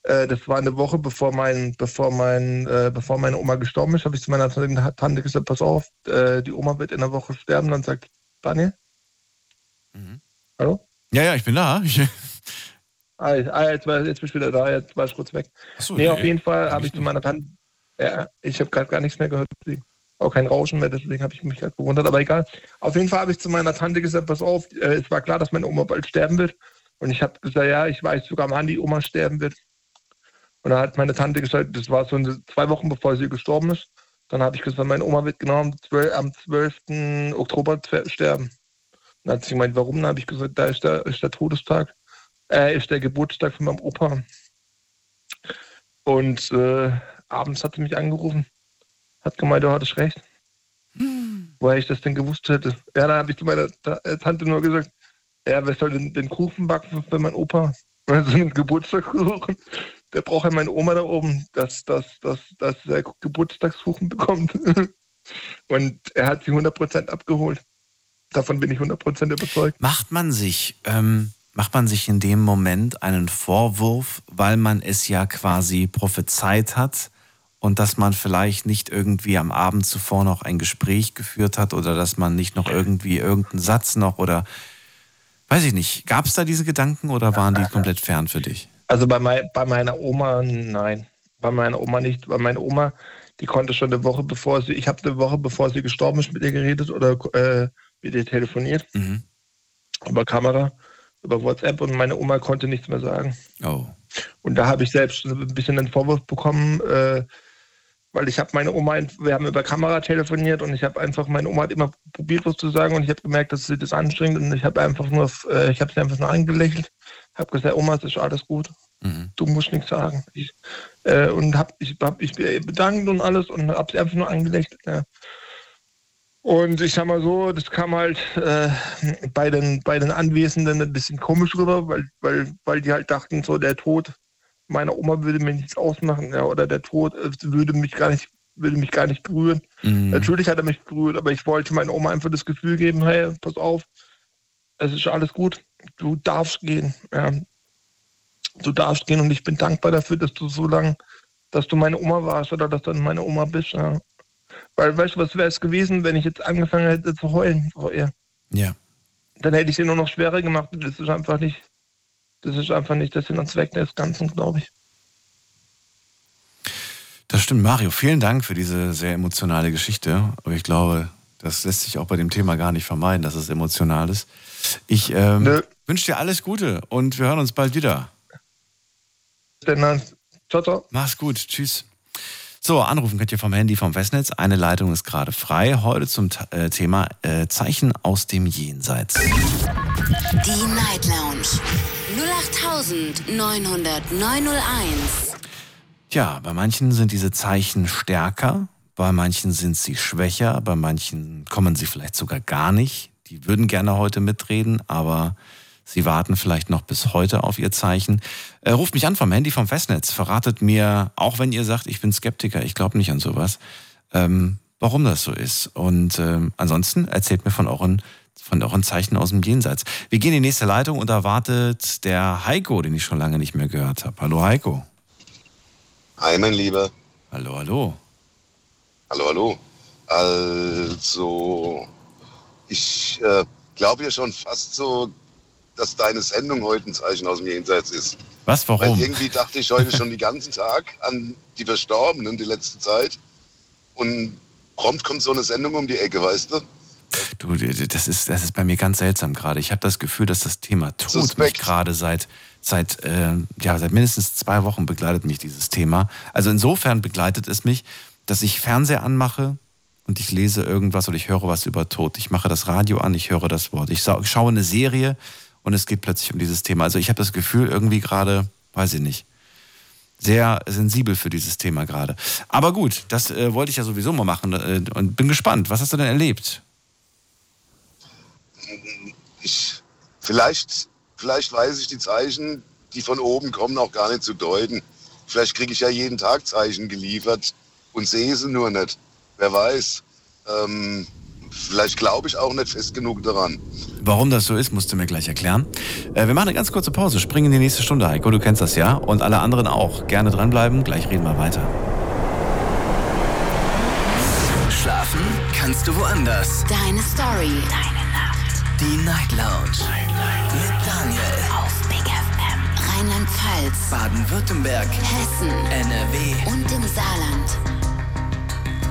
äh, das war eine Woche bevor mein, bevor mein, äh, bevor meine Oma gestorben ist, habe ich zu meiner Tante gesagt, pass auf, äh, die Oma wird in einer Woche sterben. Dann sagt Daniel,
mhm. hallo? Ja, ja, ich bin da. (laughs) Ich
ah, ah, jetzt, war, jetzt bist du wieder da, jetzt war ich kurz weg. Achso, nee, nee, auf jeden Fall habe ich zu meiner Tante, ja, ich habe gerade gar nichts mehr gehört. Auch kein Rauschen mehr, deswegen habe ich mich halt gewundert, aber egal. Auf jeden Fall habe ich zu meiner Tante gesagt, pass auf, äh, es war klar, dass meine Oma bald sterben wird. Und ich habe gesagt, ja, ich weiß sogar, wann die Oma sterben wird. Und dann hat meine Tante gesagt, das war so zwei Wochen bevor sie gestorben ist. Dann habe ich gesagt, meine Oma wird genau am 12, am 12. Oktober sterben. Dann hat sie gemeint, warum? Dann habe ich gesagt, da ist der, ist der Todestag, äh, ist der Geburtstag von meinem Opa. Und äh, abends hat sie mich angerufen, hat gemeint, du hattest recht. Hm. Woher ich das denn gewusst hätte. Ja, dann habe ich zu meiner äh, Tante nur gesagt, ja, wer soll denn den Kuchen backen für meinen Opa? (laughs) Also einen Geburtstagskuchen der braucht ja meine Oma da oben, dass, dass, dass, dass er Geburtstagskuchen bekommt. (laughs) Und er hat sie 100% abgeholt. Davon bin ich 100% überzeugt.
Macht man sich, ähm, macht man sich in dem Moment einen Vorwurf, weil man es ja quasi prophezeit hat und dass man vielleicht nicht irgendwie am Abend zuvor noch ein Gespräch geführt hat oder dass man nicht noch irgendwie irgendeinen Satz noch oder weiß ich nicht. Gab es da diese Gedanken oder waren die komplett fern für dich?
Also bei, mein, bei meiner Oma, nein. Bei meiner Oma nicht. Bei meiner Oma, die konnte schon eine Woche bevor sie, ich habe eine Woche bevor sie gestorben ist, mit ihr geredet oder äh, mit ihr telefoniert. Mhm. Über Kamera, über WhatsApp und meine Oma konnte nichts mehr sagen. Oh. Und da habe ich selbst ein bisschen einen Vorwurf bekommen, äh, weil ich habe meine Oma, wir haben über Kamera telefoniert und ich habe einfach, meine Oma hat immer probiert, was zu sagen und ich habe gemerkt, dass sie das anstrengt und ich habe einfach nur, äh, ich habe sie einfach nur angelächelt, habe gesagt, Oma, es ist alles gut. Mhm. Du musst nichts sagen. Ich, äh, und habe ich, hab ich bedankt und alles und habe sie einfach nur angelächelt. Ja. Und ich sag mal so, das kam halt äh, bei, den, bei den Anwesenden ein bisschen komisch rüber, weil, weil, weil die halt dachten, so der Tod meiner Oma würde mir nichts ausmachen, ja, oder der Tod äh, würde mich gar nicht, würde mich gar nicht berühren. Mhm. Natürlich hat er mich berührt, aber ich wollte meiner Oma einfach das Gefühl geben, hey, pass auf, es ist alles gut, du darfst gehen. Ja du darfst gehen und ich bin dankbar dafür, dass du so lange, dass du meine Oma warst oder dass du meine Oma bist. Ja. Weil, weißt du, was wäre es gewesen, wenn ich jetzt angefangen hätte zu heulen vor ihr?
Ja.
Dann hätte ich sie nur noch schwerer gemacht. Das ist einfach nicht, das ist einfach nicht der Sinn und Zweck des Ganzen, glaube ich.
Das stimmt, Mario. Vielen Dank für diese sehr emotionale Geschichte. Aber ich glaube, das lässt sich auch bei dem Thema gar nicht vermeiden, dass es emotional ist. Ich ähm, wünsche dir alles Gute und wir hören uns bald wieder.
Dann, ciao, ciao.
Mach's gut. Tschüss. So, anrufen könnt ihr vom Handy vom Festnetz. Eine Leitung ist gerade frei. Heute zum äh, Thema äh, Zeichen aus dem Jenseits.
Die Night Lounge 0890901.
Ja, bei manchen sind diese Zeichen stärker, bei manchen sind sie schwächer, bei manchen kommen sie vielleicht sogar gar nicht. Die würden gerne heute mitreden, aber Sie warten vielleicht noch bis heute auf Ihr Zeichen. Äh, ruft mich an vom Handy vom Festnetz. Verratet mir, auch wenn ihr sagt, ich bin Skeptiker, ich glaube nicht an sowas, ähm, warum das so ist. Und ähm, ansonsten erzählt mir von euren, von euren Zeichen aus dem Jenseits. Wir gehen in die nächste Leitung und da wartet der Heiko, den ich schon lange nicht mehr gehört habe. Hallo Heiko.
Hi, mein Lieber.
Hallo, hallo.
Hallo, hallo. Also, ich äh, glaube ja schon fast so dass deine Sendung heute ein Zeichen aus dem Jenseits ist.
Was, warum?
Weil irgendwie dachte ich heute schon den ganzen Tag an die Verstorbenen die letzte Zeit. Und prompt kommt so eine Sendung um die Ecke, weißt du?
Du, das ist, das ist bei mir ganz seltsam gerade. Ich habe das Gefühl, dass das Thema Tod Suspekt. mich gerade seit, seit, äh, ja, seit mindestens zwei Wochen begleitet mich dieses Thema. Also insofern begleitet es mich, dass ich Fernseher anmache und ich lese irgendwas oder ich höre was über Tod. Ich mache das Radio an, ich höre das Wort. Ich schaue eine Serie und es geht plötzlich um dieses Thema. Also ich habe das Gefühl, irgendwie gerade, weiß ich nicht, sehr sensibel für dieses Thema gerade. Aber gut, das äh, wollte ich ja sowieso mal machen äh, und bin gespannt. Was hast du denn erlebt?
Ich, vielleicht, vielleicht weiß ich die Zeichen, die von oben kommen, auch gar nicht zu deuten. Vielleicht kriege ich ja jeden Tag Zeichen geliefert und sehe sie nur nicht. Wer weiß. Ähm, vielleicht glaube ich auch nicht fest genug daran.
Warum das so ist, musst du mir gleich erklären. Äh, wir machen eine ganz kurze Pause, springen in die nächste Stunde, Heiko. Du kennst das ja. Und alle anderen auch. Gerne dranbleiben. Gleich reden wir weiter.
Schlafen kannst du woanders.
Deine Story. Deine.
Die Night Lounge. Mit Daniel.
Auf Big FM. Rheinland-Pfalz.
Baden-Württemberg.
Hessen.
NRW.
Und im Saarland.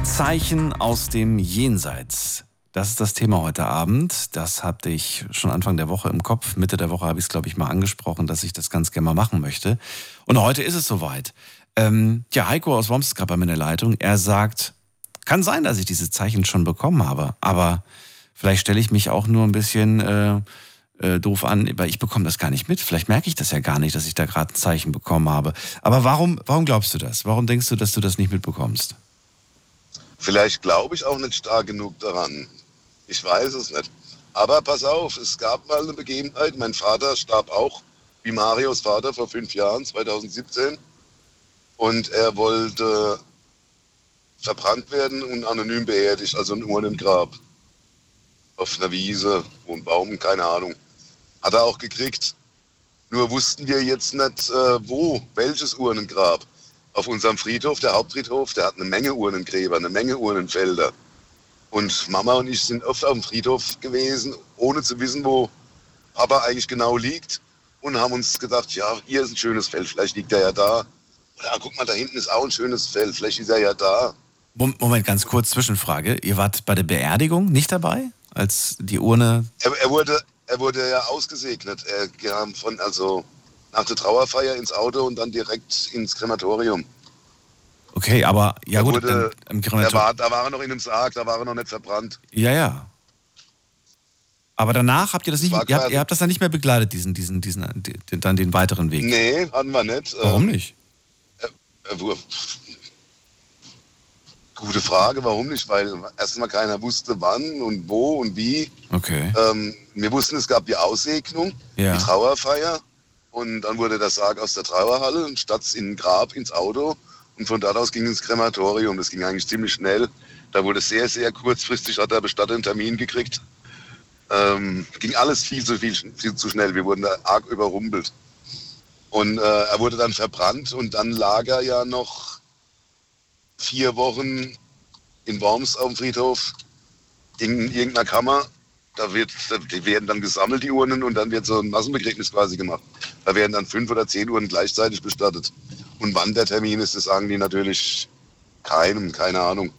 Zeichen aus dem Jenseits. Das ist das Thema heute Abend. Das hatte ich schon Anfang der Woche im Kopf. Mitte der Woche habe ich es, glaube ich, mal angesprochen, dass ich das ganz gerne mal machen möchte. Und heute ist es soweit. Ähm, ja, Heiko aus Worms ist gerade bei mir in der Leitung. Er sagt, kann sein, dass ich diese Zeichen schon bekommen habe, aber vielleicht stelle ich mich auch nur ein bisschen äh, äh, doof an, weil ich bekomme das gar nicht mit. Vielleicht merke ich das ja gar nicht, dass ich da gerade ein Zeichen bekommen habe. Aber warum, warum glaubst du das? Warum denkst du, dass du das nicht mitbekommst?
Vielleicht glaube ich auch nicht stark genug daran. Ich weiß es nicht. Aber pass auf, es gab mal eine Begebenheit. Mein Vater starb auch, wie Marios Vater, vor fünf Jahren, 2017. Und er wollte verbrannt werden und anonym beerdigt, also ein Urnengrab. Auf einer Wiese, wo ein Baum, keine Ahnung. Hat er auch gekriegt. Nur wussten wir jetzt nicht, äh, wo, welches Urnengrab. Auf unserem Friedhof, der Hauptfriedhof, der hat eine Menge Urnengräber, eine Menge Urnenfelder. Und Mama und ich sind oft auf dem Friedhof gewesen, ohne zu wissen, wo Papa eigentlich genau liegt. Und haben uns gedacht, ja, hier ist ein schönes Feld, vielleicht liegt er ja da. Oder guck mal, da hinten ist auch ein schönes Feld, vielleicht ist er ja da.
Moment, ganz kurz Zwischenfrage. Ihr wart bei der Beerdigung nicht dabei, als die Urne.
Er, er wurde, er wurde ja ausgesegnet. Er kam von, also nach der Trauerfeier ins Auto und dann direkt ins Krematorium.
Okay, aber ja
Er
gut,
wurde,
im, im Krematorium.
war, da war er noch in einem Sarg, da war er noch nicht verbrannt.
Ja, ja. Aber danach habt ihr das nicht, ihr habt, ihr habt das dann nicht mehr begleitet, diesen, diesen, diesen, den, dann den weiteren Weg.
Nee, hatten wir nicht.
Warum
Ähm,
nicht?
Er wurde, gute Frage, warum nicht? Weil erstmal keiner wusste, wann und wo und wie.
Okay.
Ähm, wir wussten, es gab die Aussegnung,
Ja.
die Trauerfeier. Und dann wurde der Sarg aus der Trauerhalle und statt in ein Grab ins Auto. Und von dort aus ging ins Krematorium. Das ging eigentlich ziemlich schnell. Da wurde sehr, sehr kurzfristig, hat der Bestatter einen Termin gekriegt. Ähm, ging alles viel zu, viel, viel zu schnell. Wir wurden da arg überrumpelt. Und äh, er wurde dann verbrannt und dann lag er ja noch vier Wochen in Worms auf dem Friedhof in irgendeiner Kammer. Da, wird, die werden dann gesammelt, die Urnen, und dann wird so ein Massenbegräbnis quasi gemacht. Da werden dann fünf oder zehn Urnen gleichzeitig bestattet. Und wann der Termin ist, das sagen die natürlich keinem, keine Ahnung.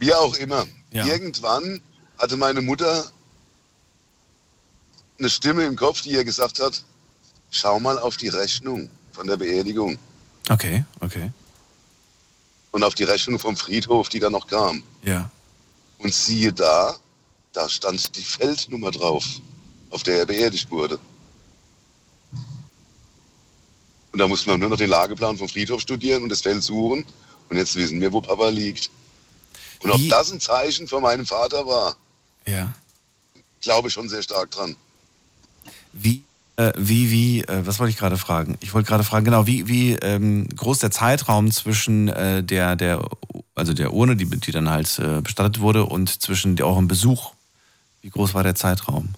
Wie auch immer.
Ja.
Irgendwann hatte meine Mutter eine Stimme im Kopf, die ihr gesagt hat, schau mal auf die Rechnung von der Beerdigung
Okay, okay.
Und auf die Rechnung vom Friedhof, die da noch kam.
Ja.
Und siehe da, da stand die Feldnummer drauf, auf der er beerdigt wurde. Und da mussten wir nur noch den Lageplan vom Friedhof studieren und das Feld suchen. Und jetzt wissen wir, wo Papa liegt. Und ob das ein Zeichen von meinem Vater war,
Ja.
glaube ich schon sehr stark dran.
Wie, äh, wie, wie, äh, was wollte ich gerade fragen? Ich wollte gerade fragen, genau, wie, wie ähm, groß der Zeitraum zwischen äh, der, der, also der Urne, die, die dann halt äh, bestattet wurde, und zwischen der, eurem Besuch. Wie groß war der Zeitraum?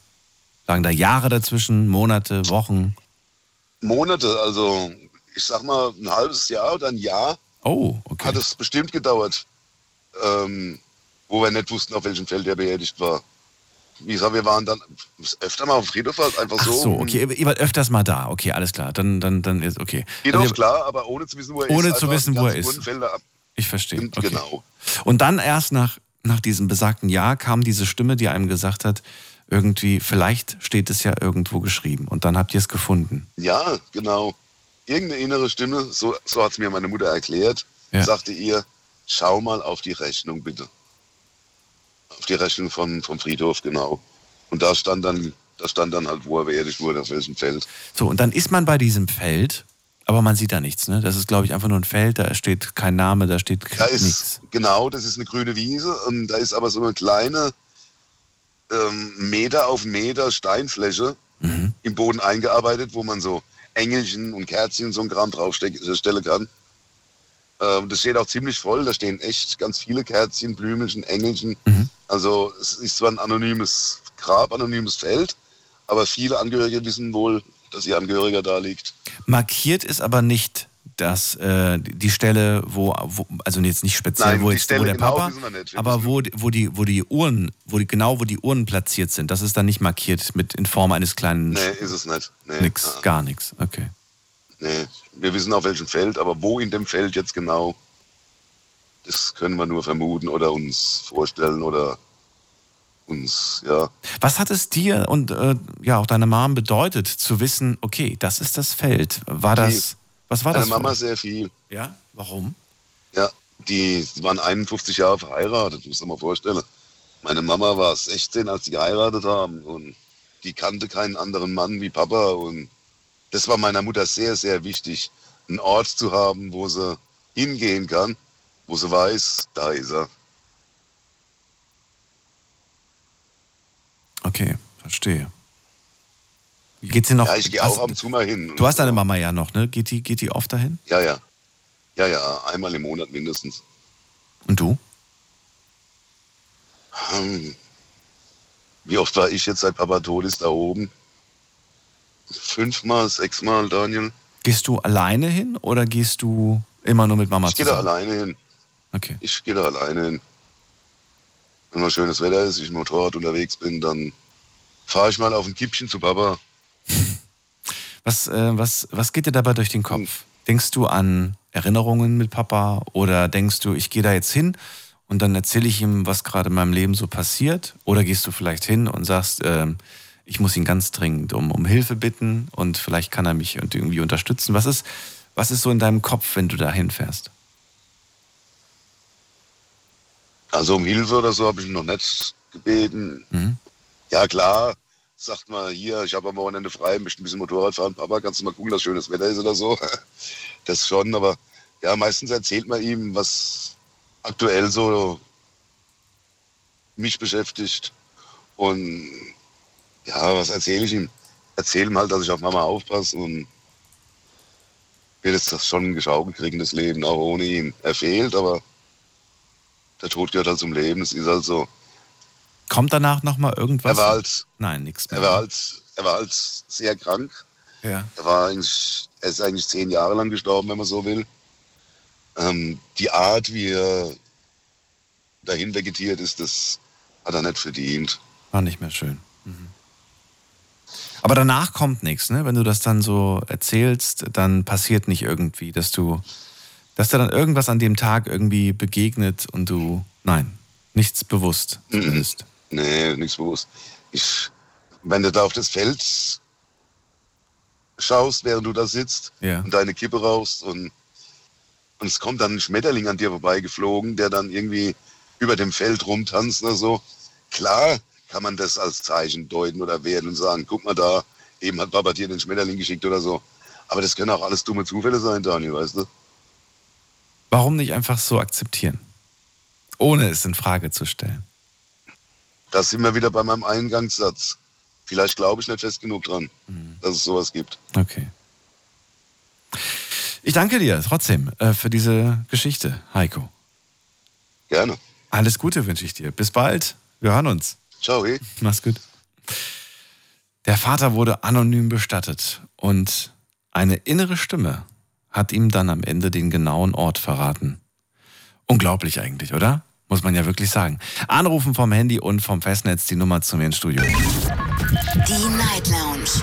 Lagen da Jahre dazwischen, Monate, Wochen?
Monate, also ich sag mal ein halbes Jahr oder ein Jahr
Oh, okay.
hat es bestimmt gedauert, ähm, wo wir nicht wussten, auf welchem Feld er beerdigt war. Wie gesagt, wir waren dann öfter mal auf dem Friedhof, halt einfach
Ach
so.
so, okay, ihr- ihr wart öfters mal da. Okay, alles klar. Dann, dann, dann ist okay.
Friedhof,
Also,
klar, aber ohne zu wissen, wo er
Ohne
ist.
zu
einfach
wissen, wo er ist. Ich verstehe.
Und
Okay.
Genau.
Und dann erst nach, nach diesem besagten Jahr kam diese Stimme, die einem gesagt hat, irgendwie, vielleicht steht es ja irgendwo geschrieben. Und dann habt ihr es gefunden.
Ja, genau. Irgendeine innere Stimme, so, so hat es mir meine Mutter erklärt,
Ja.
sagte ihr, schau mal auf die Rechnung bitte. Auf die Rechnung vom, vom Friedhof, genau. Und da stand dann, da stand dann halt, wo er beerdigt wurde, auf welchem Feld.
So, und dann ist man bei diesem Feld, aber man sieht da nichts. Ne? Das ist, glaube ich, einfach nur ein Feld, da steht kein Name, da steht
Da
nichts.
ist, genau, das ist eine grüne Wiese und da ist aber so eine kleine ähm, Meter auf Meter Steinfläche
Mhm.
im Boden eingearbeitet, wo man so Engelchen und Kerzchen und so ein Kram draufstellen kann. Ähm, das steht auch ziemlich voll, da stehen echt ganz viele Kerzchen, Blümelchen, Engelchen.
Mhm.
Also es ist zwar ein anonymes Grab, anonymes Feld, aber viele Angehörige wissen wohl, dass ihr Angehöriger da liegt.
Markiert ist aber nicht das, äh, die Stelle, wo, wo, also jetzt nicht speziell,
Nein,
wo,
die
jetzt,
Stelle
wo der
genau
Papa,
nicht.
Aber wo, wo, die, wo die Uhren, wo die, genau wo die Uhren platziert sind, das ist dann nicht markiert mit in Form eines kleinen
Nee, ist es nicht. Nee,
Nix,
ah,
gar nichts. Okay.
nee. Wir wissen auf welchem Feld, aber wo in dem Feld jetzt genau, das können wir nur vermuten oder uns vorstellen oder uns, ja.
Was hat es dir und äh, ja auch deiner Mom bedeutet, zu wissen, okay, das ist das Feld? War das, was war
Meine
das? für
Mama sehr viel.
ja, warum?
Ja, die waren 51 Jahre verheiratet, muss ich mal vorstellen. Meine Mama war 16, als sie geheiratet haben und die kannte keinen anderen Mann wie Papa und das war meiner Mutter sehr, sehr wichtig, einen Ort zu haben, wo sie hingehen kann, wo sie weiß, da ist er.
Okay, verstehe. Geht sie noch?
Ja, ich gehe auch ab und zu mal hin.
Du hast deine Mama ja noch, ne? Geht die, geht die oft dahin?
Ja, ja. Ja, ja, einmal im Monat mindestens.
Und du?
Hm. Wie oft war ich jetzt seit Papa tot ist da oben? Fünfmal, sechsmal, Daniel.
Gehst du alleine hin oder gehst du immer nur mit Mama
Ich gehe da
zusammen?
alleine hin.
Okay.
Ich gehe da alleine hin. Wenn mal schönes Wetter ist, ich Motorrad unterwegs bin, dann fahre ich mal auf ein Kippchen zu Papa. (laughs)
Was, äh, was, was geht dir dabei durch den. Kopf? Denkst du an Erinnerungen mit Papa oder denkst du, ich gehe da jetzt hin und dann erzähle ich ihm, was gerade in meinem Leben so passiert? Oder gehst du vielleicht hin und sagst, ähm, ich muss ihn ganz dringend um, um Hilfe bitten und vielleicht kann er mich irgendwie unterstützen? Was ist, was ist so in deinem Kopf, wenn du da hinfährst?
Also um Hilfe oder so habe ich ihn noch nicht gebeten.
Mhm.
Ja klar, sagt mal hier, ich habe am Wochenende frei, möchte ein bisschen Motorrad fahren. Papa, kannst du mal gucken, dass schönes Wetter ist oder so? (laughs) Das schon, aber ja, meistens erzählt man ihm, was aktuell so mich beschäftigt. Und ja, was erzähle ich ihm? Erzähle ihm halt, dass ich auf Mama aufpasse und wird es das schon geschaukelt kriegen, das Leben, auch ohne ihn. Er fehlt, aber der Tod gehört halt zum Leben. Es ist halt so.
Kommt danach nochmal irgendwas?
Er war halt,
Nein, nichts mehr.
er war halt, er war halt sehr krank.
ja.
Er war eigentlich, er ist eigentlich zehn Jahre lang gestorben, wenn man so will. Ähm, die Art, wie er dahin vegetiert ist, das hat er nicht verdient.
War nicht mehr schön. Mhm. Aber danach kommt nichts, ne? Wenn du das dann so erzählst, dann passiert nicht irgendwie, dass du, dass dir dann irgendwas an dem Tag irgendwie begegnet und du, nein, nichts bewusst
Mhm.
zumindest.
Nee, nichts bewusst. Ich, wenn du da auf das Feld schaust, während du da sitzt
Ja.
und deine Kippe rauchst und, und es kommt dann ein Schmetterling an dir vorbeigeflogen, der dann irgendwie über dem Feld rumtanzt oder so. Klar kann man das als Zeichen deuten oder werden und sagen, guck mal da, eben hat Papa dir den Schmetterling geschickt oder so. Aber das können auch alles dumme Zufälle sein, Daniel, weißt du?
Warum nicht einfach so akzeptieren? Ohne es in Frage zu stellen.
Da sind wir wieder bei meinem Eingangssatz. Vielleicht glaube ich nicht fest genug dran,
Mhm.
dass es sowas gibt.
Okay. Ich danke dir trotzdem äh, für diese Geschichte, Heiko.
Gerne.
Alles Gute wünsche ich dir. Bis bald. Wir hören uns.
Ciao, hey.
Mach's gut. Der Vater wurde anonym bestattet und eine innere Stimme hat ihm dann am Ende den genauen Ort verraten. Unglaublich eigentlich, oder? Muss man ja wirklich sagen. Anrufen vom Handy und vom Festnetz die Nummer zu mir ins Studio.
Die Night Lounge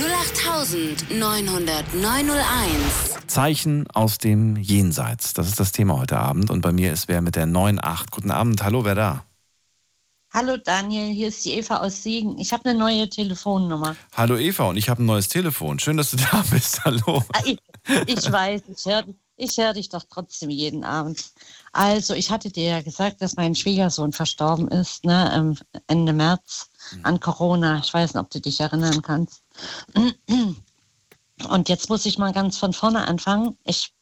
0890901.
Zeichen aus dem Jenseits. Das ist das Thema heute Abend. Und bei mir ist wer mit der 9.8. Guten Abend. Hallo, wer da?
Hallo Daniel, hier ist die Eva aus Siegen. Ich habe eine neue Telefonnummer.
Hallo Eva und ich habe ein neues Telefon. Schön, dass du da (laughs) bist. Hallo.
Ah, Ich, ich weiß, ich höre ich hör dich doch trotzdem jeden Abend. Also, ich hatte dir ja gesagt, dass mein Schwiegersohn verstorben ist, ne, ähm, Ende März an Corona. Ich weiß nicht, ob du dich erinnern kannst. (clears throat) Und jetzt muss ich mal ganz von vorne anfangen. Ich,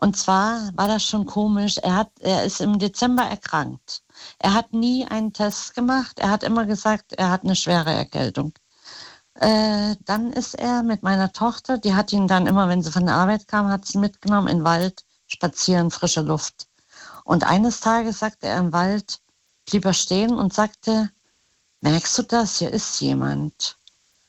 und zwar war das schon komisch. Er, hat, er ist im Dezember erkrankt. Er hat nie einen Test gemacht. Er hat immer gesagt, er hat eine schwere Erkältung. Äh, dann ist er mit meiner Tochter, die hat ihn dann immer, wenn sie von der Arbeit kam, hat sie mitgenommen in den Wald, spazieren, frische Luft. Und eines Tages sagte er im Wald, blieb er stehen und sagte, merkst du das, hier ist jemand.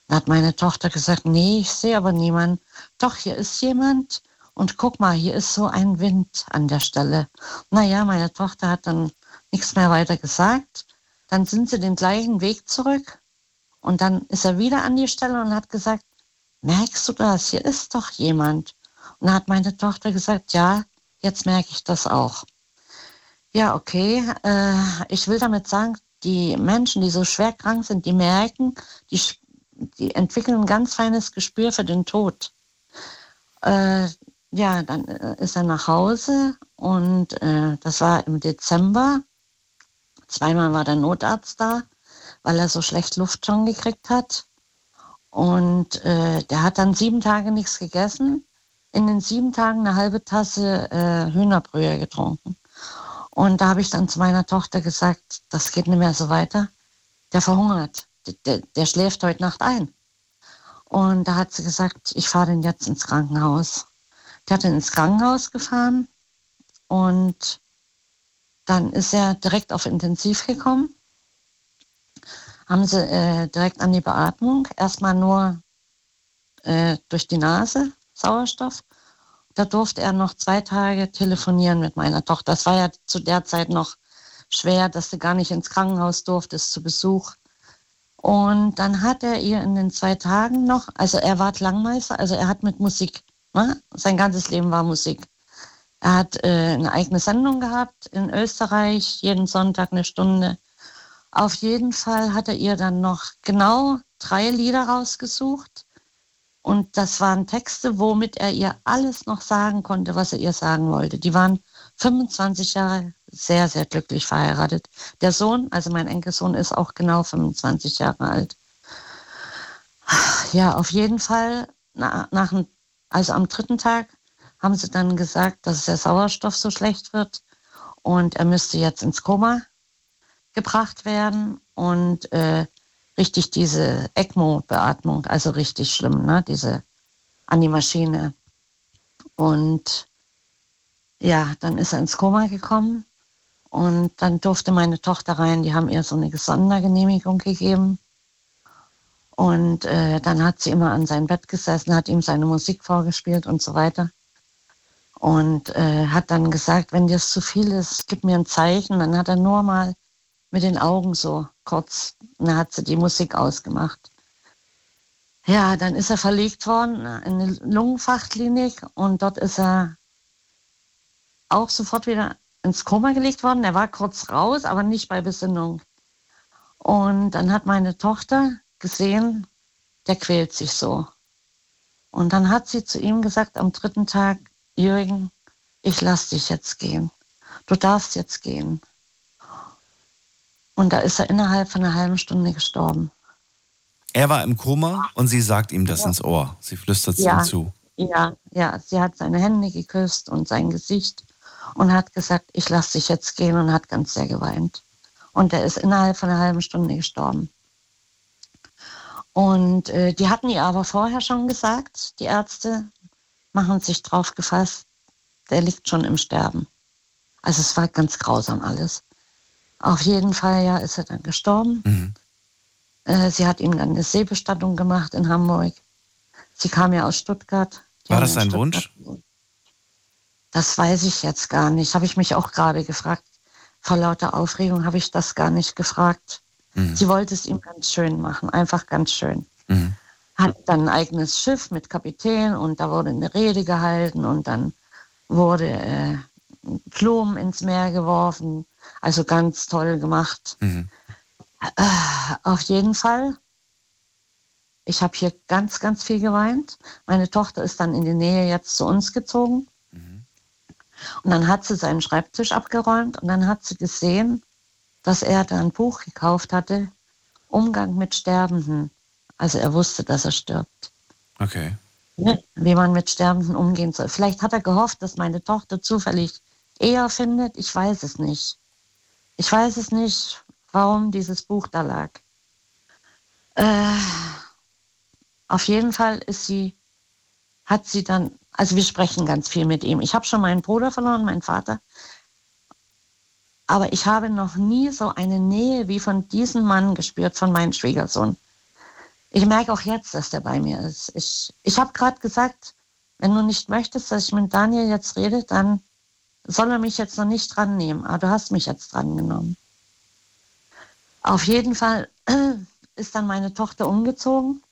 Da hat meine Tochter gesagt, nee, ich sehe aber niemanden. Doch, hier ist jemand. Und guck mal, hier ist so ein Wind an der Stelle. Naja, meine Tochter hat dann nichts mehr weiter gesagt. Dann sind sie den gleichen Weg zurück. Und dann ist er wieder an die Stelle und hat gesagt, merkst du das? Hier ist doch jemand. Und dann hat meine Tochter gesagt, ja, jetzt merke ich das auch. Ja, okay. Äh, ich will damit sagen, die Menschen, die so schwer krank sind, die merken, die, die entwickeln ein ganz feines Gespür für den Tod. Äh, ja, dann äh, ist er nach Hause und äh, das war im Dezember. Zweimal war der Notarzt da, weil er so schlecht Luft schon gekriegt hat. Und äh, der hat dann sieben Tage nichts gegessen. In den sieben Tagen eine halbe Tasse äh, Hühnerbrühe getrunken. Und da habe ich dann zu meiner Tochter gesagt, das geht nicht mehr so weiter. Der verhungert. Der, der, der schläft heute Nacht ein. Und da hat sie gesagt, ich fahre den jetzt ins Krankenhaus. Der hat ihn ins Krankenhaus gefahren und dann ist er direkt auf Intensiv gekommen. Haben sie äh, direkt an die Beatmung, erstmal nur äh, durch die Nase Sauerstoff. Da durfte er noch zwei Tage telefonieren mit meiner Tochter. Das war ja zu der Zeit noch schwer, dass du gar nicht ins Krankenhaus durftest zu Besuch. Und dann hat er ihr in den zwei Tagen noch, also er war Klangmeister, also er hat mit Musik, ne? sein ganzes Leben war Musik. Er hat äh, eine eigene Sendung gehabt in Österreich, jeden Sonntag eine Stunde. Auf jeden Fall hat er ihr dann noch genau drei Lieder rausgesucht. Und das waren Texte, womit er ihr alles noch sagen konnte, was er ihr sagen wollte. Die waren 25 Jahre sehr, sehr glücklich verheiratet. Der Sohn, also mein Enkelsohn, ist auch genau 25 Jahre alt. Ja, auf jeden Fall, nach, nach, also am dritten Tag haben sie dann gesagt, dass der Sauerstoff so schlecht wird und er müsste jetzt ins Koma gebracht werden und äh, richtig diese ECMO-Beatmung, also richtig schlimm, ne? diese an die Maschine. Und ja, dann ist er ins Koma gekommen und dann durfte meine Tochter rein. Die haben ihr so eine Sondergenehmigung gegeben. Und äh, dann hat sie immer an sein Bett gesessen, hat ihm seine Musik vorgespielt und so weiter. Und äh, hat dann gesagt, wenn dir es zu viel ist, gib mir ein Zeichen. Dann hat er nur mal mit den Augen so kurz, dann hat sie die Musik ausgemacht. Ja, dann ist er verlegt worden in eine Lungenfachklinik und dort ist er auch sofort wieder ins Koma gelegt worden. Er war kurz raus, aber nicht bei Besinnung. Und dann hat meine Tochter gesehen, der quält sich so. Und dann hat sie zu ihm gesagt am dritten Tag, Jürgen, ich lass dich jetzt gehen. Du darfst jetzt gehen. Und da ist er innerhalb von einer halben Stunde gestorben.
Er war im Koma und sie sagt ihm das ja. ins Ohr. Sie flüstert es
ja,
ihm zu.
Ja, ja, sie hat seine Hände geküsst und sein Gesicht und hat gesagt, ich lasse dich jetzt gehen und hat ganz sehr geweint. Und er ist innerhalb von einer halben Stunde gestorben. Und äh, die hatten ihr aber vorher schon gesagt, die Ärzte machen sich drauf gefasst, der liegt schon im Sterben. Also es war ganz grausam alles. Auf jeden Fall ja ist er dann gestorben. Mhm. Äh, sie hat ihm dann eine Seebestattung gemacht in Hamburg. Sie kam ja aus Stuttgart.
Die war das sein Wunsch?
Das weiß ich jetzt gar nicht. Habe ich mich auch gerade gefragt. Vor lauter Aufregung habe ich das gar nicht gefragt. Mhm. Sie wollte es ihm ganz schön machen, einfach ganz schön. Mhm. Hat dann ein eigenes Schiff mit Kapitän und da wurde eine Rede gehalten und dann wurde äh, Blumen ins Meer geworfen. Also ganz toll gemacht. Mhm. Äh, auf jeden Fall. Ich habe hier ganz, ganz viel geweint. Meine Tochter ist dann in die Nähe jetzt zu uns gezogen. Und dann hat sie seinen Schreibtisch abgeräumt und dann hat sie gesehen, dass er da ein Buch gekauft hatte, Umgang mit Sterbenden. Also er wusste, dass er stirbt.
Okay.
Ne? Wie man mit Sterbenden umgehen soll. Vielleicht hat er gehofft, dass meine Tochter zufällig eher findet. Ich weiß es nicht. Ich weiß es nicht, warum dieses Buch da lag. Äh, Auf jeden Fall ist sie, hat sie dann, also wir sprechen ganz viel mit ihm. Ich habe schon meinen Bruder verloren, meinen Vater. Aber ich habe noch nie so eine Nähe wie von diesem Mann gespürt, von meinem Schwiegersohn. Ich merke auch jetzt, dass der bei mir ist. Ich, ich habe gerade gesagt, wenn du nicht möchtest, dass ich mit Daniel jetzt rede, dann soll er mich jetzt noch nicht dran nehmen. Aber du hast mich jetzt dran genommen. Auf jeden Fall ist dann meine Tochter umgezogen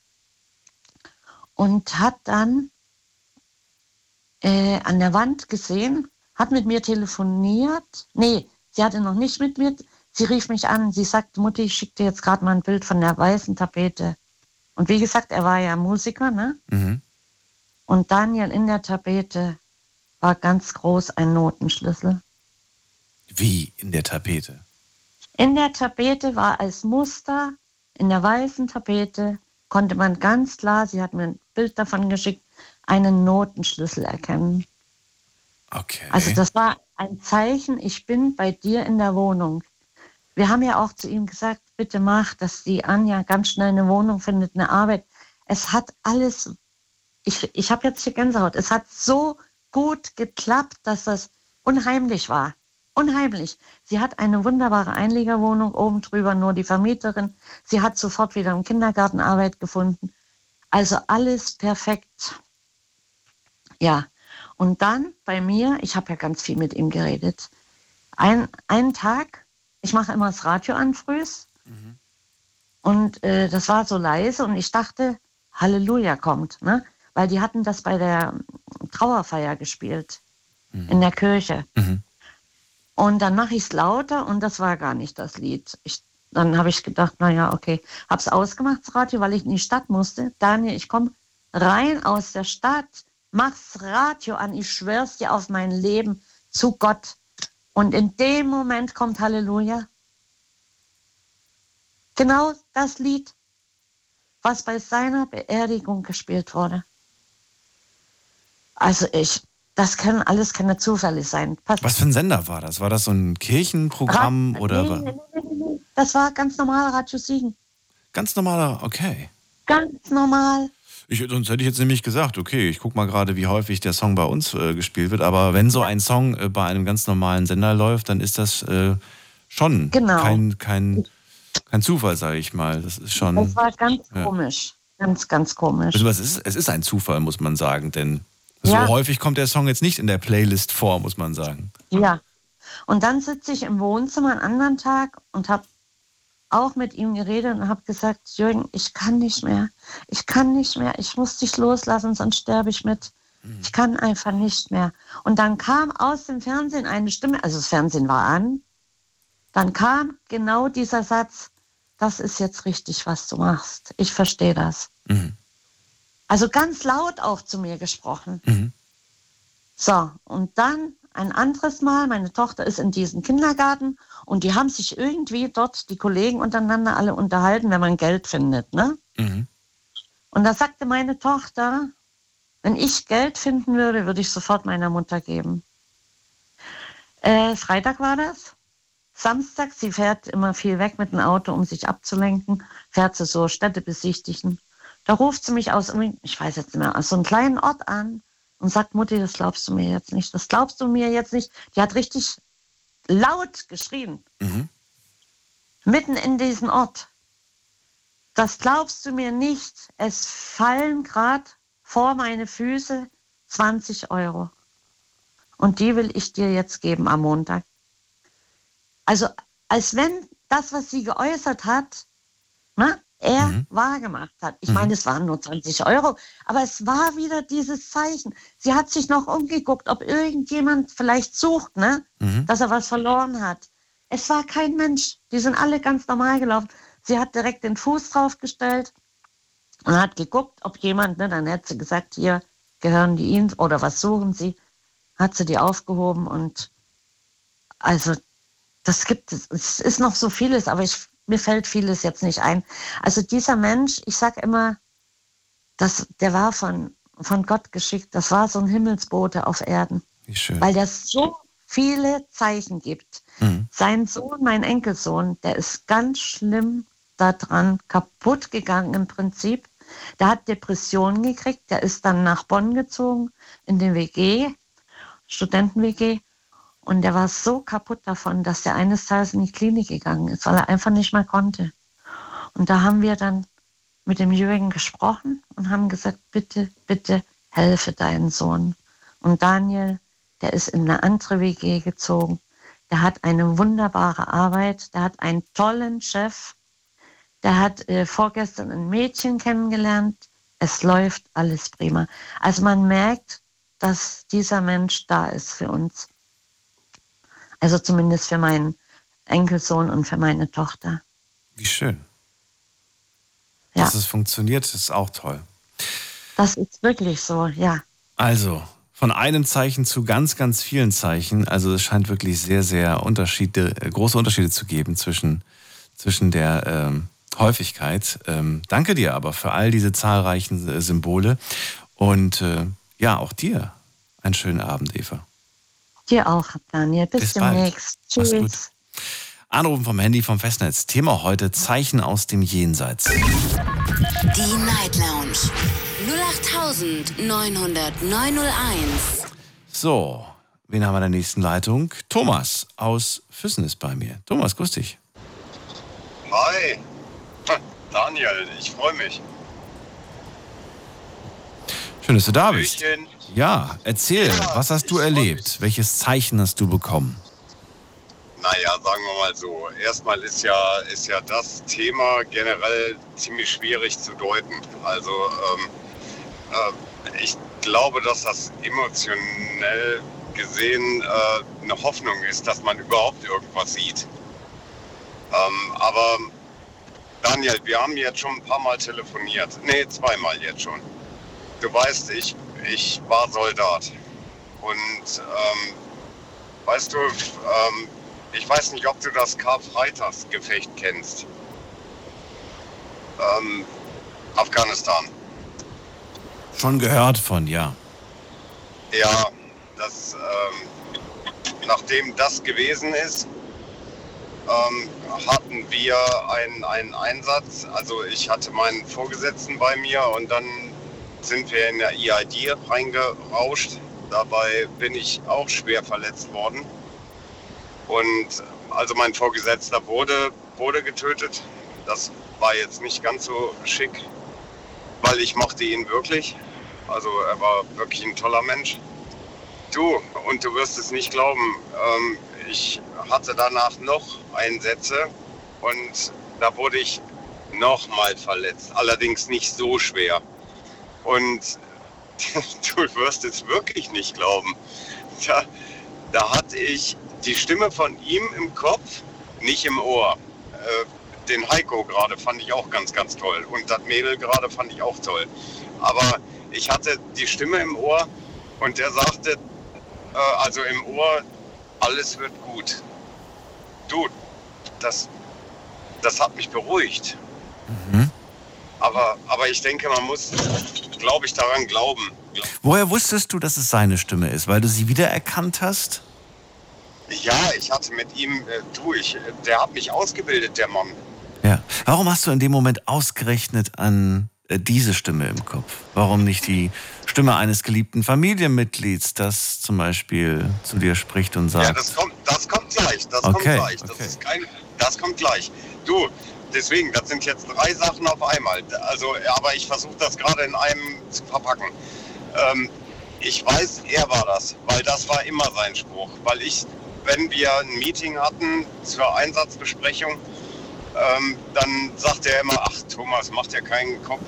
und hat dann äh, an der Wand gesehen, hat mit mir telefoniert. Nee, sie hatte noch nicht mit mir. Sie rief mich an. Sie sagte, Mutti, ich schicke dir jetzt gerade mal ein Bild von der weißen Tapete. Und wie gesagt, er war ja Musiker, ne?
Mhm.
Und Daniel in der Tapete war ganz groß ein Notenschlüssel.
Wie in der Tapete?
In der Tapete war als Muster, in der weißen Tapete konnte man ganz klar, sie hat mir ein Bild davon geschickt, einen Notenschlüssel erkennen.
Okay.
Also das war ein Zeichen, ich bin bei dir in der Wohnung. Wir haben ja auch zu ihm gesagt, bitte mach, dass die Anja ganz schnell eine Wohnung findet, eine Arbeit. Es hat alles, ich, ich habe jetzt hier Gänsehaut, es hat so gut geklappt, dass das unheimlich war. Unheimlich. Sie hat eine wunderbare Einliegerwohnung oben drüber, nur die Vermieterin. Sie hat sofort wieder im Kindergarten Arbeit gefunden. Also alles perfekt. Ja, und dann bei mir, ich habe ja ganz viel mit ihm geredet. Ein, einen Tag, ich mache immer das Radio an frühs. Und äh, das war so leise und ich dachte, Halleluja kommt, ne? Weil die hatten das bei der Trauerfeier gespielt in der Kirche.
Mhm.
Und dann mache ich es lauter und das war gar nicht das Lied. Ich, dann habe ich gedacht, naja, okay, habe es ausgemacht, das Radio, weil ich in die Stadt musste. Daniel, ich komme rein aus der Stadt, mach's Radio an, ich schwör's dir auf mein Leben zu Gott. Und in dem Moment kommt Halleluja. Genau das Lied, was bei seiner Beerdigung gespielt wurde. Also ich, das können alles keine Zufälle sein. Pass
Was für ein Sender war das? War das so ein Kirchenprogramm
Ra-
oder
nee, nee, nee, nee. Das war ganz normal Radio Siegen.
ganz normaler? Okay.
Ganz normal.
Ich, sonst hätte ich jetzt nämlich gesagt, okay, ich gucke mal gerade, wie häufig der Song bei uns äh, gespielt wird. Aber wenn so ein Song äh, bei einem ganz normalen Sender läuft, dann ist das äh, schon
Genau.
kein, kein, kein Zufall, sage ich mal. Das ist schon.
Das war ganz
ja.
komisch. Ganz, ganz komisch.
Also es ist, es ist ein Zufall, muss man sagen, denn so
Ja.
häufig kommt der Song jetzt nicht in der Playlist vor, muss man sagen.
Ja. Und dann sitze ich im Wohnzimmer einen anderen Tag und habe auch mit ihm geredet und habe gesagt, Jürgen, ich kann nicht mehr. Ich kann nicht mehr. Ich muss dich loslassen, sonst sterbe ich mit. Ich kann einfach nicht mehr. Und dann kam aus dem Fernsehen eine Stimme, also das Fernsehen war an, dann kam genau dieser Satz, das ist jetzt richtig, was du machst. Ich verstehe das.
Mhm.
Also ganz laut auch zu mir gesprochen.
Mhm.
So, und dann ein anderes Mal, meine Tochter ist in diesem Kindergarten und die haben sich irgendwie dort, die Kollegen untereinander alle unterhalten, wenn man Geld findet. Ne?
Mhm.
Und da sagte meine Tochter, wenn ich Geld finden würde, würde ich sofort meiner Mutter geben. Äh, Freitag war das. Samstag, sie fährt immer viel weg mit dem Auto, um sich abzulenken, fährt sie so Städte besichtigen. Da ruft sie mich aus, ich weiß jetzt nicht mehr, aus so einem kleinen Ort an und sagt, Mutti, das glaubst du mir jetzt nicht, das glaubst du mir jetzt nicht. Die hat richtig laut geschrien,
Mhm.
mitten in diesem Ort. Das glaubst du mir nicht. Es fallen gerade vor meine Füße 20 Euro. Und die will ich dir jetzt geben am Montag. Also, als wenn das, was sie geäußert hat, ne, er wahrgemacht hat. Ich meine, es waren nur 20 Euro, aber es war wieder dieses Zeichen. Sie hat sich noch umgeguckt, ob irgendjemand vielleicht sucht, ne,
Mhm.
dass er was verloren hat. Es war kein Mensch. Die sind alle ganz normal gelaufen. Sie hat direkt den Fuß draufgestellt und hat geguckt, ob jemand, ne, dann hat sie gesagt, hier gehören die Ihnen oder was suchen Sie? Hat sie die aufgehoben und also das gibt es. Es ist noch so vieles, aber ich, mir fällt vieles jetzt nicht ein. Also dieser Mensch, ich sage immer, das, der war von, von Gott geschickt. Das war so ein Himmelsbote auf Erden,
Wie schön.
weil das so viele Zeichen gibt.
Mhm.
Sein Sohn, mein Enkelsohn, der ist ganz schlimm daran kaputt gegangen im Prinzip. Der hat Depressionen gekriegt, der ist dann nach Bonn gezogen, in den WG, Studenten-WG. Und der war so kaputt davon, dass er eines Tages in die Klinik gegangen ist, weil er einfach nicht mehr konnte. Und da haben wir dann mit dem Jürgen gesprochen und haben gesagt, bitte, bitte helfe deinen Sohn. Und Daniel, der ist in eine andere WG gezogen. Der hat eine wunderbare Arbeit, der hat einen tollen Chef, der hat äh, vorgestern ein Mädchen kennengelernt. Es läuft alles prima. Also man merkt, dass dieser Mensch da ist für uns. Also zumindest für meinen Enkelsohn und für meine Tochter.
Wie schön. Ja. Dass es funktioniert, ist auch toll.
Das ist wirklich so, ja.
Also, von einem Zeichen zu ganz, ganz vielen Zeichen. Also es scheint wirklich sehr, sehr Unterschiede, äh, große Unterschiede zu geben zwischen, zwischen der ähm, Häufigkeit. Ähm, danke dir aber für all diese zahlreichen äh, Symbole. Und äh, ja, auch dir einen schönen Abend, Eva.
Dir auch, Daniel. Bis, Bis demnächst.
Bald. Tschüss. Anrufen vom Handy vom Festnetz. Thema heute: Zeichen aus dem Jenseits.
Die Night Lounge 08901.
So, wen haben wir in der nächsten Leitung? Thomas aus Füssen ist bei mir. Thomas, grüß dich.
Hi. (laughs) Daniel, ich freue mich.
Schön, dass du da bist. Ja, erzähl, ja, was hast du erlebt? Welches Zeichen hast du bekommen?
Naja, sagen wir mal so. Erstmal ist ja, ist ja das Thema generell ziemlich schwierig zu deuten. Also ähm, äh, ich glaube, dass das emotionell gesehen äh, eine Hoffnung ist, dass man überhaupt irgendwas sieht. Ähm, aber Daniel, wir haben jetzt schon ein paar Mal telefoniert. Nee, zweimal jetzt schon. Du weißt, ich, ich war Soldat. Und ähm, weißt du, ähm, ich weiß nicht, ob du das Karfreitagsgefecht kennst. Ähm, Afghanistan.
Schon gehört von, ja.
Ja, das, ähm, nachdem das gewesen ist, ähm, hatten wir einen, einen Einsatz. Also ich hatte meinen Vorgesetzten bei mir und dann sind wir in der EID reingerauscht. Dabei bin ich auch schwer verletzt worden. Und also mein Vorgesetzter wurde, wurde getötet. Das war jetzt nicht ganz so schick, weil ich mochte ihn wirklich. Also er war wirklich ein toller Mensch. Du, und du wirst es nicht glauben, ähm, ich hatte danach noch Einsätze und da wurde ich nochmal verletzt. Allerdings nicht so schwer. Und (laughs) du wirst es wirklich nicht glauben. Da, da hatte ich die Stimme von ihm im Kopf, nicht im Ohr. Äh, den Heiko gerade fand ich auch ganz, ganz toll. Und das Mädel gerade fand ich auch toll. Aber ich hatte die Stimme im Ohr und der sagte, äh, also im Ohr, alles wird gut. Du, das, das hat mich beruhigt. Mhm. Aber, aber ich denke, man muss, glaube ich, daran glauben.
Woher wusstest du, dass es seine Stimme ist? Weil du sie wiedererkannt hast?
Ja, ich hatte mit ihm, äh, du, ich, der hat mich ausgebildet, der Mann.
Ja. Warum hast du in dem Moment ausgerechnet an äh, diese Stimme im Kopf? Warum nicht die Stimme eines geliebten Familienmitglieds, das zum Beispiel zu dir spricht und sagt? Ja,
das kommt, das kommt gleich. Das okay, kommt gleich. Das, okay. ist kein, das kommt gleich. Du, deswegen, das sind jetzt drei Sachen auf einmal. Also, aber ich versuche das gerade in einem zu verpacken. Ähm, ich weiß, er war das, weil das war immer sein Spruch. Weil ich, wenn wir ein Meeting hatten zur Einsatzbesprechung, ähm, dann sagt er immer, ach Thomas, macht ja keinen Kopf.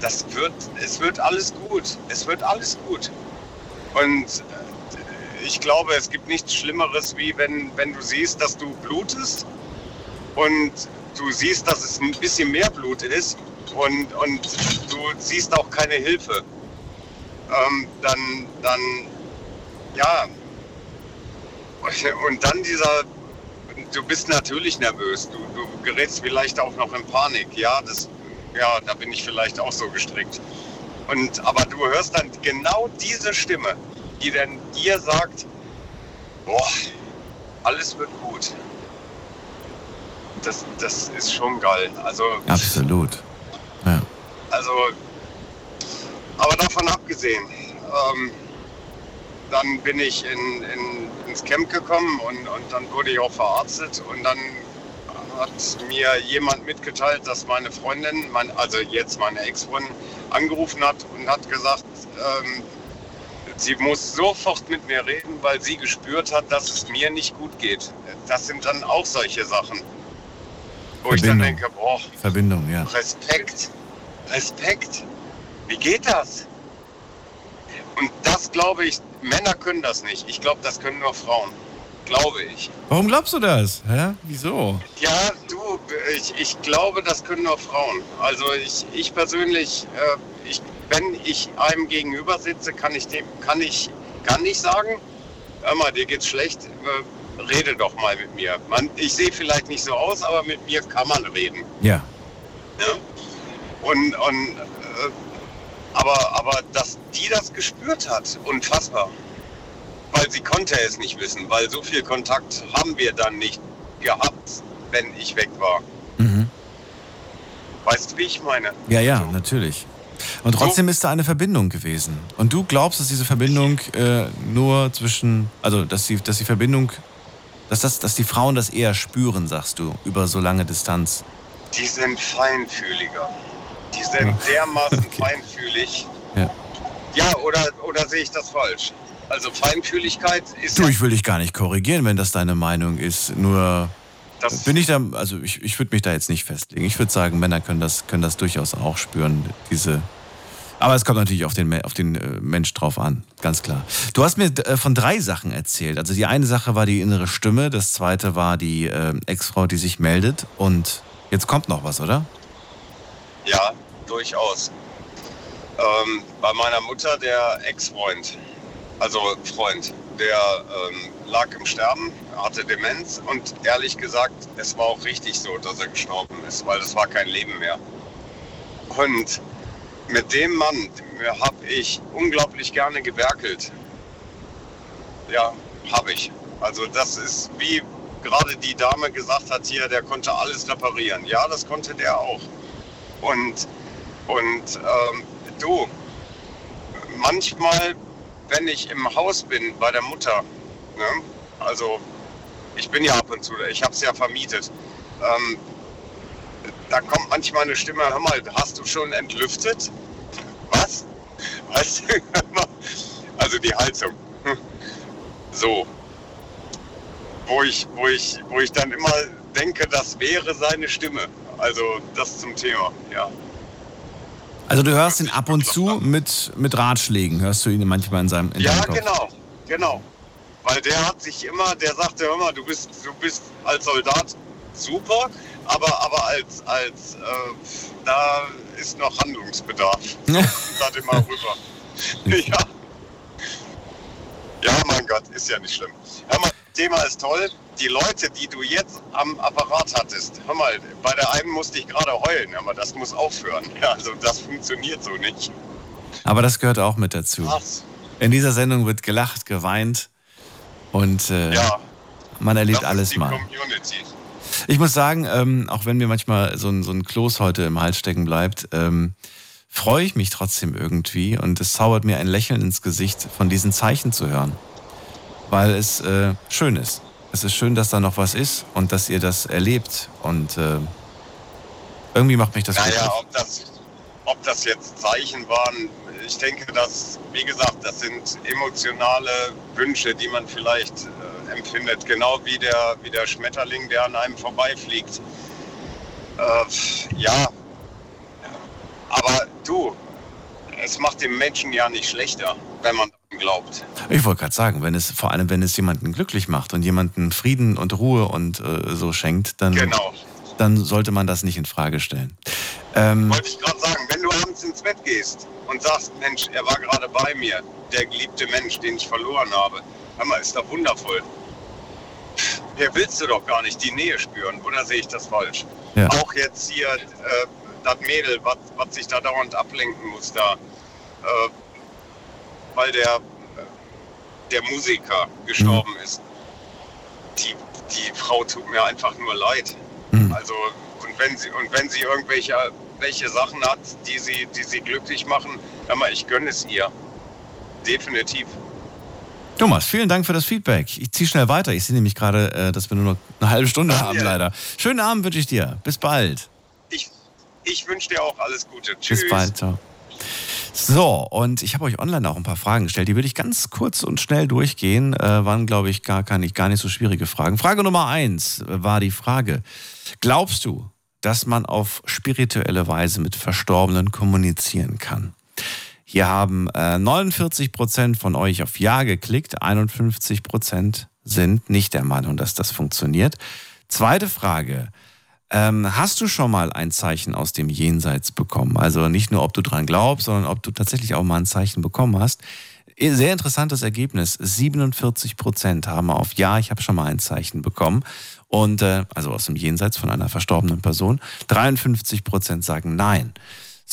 Das wird, es wird alles gut. Es wird alles gut. Und äh, ich glaube, es gibt nichts Schlimmeres, wie wenn, wenn du siehst, dass du blutest und du siehst, dass es ein bisschen mehr Blut ist und, und du siehst auch keine Hilfe. Ähm, dann, dann, ja. (laughs) Und dann dieser du bist natürlich nervös. Du, du gerätst vielleicht auch noch in Panik. Ja, das, ja, da bin ich vielleicht auch so gestrickt. Und, aber du hörst dann genau diese Stimme, die dann dir sagt, boah, alles wird gut. Das, das ist schon geil. Also,
Absolut. Ja.
Also, aber davon abgesehen, ähm, dann bin ich in, in, ins Camp gekommen und, und dann wurde ich auch verarztet und dann hat mir jemand mitgeteilt, dass meine Freundin, mein, also jetzt meine Ex-Freundin, angerufen hat und hat gesagt, ähm, sie muss sofort mit mir reden, weil sie gespürt hat, dass es mir nicht gut geht. Das sind dann auch solche Sachen, wo ich dann
Verbindung.
denke, boah,
Verbindung, ja.
Respekt, Respekt, wie geht das? Und das glaube ich, Männer können das nicht. Ich glaube, das können nur Frauen. Glaube ich.
Warum glaubst du das? Hä? Wieso?
Ja, du, ich, ich glaube, das können nur Frauen. Also ich, ich persönlich, äh, ich, wenn ich einem gegenüber sitze, kann ich dem, kann ich, kann nicht sagen, hör mal, dir geht's schlecht, äh, rede doch mal mit mir. Man, ich sehe vielleicht nicht so aus, aber mit mir kann man reden.
Ja.
Ja? Und, und äh, aber, aber dass die das gespürt hat, unfassbar. Weil sie konnte es nicht wissen, weil so viel Kontakt haben wir dann nicht gehabt, wenn ich weg war.
Mhm.
Weißt du, wie ich meine?
Ja, ja, natürlich. Und trotzdem ist da eine Verbindung gewesen. Und du glaubst, dass diese Verbindung äh, nur zwischen, also dass die, dass die Verbindung, dass das, dass die Frauen das eher spüren, sagst du, über so lange Distanz.
Die sind feinfühliger. Die sind dermaßen (laughs) feinfühlig.
Ja.
Ja, oder, oder sehe ich das falsch? Also Feinfühligkeit ist
Du,
ja
ich will dich gar nicht korrigieren, wenn das deine Meinung ist. Nur
Das-
bin ich da, also ich, ich würde mich da jetzt nicht festlegen. Ich würde sagen, Männer können das, können das durchaus auch spüren, diese. Aber es kommt natürlich auf den, auf den äh, Mensch drauf an, ganz klar. Du hast mir äh, von drei Sachen erzählt. Also die eine Sache war die innere Stimme, das zweite war die äh, Ex-Frau, die sich meldet. Und jetzt kommt noch was, oder?
Ja, durchaus. Ähm, bei meiner Mutter der Ex-Freund, also Freund, der ähm, lag im Sterben, hatte Demenz und ehrlich gesagt, es war auch richtig so, dass er gestorben ist, weil es war kein Leben mehr. Und mit dem Mann habe ich unglaublich gerne gewerkelt. Ja, habe ich. Also das ist wie gerade die Dame gesagt hat hier, der konnte alles reparieren. Ja, das konnte der auch. Und, und ähm, du, manchmal, wenn ich im Haus bin bei der Mutter, ne, also ich bin ja ab und zu, ich habe es ja vermietet, ähm, da kommt manchmal eine Stimme, hör mal, hast du schon entlüftet? Was? Weißt du? (laughs) Also die Heizung. Hm. So. Wo ich, wo, ich, wo ich dann immer denke, das wäre seine Stimme. Also das zum Thema, ja.
Also du hörst ihn ab und zu mit, mit Ratschlägen, hörst du ihn manchmal in seinem in
Ja,
Kopf.
genau, genau. Weil der hat sich immer, der sagte immer, du bist, du bist als Soldat super, aber, aber als, als äh, da ist noch Handlungsbedarf. (laughs) Das immer rüber. ja. Ja, mein Gott, ist ja nicht schlimm. Hör mal, Thema ist toll. Die Leute, die du jetzt am Apparat hattest, hör mal, bei der einen musste ich gerade heulen, aber das muss aufhören. Ja, (laughs) also das funktioniert so nicht.
Aber das gehört auch mit dazu.
Krass.
In dieser Sendung wird gelacht, geweint und äh,
Ja.
man erlebt
Das
alles mal.
Community.
Ich muss sagen, ähm, auch wenn mir manchmal so ein, so ein Kloß heute im Hals stecken bleibt, ähm, freue ich mich trotzdem irgendwie und es zaubert mir ein Lächeln ins Gesicht, von diesen Zeichen zu hören. Weil es äh, schön ist. Es ist schön, dass da noch was ist und dass ihr das erlebt. Und äh, irgendwie macht mich das
Naja,
glücklich.
ob das, ob das jetzt Zeichen waren, ich denke, dass, wie gesagt, das sind emotionale Wünsche, die man vielleicht äh, empfindet. Genau wie der, wie der Schmetterling, der an einem vorbeifliegt. Äh, ja, aber du, es macht dem Menschen ja nicht schlechter, wenn man daran glaubt.
Ich wollte gerade sagen, wenn es vor allem, wenn es jemanden glücklich macht und jemanden Frieden und Ruhe und äh, so schenkt, dann,
Genau.
dann sollte man das nicht in Frage stellen. Ähm,
Wollte ich gerade sagen, wenn du abends ins Bett gehst und sagst, Mensch, er war gerade bei mir, der geliebte Mensch, den ich verloren habe, hör mal, ist doch wundervoll. Der willst du doch gar nicht die Nähe spüren, oder sehe ich das falsch?
Ja.
Auch jetzt hier äh, das Mädel, was sich da dauernd ablenken muss da, äh, weil der, der Musiker gestorben ist. Die, die Frau tut mir einfach nur leid.
Mhm.
Also, und wenn sie, und wenn sie irgendwelche irgendwelche Sachen hat, die sie, die sie glücklich machen, mal, ich gönne es ihr. Definitiv.
Thomas, vielen Dank für das Feedback. Ich ziehe schnell weiter. Ich sehe nämlich gerade, äh, dass wir nur noch eine halbe Stunde haben,
Ja.
leider. Schönen Abend wünsche ich dir. Bis bald.
Ich, ich wünsche dir auch alles Gute. Tschüss.
Bis bald. Ciao. So, und ich habe euch online auch ein paar Fragen gestellt. Die würde ich ganz kurz und schnell durchgehen. Äh, waren, glaube ich, gar, gar, nicht, gar nicht so schwierige Fragen. Frage Nummer eins war die Frage: Glaubst du, dass man auf spirituelle Weise mit Verstorbenen kommunizieren kann? Hier haben äh, 49 Prozent von euch auf Ja geklickt, 51 Prozent sind nicht der Meinung, dass das funktioniert. Zweite Frage. Ähm, hast du schon mal ein Zeichen aus dem Jenseits bekommen? Also nicht nur, ob du dran glaubst, sondern ob du tatsächlich auch mal ein Zeichen bekommen hast. Sehr interessantes Ergebnis. 47 Prozent haben auf Ja, ich habe schon mal ein Zeichen bekommen. Und äh, also aus dem Jenseits von einer verstorbenen Person. 53 Prozent sagen Nein.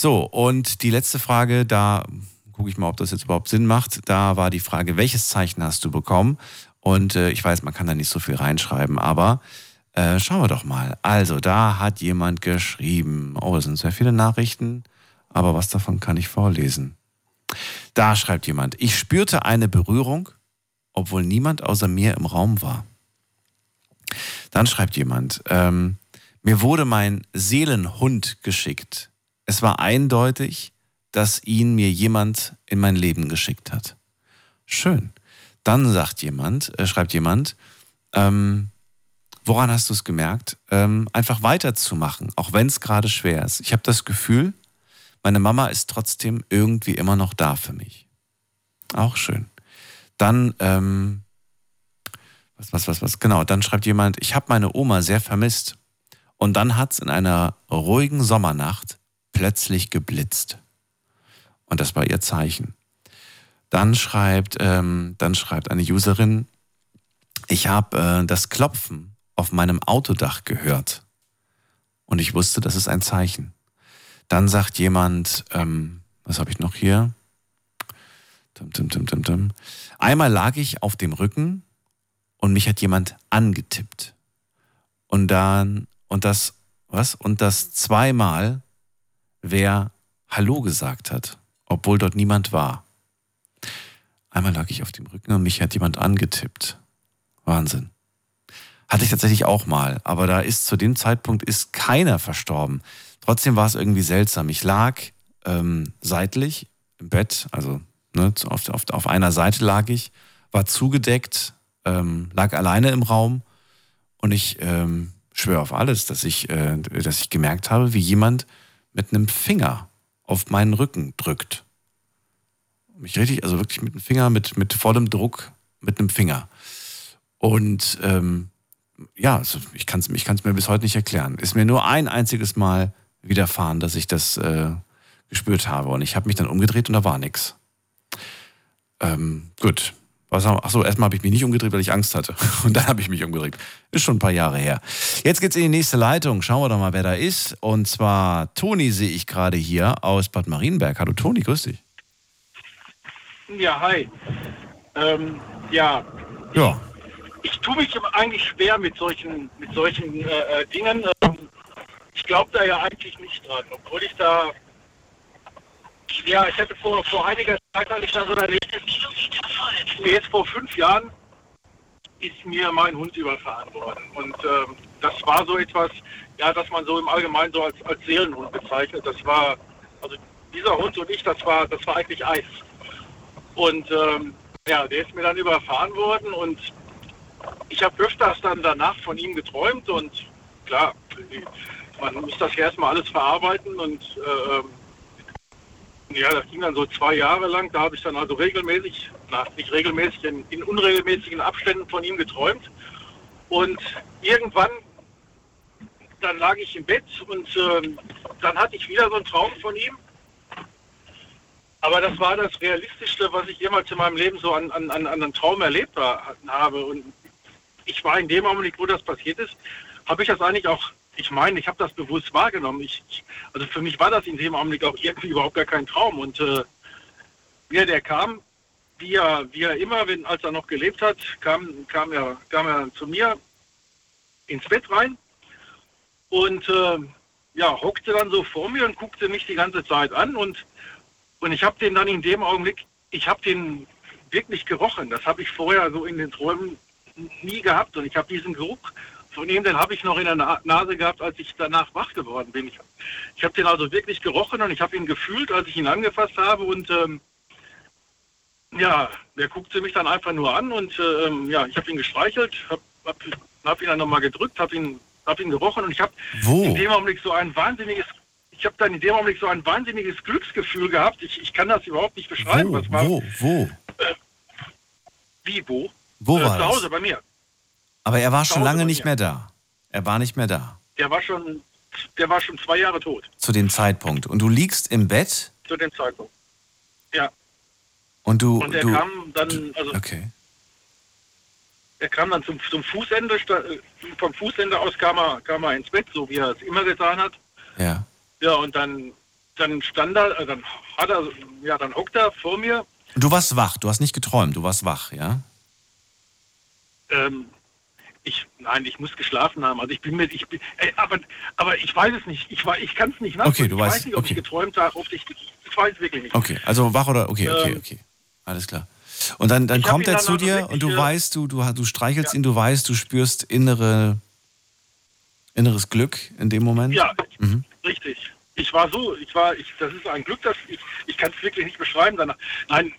So, und die letzte Frage, da gucke ich mal, ob das jetzt überhaupt Sinn macht. Da war die Frage, welches Zeichen hast du bekommen? Und äh, ich weiß, man kann da nicht so viel reinschreiben, aber äh, schauen wir doch mal. Also, da hat jemand geschrieben. Oh, es sind sehr viele Nachrichten, aber was davon kann ich vorlesen? Da schreibt jemand, ich spürte eine Berührung, obwohl niemand außer mir im Raum war. Dann schreibt jemand, ähm, mir wurde mein Seelenhund geschickt. Es war eindeutig, dass ihn mir jemand in mein Leben geschickt hat. Schön. Dann sagt jemand, äh, schreibt jemand, ähm, woran hast du es gemerkt? Ähm, einfach weiterzumachen, auch wenn es gerade schwer ist. Ich habe das Gefühl, meine Mama ist trotzdem irgendwie immer noch da für mich. Auch schön. Dann, ähm, was, was, was, was, genau, dann schreibt jemand, ich habe meine Oma sehr vermisst. Und dann hat es in einer ruhigen Sommernacht plötzlich geblitzt. Und das war ihr Zeichen. Dann schreibt, ähm, dann schreibt eine Userin, ich habe äh, das Klopfen auf meinem Autodach gehört. Und ich wusste, das ist ein Zeichen. Dann sagt jemand, ähm, was habe ich noch hier? Tum, tum, tum, tum, tum. Einmal lag ich auf dem Rücken und mich hat jemand angetippt. Und dann, und das, was? Und das zweimal, wer Hallo gesagt hat, obwohl dort niemand war. Einmal lag ich auf dem Rücken und mich hat jemand angetippt. Wahnsinn. Hatte ich tatsächlich auch mal, aber da ist zu dem Zeitpunkt ist keiner verstorben. Trotzdem war es irgendwie seltsam. Ich lag ähm, seitlich im Bett, also ne, auf, auf, auf einer Seite lag ich, war zugedeckt, ähm, lag alleine im Raum und ich ähm, schwöre auf alles, dass ich, äh, dass ich gemerkt habe, wie jemand mit einem Finger auf meinen Rücken drückt. Mich richtig, also wirklich mit dem Finger, mit, mit vollem Druck, mit einem Finger. Und ähm, ja, also ich kann es ich kann's mir bis heute nicht erklären. Ist mir nur ein einziges Mal widerfahren, dass ich das äh, gespürt habe. Und ich habe mich dann umgedreht und da war nichts. Ähm, gut. Was haben, achso, erstmal habe ich mich nicht umgedreht, weil ich Angst hatte. (laughs) Und dann habe ich mich umgedreht. Ist schon ein paar Jahre her. Jetzt geht's in die nächste Leitung. Schauen wir doch mal, wer da ist. Und zwar Toni sehe ich gerade hier aus Bad Marienberg. Hallo Toni, grüß dich.
Ja, hi. Ähm, ja,
Ja.
ich tue mich eigentlich schwer mit solchen, mit solchen äh, äh, Dingen. Ähm, ich glaube da ja eigentlich nicht dran, obwohl ich da. Ja, ich hätte vor, vor einiger Zeit, als ich da so ein Erlebnis, jetzt vor fünf Jahren, ist mir mein Hund überfahren worden. Und ähm, das war so etwas, ja, das man so im Allgemeinen so als, als Seelenhund bezeichnet. Das war, also dieser Hund und ich, das war, das war eigentlich eins. Und ähm, ja, der ist mir dann überfahren worden und ich habe öfters dann danach von ihm geträumt und klar, man muss das erstmal alles verarbeiten und äh, ja, das ging dann so zwei Jahre lang. Da habe ich dann also regelmäßig, na, nicht regelmäßig, in, in unregelmäßigen Abständen von ihm geträumt. Und irgendwann, dann lag ich im Bett und ähm, dann hatte ich wieder so einen Traum von ihm. Aber das war das Realistischste, was ich jemals in meinem Leben so an, an, an einem Traum erlebt ha- habe. Und ich war in dem Augenblick, wo das passiert ist, habe ich das eigentlich auch, ich meine, ich habe das bewusst wahrgenommen. Ich, also für mich war das in dem Augenblick auch irgendwie (laughs) überhaupt gar kein Traum. Und äh, ja, der kam, wie er, wie er immer, wenn, als er noch gelebt hat, kam, kam, er, kam er zu mir ins Bett rein. Und äh, ja, hockte dann so vor mir und guckte mich die ganze Zeit an und, und ich habe den dann in dem Augenblick, ich habe den wirklich gerochen. Das habe ich vorher so in den Träumen nie gehabt und ich habe diesen Geruch von ihm, den habe ich noch in der Na Nase gehabt, als ich danach wach geworden bin. Ich, ich habe den also wirklich gerochen und ich habe ihn gefühlt, als ich ihn angefasst habe und ähm, ja, der guckte mich dann einfach nur an und ähm, ja, ich habe ihn gestreichelt, habe hab, hab ihn dann nochmal gedrückt, habe ihn, hab ihn gerochen und ich habe in dem Augenblick so ein wahnsinniges, ich habe dann in dem Augenblick so ein wahnsinniges Glücksgefühl gehabt. Ich, ich kann das überhaupt nicht beschreiben.
Wo,
was war,
wo, wo?
Wie, wo?
Wo
äh,
war
Zu
das?
Hause bei mir.
Aber er war schon lange nicht mehr da. Er war nicht mehr da
Der war schon, der war schon zwei Jahre tot
zu dem Zeitpunkt. Und du liegst im Bett
zu dem Zeitpunkt. Ja.
und du.
Und er
du
kam dann, also
okay.
er kam dann zum, zum Fußende, äh, vom Fußende aus kam er, kam er ins Bett, so wie er es immer getan hat.
Ja.
Ja, und dann, dann stand er, äh, dann hat er, ja, dann hockt er vor mir.
Du warst wach, du hast nicht geträumt, du warst wach, ja?
Ähm, ich, nein, ich muss geschlafen haben. Also ich bin mit, ich bin, ey, aber, aber ich weiß es nicht. Ich, ich kann es nicht nachvollziehen.
Okay, du
ich
weißt-
weiß nicht, ob
okay.
ich geträumt habe, ob ich, ich weiß es wirklich nicht.
Okay, also wach oder. Okay, okay,
Ähm,
okay. Alles klar. Und dann, dann kommt er zu
also
dir und du
äh,
weißt, du, du, du streichelst ihn, du weißt, du spürst innere, inneres Glück in dem Moment.
Ja,
Mhm.
richtig. Ich war so, ich war, ich, das ist ein Glück, dass ich, ich kann es wirklich nicht beschreiben. Danach, nein,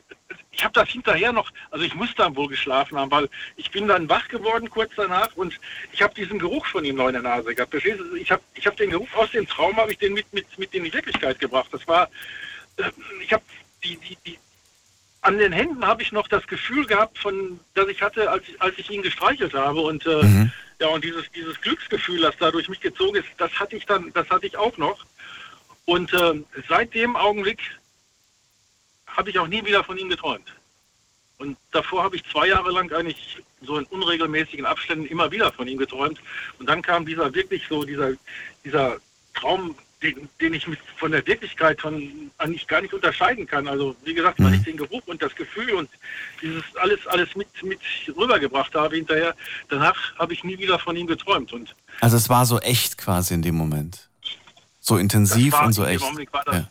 ich habe das hinterher noch, also ich muss dann wohl geschlafen haben, weil ich bin dann wach geworden kurz danach und ich habe diesen Geruch von ihm noch in der Nase gehabt. Verstehst du? Ich habe ich hab den Geruch aus dem Traum, habe ich den mit, mit, mit in die Wirklichkeit gebracht. Das war, äh, ich habe die, die, die, an den Händen habe ich noch das Gefühl gehabt, von, das ich hatte, als ich, als ich ihn gestreichelt habe. Und äh,
Mhm.
ja, und dieses, dieses Glücksgefühl, das da durch mich gezogen ist, das hatte ich dann, das hatte ich auch noch. Und äh, seit dem Augenblick habe ich auch nie wieder von ihm geträumt. Und davor habe ich zwei Jahre lang eigentlich so in unregelmäßigen Abständen immer wieder von ihm geträumt. Und dann kam dieser wirklich so, dieser, dieser Traum, den, den ich mit, von der Wirklichkeit von, eigentlich gar nicht unterscheiden kann. Also wie gesagt, weil ich den Geruch und das Gefühl und dieses alles, alles mit, mit rübergebracht habe hinterher, danach habe ich nie wieder von ihm geträumt. Und
Also es war so echt quasi in dem Moment. So intensiv und so echt.
Augenblick war das,
Ja.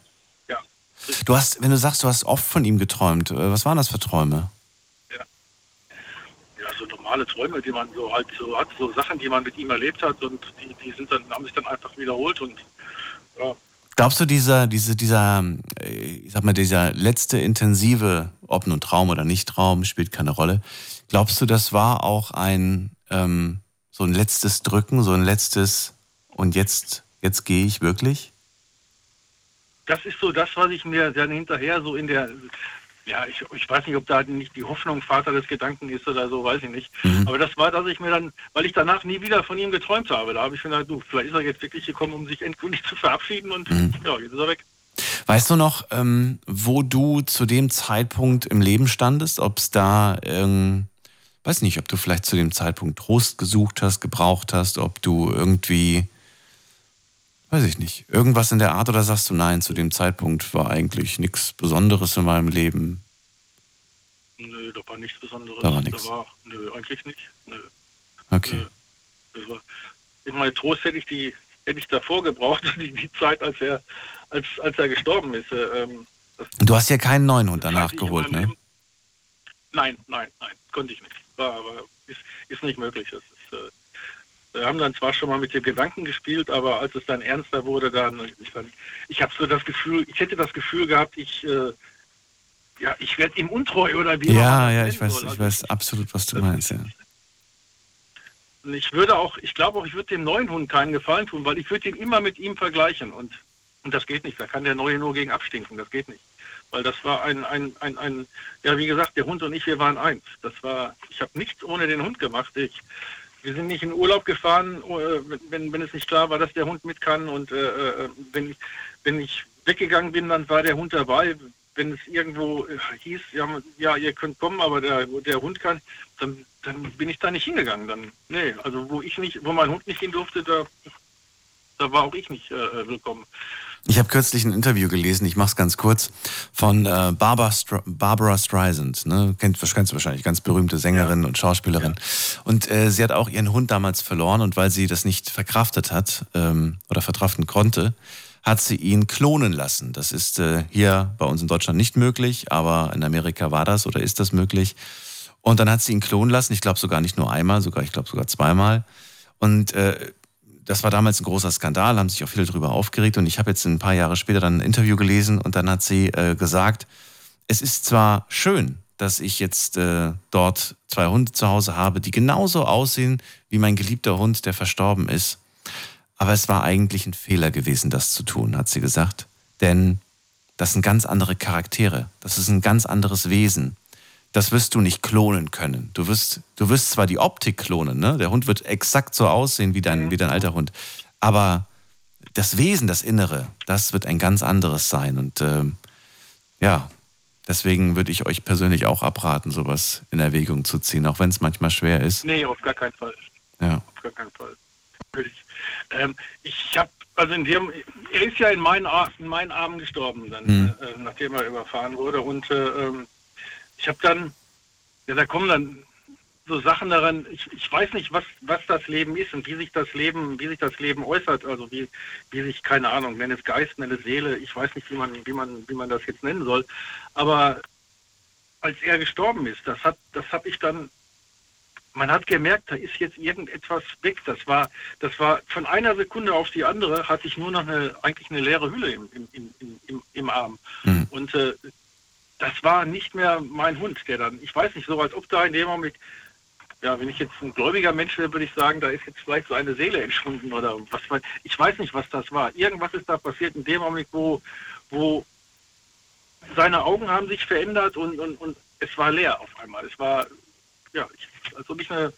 Ja.
Du hast, wenn du sagst, du hast oft von ihm geträumt, äh, was waren das für Träume?
ja, so normale Träume, die man so halt so hat, so Sachen, die man mit ihm erlebt hat und die, die sind dann, haben sich dann einfach wiederholt und ja,
Glaubst du, dieser, diese, dieser, äh, ich sag mal, dieser letzte intensive, ob nun Traum oder nicht Traum, spielt keine Rolle. Glaubst du, das war auch ein ähm, so ein letztes Drücken, so ein letztes und jetzt, jetzt gehe ich wirklich?
Das ist so das, was ich mir dann hinterher so in der, ja, ich, ich weiß nicht, ob da nicht die Hoffnung Vater des Gedanken ist oder so, weiß ich nicht. Aber das war, dass ich mir dann, weil ich danach nie wieder von ihm geträumt habe, da habe ich mir gedacht, du, vielleicht ist er jetzt wirklich gekommen, um sich endgültig zu verabschieden und ja, jetzt ist er weg.
Weißt du noch, ähm, wo du zu dem Zeitpunkt im Leben standest? Ob es da, ähm, weiß nicht, ob du vielleicht zu dem Zeitpunkt Trost gesucht hast, gebraucht hast, ob du irgendwie, weiß ich nicht, irgendwas in der Art oder sagst du, nein, zu dem Zeitpunkt war eigentlich nichts Besonderes in meinem Leben.
Nö, da war nichts Besonderes.
Da war nichts.
Da war, nö, eigentlich nicht. Nö.
Okay.
Das war, ich meine, Trost hätte ich die, hätte ich davor gebraucht, (laughs) die, die Zeit, als er, als, als er gestorben ist. äh, Ähm,
Du hast ja keinen neuen Hund danach geholt, ne?
nein, nein, nein, konnte ich nicht. War aber ist, ist nicht möglich. Das ist, wir haben dann zwar schon mal mit dem Gedanken gespielt, aber als es dann ernster wurde, dann ich, dann, ich habe so das Gefühl, ich hätte das Gefühl gehabt, ich äh, ja, ich werde ihm untreu oder wie
Ja, ja, ich weiß,
soll.
ich
Also
weiß absolut, was du meinst, ja.
Ich würde auch, ich glaube auch, ich würde dem neuen Hund keinen Gefallen tun, weil ich würde ihn immer mit ihm vergleichen und, und das geht nicht. Da kann der neue nur gegen abstinken, das geht nicht. Weil das war ein, ein, ein, ein, ja wie gesagt, der Hund und ich, wir waren eins. Das war, ich habe nichts ohne den Hund gemacht. Ich, wir sind nicht in Urlaub gefahren, äh, wenn, wenn es nicht klar war, dass der Hund mit kann. Und äh, äh, wenn, ich, wenn ich weggegangen bin, dann war der Hund dabei. Wenn es irgendwo äh, hieß, ja, ja, ihr könnt kommen, aber der, der Hund kann, dann, dann bin ich da nicht hingegangen. Dann, nee, also wo ich nicht, wo mein Hund nicht hin durfte, da, da war auch ich nicht äh, willkommen.
Ich habe kürzlich ein Interview gelesen, ich mache es ganz kurz, von äh, Barbara, Str Barbara Streisand. Ne? Kennt, kennst du wahrscheinlich, ganz berühmte Sängerin ja. und Schauspielerin. Ja. Und äh, sie hat auch ihren Hund damals verloren und weil sie das nicht verkraftet hat ähm, oder verkraften konnte, hat sie ihn klonen lassen. Das ist äh, hier bei uns in Deutschland nicht möglich, aber in Amerika war das oder ist das möglich. Und dann hat sie ihn klonen lassen, ich glaube sogar nicht nur einmal, sogar ich glaube sogar zweimal. Und äh, das war damals ein großer Skandal, haben sich auch viele darüber aufgeregt. Und ich habe jetzt ein paar Jahre später dann ein Interview gelesen und dann hat sie äh, gesagt, es ist zwar schön, dass ich jetzt äh, dort zwei Hunde zu Hause habe, die genauso aussehen wie mein geliebter Hund, der verstorben ist. Aber es war eigentlich ein Fehler gewesen, das zu tun, hat sie gesagt. Denn das sind ganz andere Charaktere. Das ist ein ganz anderes Wesen das wirst du nicht klonen können. Du wirst, du wirst zwar die Optik klonen, ne? Der Hund wird exakt so aussehen wie dein, wie dein alter Hund. Aber das Wesen, das Innere, das wird ein ganz anderes sein. Und ähm, ja, deswegen würde ich euch persönlich auch abraten, sowas in Erwägung zu ziehen, auch wenn es manchmal schwer ist.
Nee, auf gar keinen Fall.
Ja.
Auf gar keinen Fall. Ich, ähm, ich habe, also in dem, er ist ja in meinen, in meinen Armen gestorben, dann, hm. äh, nachdem er überfahren wurde. Und äh, ähm, ich habe dann, ja, da kommen dann so Sachen daran, ich, ich weiß nicht, was, was das Leben ist und wie sich das Leben, wie sich das Leben äußert, also wie, wie sich, keine Ahnung, nenne es Geist, nenne es Seele, ich weiß nicht, wie man, wie man, wie man das jetzt nennen soll. Aber als er gestorben ist, das hat, das habe ich dann, man hat gemerkt, da ist jetzt irgendetwas weg. Das war, das war von einer Sekunde auf die andere hatte ich nur noch eine, eigentlich eine leere Hülle im, im, im, im, im Arm. Mhm. Und äh, das war nicht mehr mein Hund, der dann, ich weiß nicht, so als ob da in dem Moment, ja, wenn ich jetzt ein gläubiger Mensch wäre, würde ich sagen, da ist jetzt vielleicht so eine Seele entschwunden oder was, ich weiß nicht, was das war. Irgendwas ist da passiert in dem Moment, wo, wo seine Augen haben sich verändert und, und, und es war leer auf einmal. Es war, ja, ich, als ob ich eine,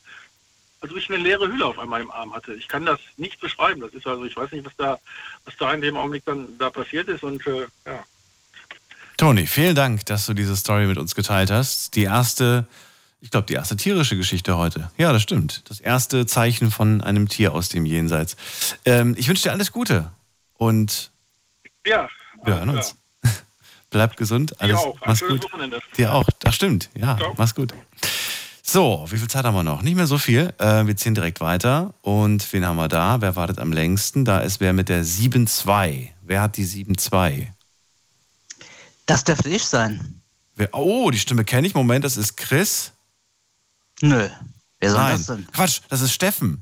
als ich eine leere Hülle auf einmal im Arm hatte. Ich kann das nicht beschreiben. Das ist also, ich weiß nicht, was da, was da in dem Augenblick dann da passiert ist und äh, ja.
Toni, vielen Dank, dass du diese Story mit uns geteilt hast. Die erste, ich glaube, die erste tierische Geschichte heute. Ja, das stimmt. Das erste Zeichen von einem Tier aus dem Jenseits. Ähm, ich wünsche dir alles Gute und
ja,
wir hören uns. (laughs) Bleib gesund. Alles,
dir auch.
Mach's gut.
Wochenende.
Dir auch. Das stimmt. Ja, Ciao. mach's gut. So, wie viel Zeit haben wir noch? Nicht mehr so viel. Äh, wir ziehen direkt weiter. Und wen haben wir da? Wer wartet am längsten? Da ist wer mit der 7-2. Wer hat die 7-2?
Das dürfte ich sein.
Oh, die Stimme kenne ich. Moment, das ist Chris.
Nö. Wer soll
Nein.
das denn?
Quatsch, das ist Steffen.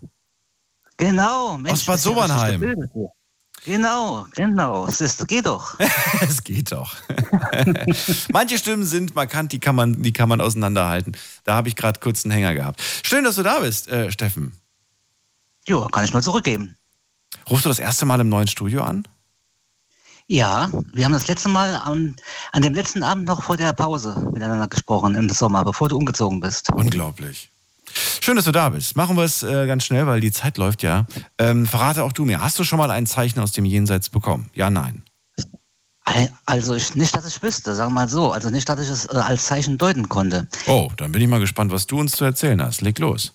Genau. Mensch,
Aus Bad
ja
Sobernheim.
Genau, genau. Es ist, geht doch.
es geht doch. (laughs) (laughs) Manche Stimmen sind markant, die kann man, die kann man auseinanderhalten. Da habe ich gerade kurz einen Hänger gehabt. Schön, dass du da bist, äh, Steffen.
Jo, kann ich nur zurückgeben.
Rufst du das erste Mal im neuen Studio an?
Ja, wir haben das letzte Mal an, an dem letzten Abend noch vor der Pause miteinander gesprochen im Sommer, bevor du umgezogen bist.
Unglaublich. Schön, dass du da bist. Machen wir es äh, ganz schnell, weil die Zeit läuft ja. Ähm, verrate auch du mir, hast du schon mal ein Zeichen aus dem Jenseits bekommen? Ja, nein.
Also ich, nicht, dass ich wüsste, sagen wir mal so. Also nicht, dass ich es äh, als Zeichen deuten konnte.
Oh, dann bin ich mal gespannt, was du uns zu erzählen hast. Leg los.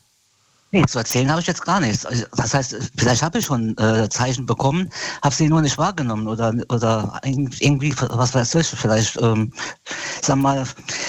Nee, zu erzählen habe ich jetzt gar nichts. Also, Das heißt, vielleicht habe ich schon äh, Zeichen bekommen, habe sie nur nicht wahrgenommen oder oder irgendwie, was weiß ich, vielleicht, ähm, sagen wir mal,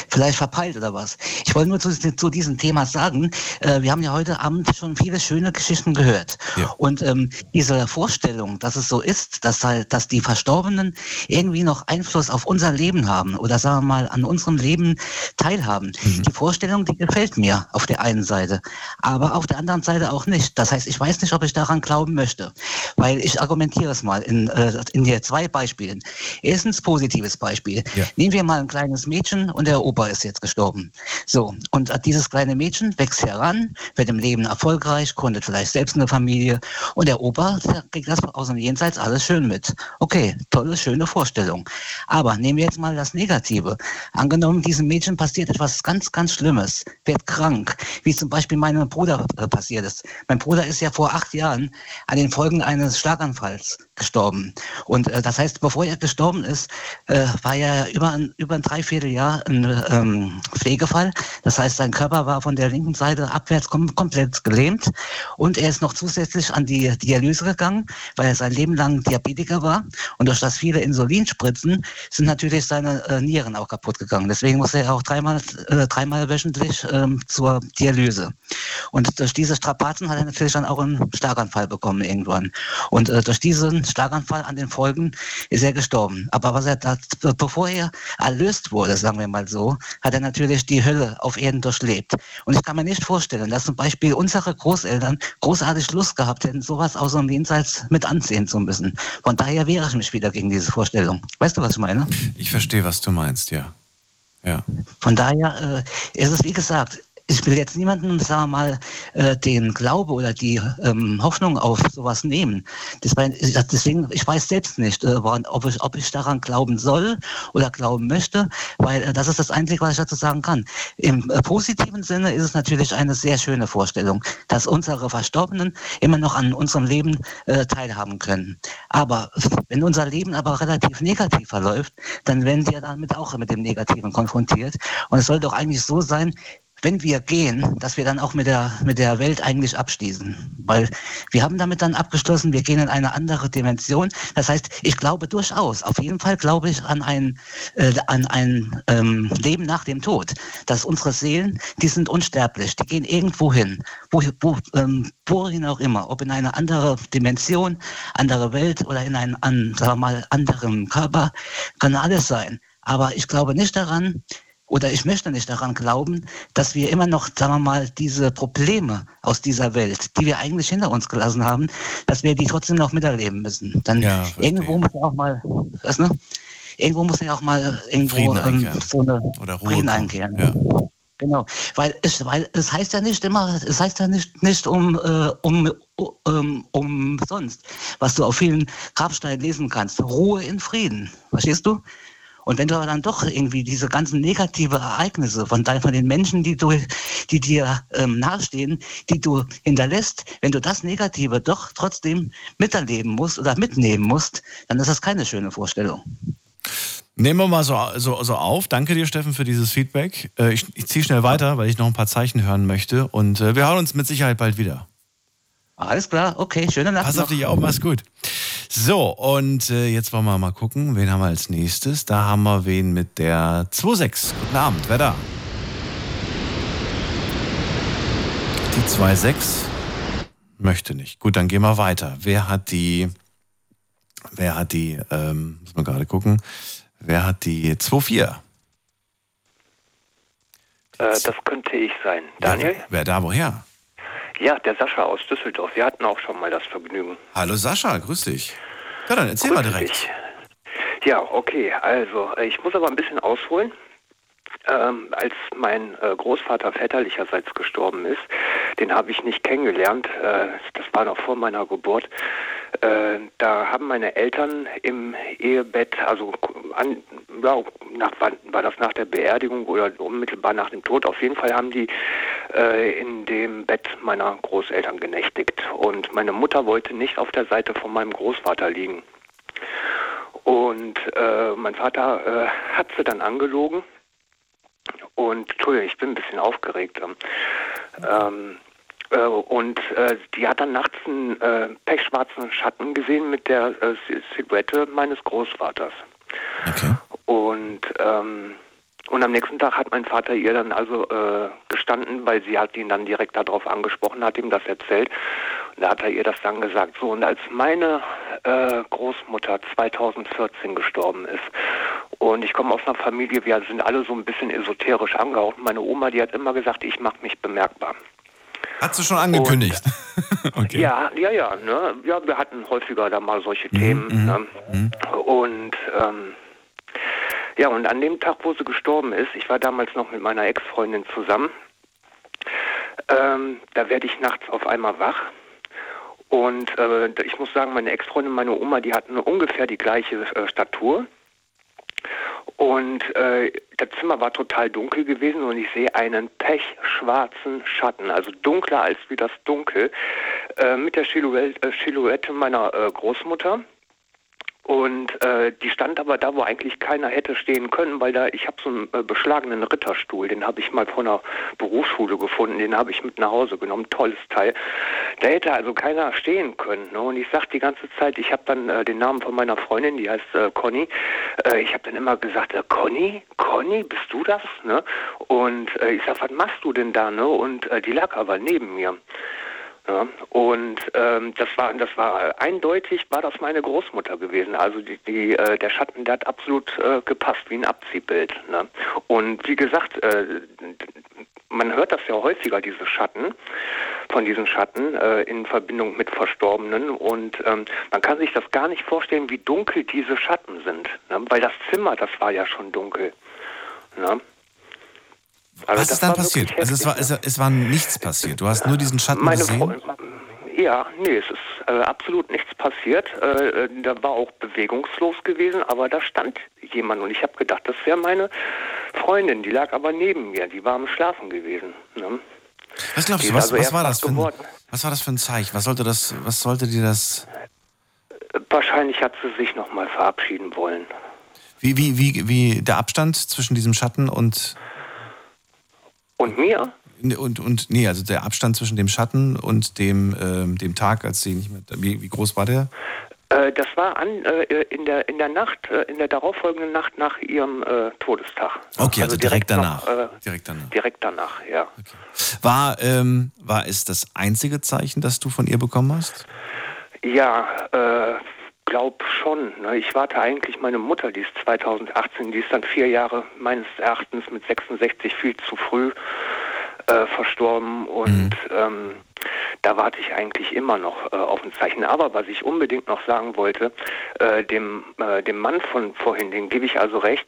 vielleicht verpeilt oder was. Ich wollte nur zu, zu diesem Thema sagen, äh, wir haben ja heute Abend schon viele schöne Geschichten gehört.
Ja.
Und ähm, diese Vorstellung, dass es so ist, dass halt, dass die Verstorbenen irgendwie noch Einfluss auf unser Leben haben oder sagen wir mal an unserem Leben teilhaben. Die Vorstellung, die gefällt mir auf der einen Seite, aber auf der anderen Seite auch nicht. Das heißt, ich weiß nicht, ob ich daran glauben möchte, weil ich argumentiere es mal in, äh, in hier zwei Beispielen. Erstens positives Beispiel.
Ja.
Nehmen wir mal ein kleines Mädchen und der Opa ist jetzt gestorben. So, und dieses kleine Mädchen wächst heran, wird im Leben erfolgreich, gründet vielleicht selbst eine Familie und der Opa der kriegt das aus dem Jenseits alles schön mit. Okay, tolle, schöne Vorstellung. Aber nehmen wir jetzt mal das Negative. Angenommen, diesem Mädchen passiert etwas ganz, ganz Schlimmes, wird krank, wie zum Beispiel meinem Bruder äh, passiert ist. Mein Bruder ist ja vor acht Jahren an den Folgen eines Schlaganfalls gestorben. Und äh, das heißt, bevor er gestorben ist, äh, war er über ein, über ein Dreivierteljahr ein ähm, Pflegefall. Das heißt, sein Körper war von der linken Seite abwärts kom komplett gelähmt und er ist noch zusätzlich an die Dialyse gegangen, weil er sein Leben lang Diabetiker war. Und durch das viele Insulinspritzen sind natürlich seine äh, Nieren auch kaputt gegangen. Deswegen muss er auch dreimal, äh, dreimal wöchentlich ähm, zur Dialyse. Und durch diese Strapazen hat er natürlich dann auch einen Schlaganfall bekommen irgendwann. Und äh, durch diesen Schlaganfall an den Folgen ist er gestorben. Aber was er da, bevor er erlöst wurde, sagen wir mal so, hat er natürlich die Hölle auf Erden durchlebt. Und ich kann mir nicht vorstellen, dass zum Beispiel unsere Großeltern großartig Lust gehabt hätten, sowas aus dem Jenseits mit ansehen zu müssen. Von daher wehre ich mich wieder gegen diese Vorstellung. Weißt du, was ich meine?
Ich verstehe, was du meinst, ja. Ja.
Von daher äh, ist es, wie gesagt, ich will jetzt niemanden, sagen wir mal, äh, den Glaube oder die ähm, Hoffnung auf sowas nehmen. Deswegen, ich weiß selbst nicht, äh, ob, ich, daran glauben soll oder glauben möchte, weil äh, das ist das Einzige, was ich dazu sagen kann. Im positiven Sinne ist es natürlich eine sehr schöne Vorstellung, dass unsere Verstorbenen immer noch an unserem Leben teilhaben können. Aber wenn unser Leben aber relativ negativ verläuft, dann werden wir damit auch mit dem Negativen konfrontiert. Und es soll doch eigentlich so sein, wenn wir gehen, dass wir dann auch mit der, mit der Welt eigentlich abschließen. Weil wir haben damit dann abgeschlossen, wir gehen in eine andere Dimension. Das heißt, ich glaube durchaus, auf jeden Fall glaube ich an ein, äh, an ein ähm, Leben nach dem Tod. Dass unsere Seelen, die sind unsterblich, die gehen irgendwo hin, wo, wo, ähm, wohin auch immer, ob in eine andere Dimension, andere Welt oder in einen an, sagen wir mal, anderen Körper, kann alles sein. Aber ich glaube nicht daran, oder ich möchte nicht daran glauben, dass wir immer noch, sagen wir mal, diese Probleme aus dieser Welt, die wir eigentlich hinter uns gelassen haben, dass wir die trotzdem noch miterleben müssen. Dann ja, irgendwo muss ja auch mal, was, ne? Irgendwo muss ja auch mal irgendwo ähm, so eine
Oder Ruhe
Frieden einkehren. Ja. Genau, weil es, weil es heißt ja nicht immer, es heißt ja nicht, nicht um, äh, um, um, um sonst, was du auf vielen Grabsteinen lesen kannst. Ruhe in Frieden. Verstehst du? Und wenn du aber dann doch irgendwie diese ganzen negative Ereignisse von, von den Menschen, die, du, die dir ähm, nahestehen, die du hinterlässt, wenn du das Negative doch trotzdem miterleben musst oder mitnehmen musst, dann ist das keine schöne Vorstellung.
Nehmen wir mal so, so, so auf. Danke dir, Steffen, für dieses Feedback. Äh, ich, ich ziehe schnell weiter, weil ich noch ein paar Zeichen hören möchte. Und äh, wir hören uns mit Sicherheit bald wieder.
Alles klar, okay, schöne Nacht.
Pass auf dich auf, mach's gut. So, und äh, jetzt wollen wir mal gucken, wen haben wir als nächstes? Da haben wir wen mit der 2.6. Guten Abend, wer da? Die 2.6 möchte nicht. Gut, dann gehen wir weiter. Wer hat die, wer hat die, ähm, muss man gerade gucken, wer hat die 2.4?
Äh, das könnte ich sein. Daniel?
Wer, wer da, woher?
Ja, der Sascha aus Düsseldorf. Wir hatten auch schon mal das Vergnügen.
Hallo Sascha, grüß dich. Ja, dann erzähl grüß mal direkt.
Dich. Ja, okay. Also, äh, ich muss aber ein bisschen ausholen. Ähm, als mein äh, Großvater väterlicherseits gestorben ist, den habe ich nicht kennengelernt. Äh, das war noch vor meiner Geburt. Äh, da haben meine Eltern im Ehebett, also an, ja, nach, war, das nach der Beerdigung oder unmittelbar nach dem Tod, auf jeden Fall haben die äh, in dem Bett meiner Großeltern genächtigt. Und meine Mutter wollte nicht auf der Seite von meinem Großvater liegen. Und äh, mein Vater äh, hat sie dann angelogen. Und Entschuldigung, ich bin ein bisschen aufgeregt. Ähm, äh, und äh, die hat dann nachts einen äh, pechschwarzen Schatten gesehen mit der äh, Silhouette meines Großvaters.
Okay.
Und ähm, und am nächsten Tag hat mein Vater ihr dann also äh, gestanden, weil sie hat ihn dann direkt darauf angesprochen, hat ihm das erzählt. Da hat er ihr das dann gesagt. So, und als meine äh, Großmutter 2014 gestorben ist, und ich komme aus einer Familie, wir sind alle so ein bisschen esoterisch angehaucht. Meine Oma, die hat immer gesagt, ich mache mich bemerkbar.
Hat sie schon angekündigt?
Und, (laughs) okay. Ja, ja, ja, ne? Ja, wir hatten häufiger da mal solche mhm, Themen.
Mhm,
ne?
mhm.
Und ähm, ja, und an dem Tag, wo sie gestorben ist, ich war damals noch mit meiner Ex-Freundin zusammen, ähm, da werde ich nachts auf einmal wach. Und äh, ich muss sagen, meine Ex-Freundin, meine Oma, die hatten ungefähr die gleiche äh, Statur. Und äh, das Zimmer war total dunkel gewesen und ich sehe einen pechschwarzen Schatten, also dunkler als wie das Dunkel, äh, mit der Silhouette, äh, meiner äh, Großmutter. Und äh, die stand aber da, wo eigentlich keiner hätte stehen können, weil da ich habe so einen äh, beschlagenen Ritterstuhl, den habe ich mal von einer Berufsschule gefunden, den habe ich mit nach Hause genommen, tolles Teil. Da hätte also keiner stehen können. Ne? Und ich sag die ganze Zeit, ich habe dann äh, den Namen von meiner Freundin, die heißt äh, Conny. Äh, ich habe dann immer gesagt, äh, Conny, Conny, bist du das? Ne? Und äh, ich sag, was machst du denn da? Ne? Und äh, die lag aber neben mir. Ja, und ähm, das war das war eindeutig war das meine Großmutter gewesen. Also die, die äh, der Schatten, der hat absolut äh, gepasst wie ein Abziehbild. Ne? Und wie gesagt, äh, man hört das ja häufiger diese Schatten von diesen Schatten äh, in Verbindung mit Verstorbenen und ähm, man kann sich das gar nicht vorstellen, wie dunkel diese Schatten sind, ne? weil das Zimmer, das war ja schon dunkel. Ne?
Was
Also das
ist dann passiert? Also es war, es, es war nichts passiert. Du hast nur diesen Schatten
Meine
gesehen.
Freundin, ja, nee, es ist äh, absolut nichts passiert. Äh, äh, da war auch bewegungslos gewesen, aber da stand jemand und ich habe gedacht, das wäre meine Freundin. Die lag aber neben mir, die war am Schlafen gewesen. Ne?
Was glaubst
Die
du, was,
also
was war das für ein, was war das für ein Zeichen? Was sollte das, was sollte dir das,
Wahrscheinlich hat sie sich nochmal verabschieden wollen.
wie, wie, wie, wie der Abstand zwischen diesem Schatten und,
Und mir?
und, und, nee, also der Abstand zwischen dem Schatten und dem, ähm, dem Tag, als sie nicht mehr, wie, wie groß war der?
Äh, das war an, äh, in, der, in der Nacht, äh, in der darauffolgenden Nacht nach ihrem äh, Todestag.
Okay, also, direkt, danach.
Noch, äh,
direkt danach.
direkt danach, ja.
War, ähm, war es das einzige Zeichen, das du von ihr bekommen hast?
Ja, äh, glaub schon. Ne? Ich warte eigentlich meine Mutter, die ist 2018, die ist dann vier Jahre meines Erachtens mit 66 viel zu früh äh, verstorben und ähm, da warte ich eigentlich immer noch äh, auf ein Zeichen. Aber was ich unbedingt noch sagen wollte, äh, dem, äh, dem Mann von vorhin, den gebe ich also recht.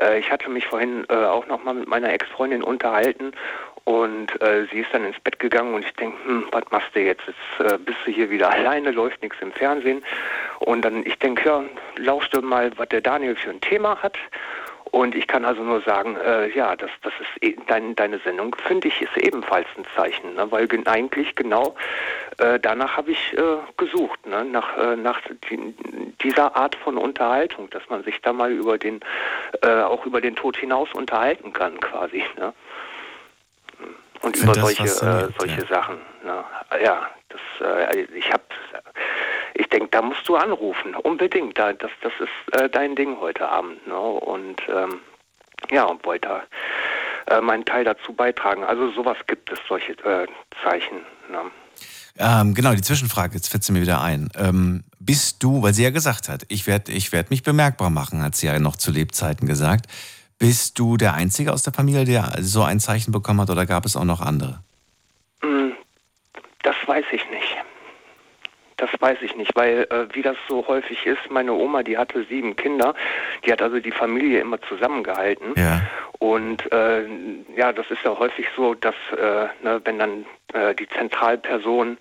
Äh, ich hatte mich vorhin äh, auch noch mal mit meiner Ex-Freundin unterhalten und äh, sie ist dann ins Bett gegangen und ich denke, hm, was machst du jetzt? Jetzt äh, bist du hier wieder alleine, läuft nichts im Fernsehen. Und dann, ich denke, ja, lausch dir mal, was der Daniel für ein Thema hat. Und ich kann also nur sagen, äh, ja, das, das ist e dein, deine Sendung, finde ich, ist ebenfalls ein Zeichen, ne? weil gen eigentlich genau äh, danach habe ich äh, gesucht, ne? nach, äh, nach die, dieser Art von Unterhaltung, dass man sich da mal über den, äh, auch über den Tod hinaus unterhalten kann, quasi. Ne? Und über solche, äh, solche
ja.
Sachen. Ne? Ja, das, äh, ich habe ich denke, da musst du anrufen, unbedingt. Da, das, das ist äh, dein Ding heute Abend. Ne? Und ähm, ja, und wollte äh, meinen Teil dazu beitragen. Also sowas gibt es, solche äh, Zeichen. Ne?
Ähm, genau, die Zwischenfrage, jetzt fällt sie mir wieder ein. Ähm, bist du, weil sie ja gesagt hat, ich werde ich werd mich bemerkbar machen, hat sie ja noch zu Lebzeiten gesagt. Bist du der Einzige aus der Familie, der so ein Zeichen bekommen hat oder gab es auch noch andere?
Mm, Das weiß ich nicht. Das weiß ich nicht, weil äh, wie das so häufig ist, meine Oma, die hatte sieben Kinder, die hat also die Familie immer zusammengehalten.
Ja.
Und äh, ja, das ist ja häufig so, dass äh, ne, wenn dann äh, die Zentralperson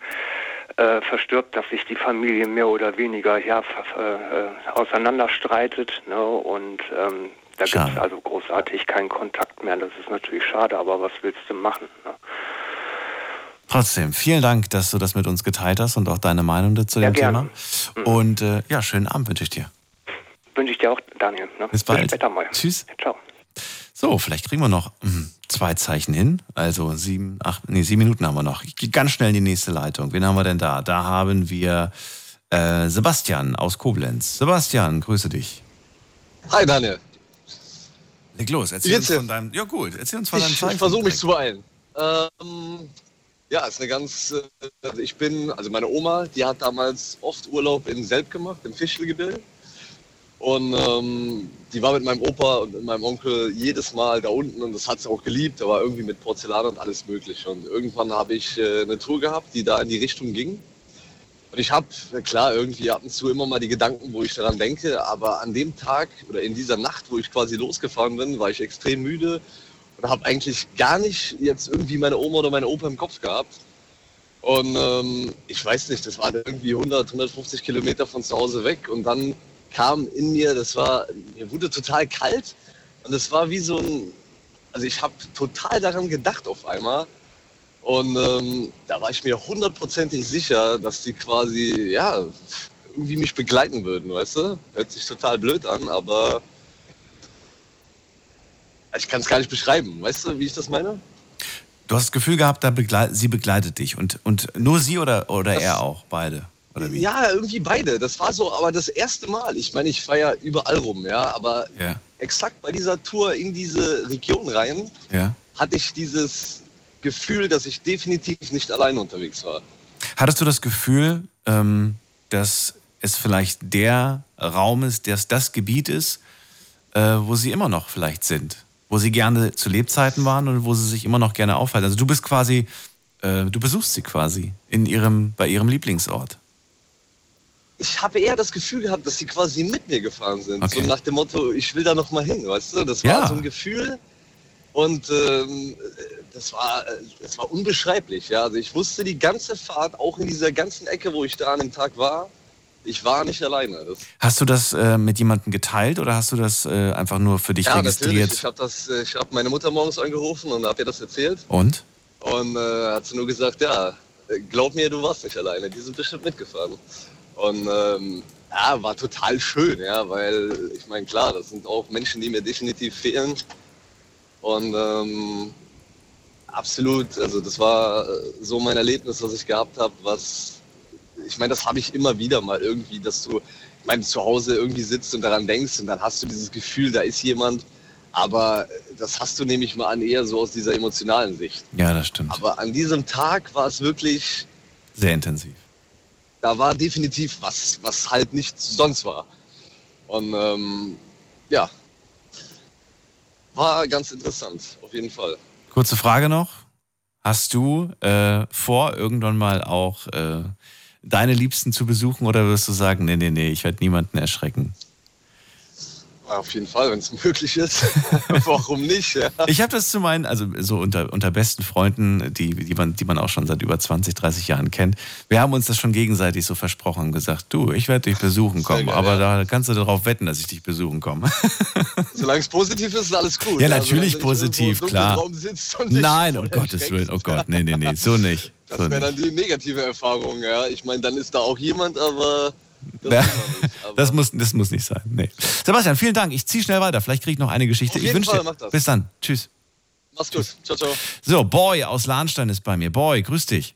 äh, verstirbt, dass sich die Familie mehr oder weniger ja, äh, auseinanderstreitet. Ne? Und ähm, da gibt es also großartig keinen Kontakt mehr. Das ist natürlich schade, aber was willst du machen? Ne?
Trotzdem, vielen Dank, dass du das mit uns geteilt hast und auch deine Meinung dazu
Ja,
dem
gerne.
Thema. Und äh, ja, schönen Abend wünsche ich dir.
Wünsche ich dir auch, Daniel. Ne?
Bis bald.
später mal.
Tschüss.
Ciao.
So, vielleicht kriegen wir noch mm, zwei Zeichen hin. Also sieben, acht, nee, sieben Minuten haben wir noch. Ich gehe ganz schnell in die nächste Leitung. Wen haben wir denn da? Da haben wir äh, Sebastian aus Koblenz. Sebastian, grüße dich.
Hi Daniel.
Leg los, erzähl
geht's
uns von deinem. Ja gut, erzähl uns von deinem
Ich, ich versuche mich zu beeilen. Ähm, ja, ist eine ganz. Äh, also ich bin, also meine Oma, die hat damals oft Urlaub in Selb gemacht, im Fischelgebirge. Und ähm, die war mit meinem Opa und mit meinem Onkel jedes Mal da unten und das hat sie auch geliebt, aber irgendwie mit Porzellan und alles mögliche. Und irgendwann habe ich äh, eine Tour gehabt, die da in die Richtung ging. Und ich habe, klar, irgendwie ab und zu immer mal die Gedanken, wo ich daran denke, aber an dem Tag oder in dieser Nacht, wo ich quasi losgefahren bin, war ich extrem müde und habe eigentlich gar nicht jetzt irgendwie meine Oma oder meine Opa im Kopf gehabt. Und ähm, ich weiß nicht, das waren irgendwie 100, 150 Kilometer von zu Hause weg und dann kam in mir, das war, mir wurde total kalt und es war wie so ein, also ich habe total daran gedacht auf einmal und ähm, da war ich mir hundertprozentig sicher, dass die quasi, ja, irgendwie mich begleiten würden, weißt du? Hört sich total blöd an, aber ich kann es gar nicht beschreiben, weißt du, wie ich das meine?
Du hast das Gefühl gehabt, da begleit, sie begleitet dich und, und nur sie oder, oder
Das-
er auch, beide? Oder wie?
Ja, irgendwie beide. Das war so, aber das erste Mal. Ich meine, ich fahre ja überall rum, ja, aber
Ja.
exakt bei dieser Tour in diese Region rein
Ja.
hatte ich dieses Gefühl, dass ich definitiv nicht allein unterwegs war.
Hattest du das Gefühl, ähm, dass es vielleicht der Raum ist, dass das Gebiet ist, äh, wo sie immer noch vielleicht sind? Wo sie gerne zu Lebzeiten waren und wo sie sich immer noch gerne aufhalten? Also du bist quasi, äh, du besuchst sie quasi in ihrem, bei ihrem Lieblingsort.
Ich habe eher das Gefühl gehabt, dass sie quasi mit mir gefahren sind.
Okay.
So nach dem Motto, ich will da noch mal hin, weißt du? Das war
Ja.
so ein Gefühl und ähm, das, war, äh, das war unbeschreiblich. Ja? Also ich wusste die ganze Fahrt, auch in dieser ganzen Ecke, wo ich da an dem Tag war, ich war nicht alleine. Das,
Hast du das äh, mit jemandem geteilt oder hast du das äh, einfach nur für dich
ja, natürlich.
registriert?
Ich habe das, äh, ich habe meine Mutter morgens angerufen und habe ihr das erzählt.
Und?
Und äh, hat sie nur gesagt, ja, äh, glaub mir, du warst nicht alleine, die sind bestimmt mitgefahren. Und ähm, ja, war total schön, ja, weil ich meine, klar, das sind auch Menschen, die mir definitiv fehlen. Und ähm, absolut, also das war äh, so mein Erlebnis, was ich gehabt habe, was, ich meine, das habe ich immer wieder mal irgendwie, dass du, ich meine, zu Hause irgendwie sitzt und daran denkst und dann hast du dieses Gefühl, da ist jemand, aber das hast du, nehme ich mal an, eher so aus dieser emotionalen Sicht.
Ja, das stimmt.
Aber an diesem Tag war es wirklich,
Sehr intensiv.
da war definitiv was, was halt nicht sonst war. Und ähm, ja, war ganz interessant, auf jeden Fall.
Kurze Frage noch. Hast du äh, vor, irgendwann mal auch äh, deine Liebsten zu besuchen oder wirst du sagen, nee, nee, nee, ich werde niemanden erschrecken?
Auf jeden Fall, wenn es (laughs) möglich ist. (laughs) Warum nicht? Ja?
Ich habe das zu meinen, also so unter, unter besten Freunden, die, die, man, die man auch schon seit über 20, 30 Jahren kennt. Wir haben uns das schon gegenseitig so versprochen und gesagt, du, ich werde dich besuchen kommen,
geil,
aber
ja.
da kannst du darauf wetten, dass ich dich besuchen komme. (laughs)
Solange es positiv ist, ist alles gut.
Ja,
Also,
natürlich
nicht
positiv, klar. Nein, um Gottes Willen, oh Gott, nee, nee, nee, so nicht.
Das
So
wäre dann die negative Erfahrung, ja. Ich meine, dann ist da auch jemand, aber
Ja, (laughs) das, muss, das muss nicht sein. Nee. Sebastian, vielen Dank. Ich ziehe schnell weiter. Vielleicht kriege ich noch eine Geschichte.
Auf
ich wünsche
Fall,
dir.
mach das.
Bis dann. Tschüss.
mach's gut. Ciao, ciao.
So, Boy aus Lahnstein ist bei mir. Boy, grüß dich.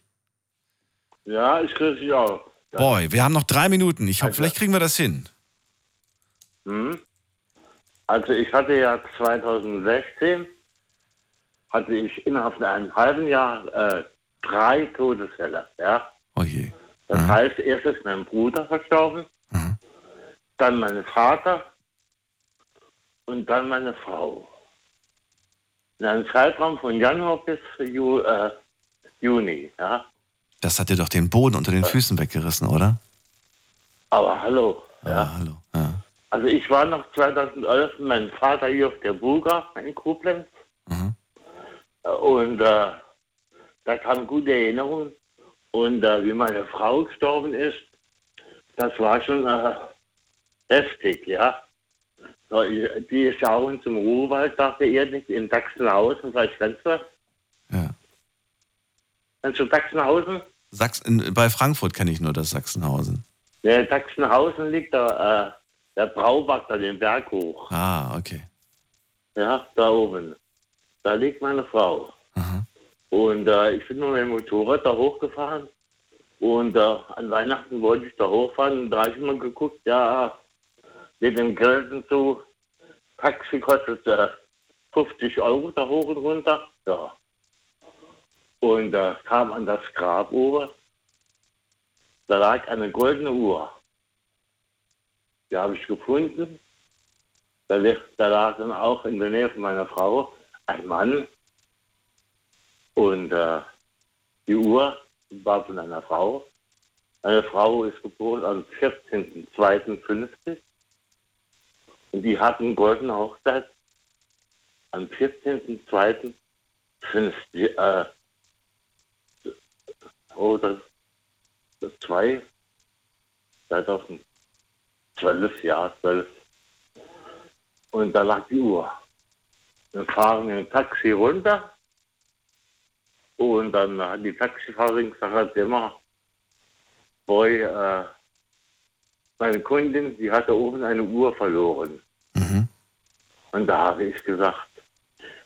Ja, ich grüße dich auch.
Boy, wir haben noch drei Minuten. Ich hoffe, vielleicht kriegen wir das hin.
Hm? Also ich hatte ja 2016, hatte ich innerhalb von einem halben Jahr äh, drei Todesfälle. Ja?
Oh je.
Das heißt, erst ist mein Bruder verstorben, dann mein Vater und dann meine Frau. In einem Zeitraum von Januar bis Ju, äh, Juni. Ja?
Das hat dir doch den Boden unter den Füßen weggerissen, oder?
Aber hallo.
Ja, hallo. Ja.
Also ich war noch 2011 mit meinem Vater hier auf der Buga in Koblenz. Und äh, da kamen gute Erinnerungen. Und äh, wie meine Frau gestorben ist, das war schon äh, heftig, ja. So, die ist ja auch zum Ruhrwald, dachte ihr nicht, in Sachsenhausen, vielleicht kennst du?
Ja.
Kennst du Sachsenhausen?
Sachsen, bei Frankfurt kenne ich nur das Sachsenhausen.
Ja, Sachsenhausen liegt da, äh, der Braubach da den Berg hoch.
Ah, okay.
Ja, da oben. Da liegt meine Frau. Und äh, ich bin mit dem Motorrad da hochgefahren. Und äh, an Weihnachten wollte ich da hochfahren. Und da habe ich mal geguckt, ja, mit dem Geld so, Taxi kostet äh, 50 Euro da hoch und runter. Ja. Und äh, kam an das Grab oben. Da lag eine goldene Uhr. Die habe ich gefunden. Da, da lag dann auch in der Nähe von meiner Frau ein Mann. Und äh, die Uhr war von einer Frau. Meine Frau ist geboren am 14.02.50. Und die hatten goldene Hochzeit am 14.02.50. Äh, oh, das, das zwei, 2000, zwölf, ja, zwölf. Und da lag die Uhr. Wir fahren ein Taxi runter. Und dann hat die Taxifahrerin gesagt, hat immer, Boy, äh, meine Kundin, die hatte oben eine Uhr verloren. Und da habe ich gesagt,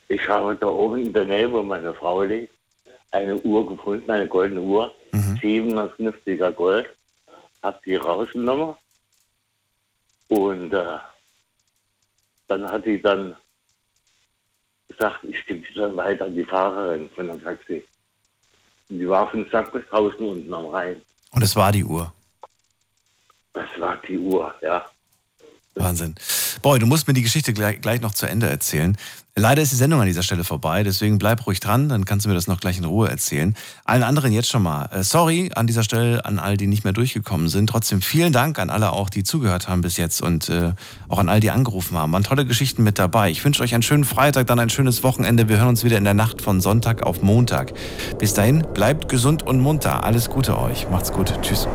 ich habe da oben in der Nähe, wo meine Frau liegt, eine Uhr gefunden, eine goldene Uhr, mhm. 750er Gold, habe die rausgenommen und äh, dann hat sie dann gesagt, ich gebe sie dann weiter an die Fahrerin von dem Taxi. Und die war von Sack bis draußen unten am Rhein.
Und es war die Uhr?
Das war die Uhr, ja.
Wahnsinn. Boy, du musst mir die Geschichte gleich, gleich, noch zu Ende erzählen. Leider ist die Sendung an dieser Stelle vorbei, deswegen bleib ruhig dran, dann kannst du mir das noch gleich in Ruhe erzählen. Allen anderen jetzt schon mal. Äh, sorry an dieser Stelle an all die nicht mehr durchgekommen sind. Trotzdem vielen Dank an alle auch, die zugehört haben bis jetzt und äh, auch an all die angerufen haben. Waren tolle Geschichten mit dabei. Ich wünsche euch einen schönen Freitag, dann ein schönes Wochenende. Wir hören uns wieder in der Nacht von Sonntag auf Montag. Bis dahin, bleibt gesund und munter. Alles Gute euch. Macht's gut. Tschüss.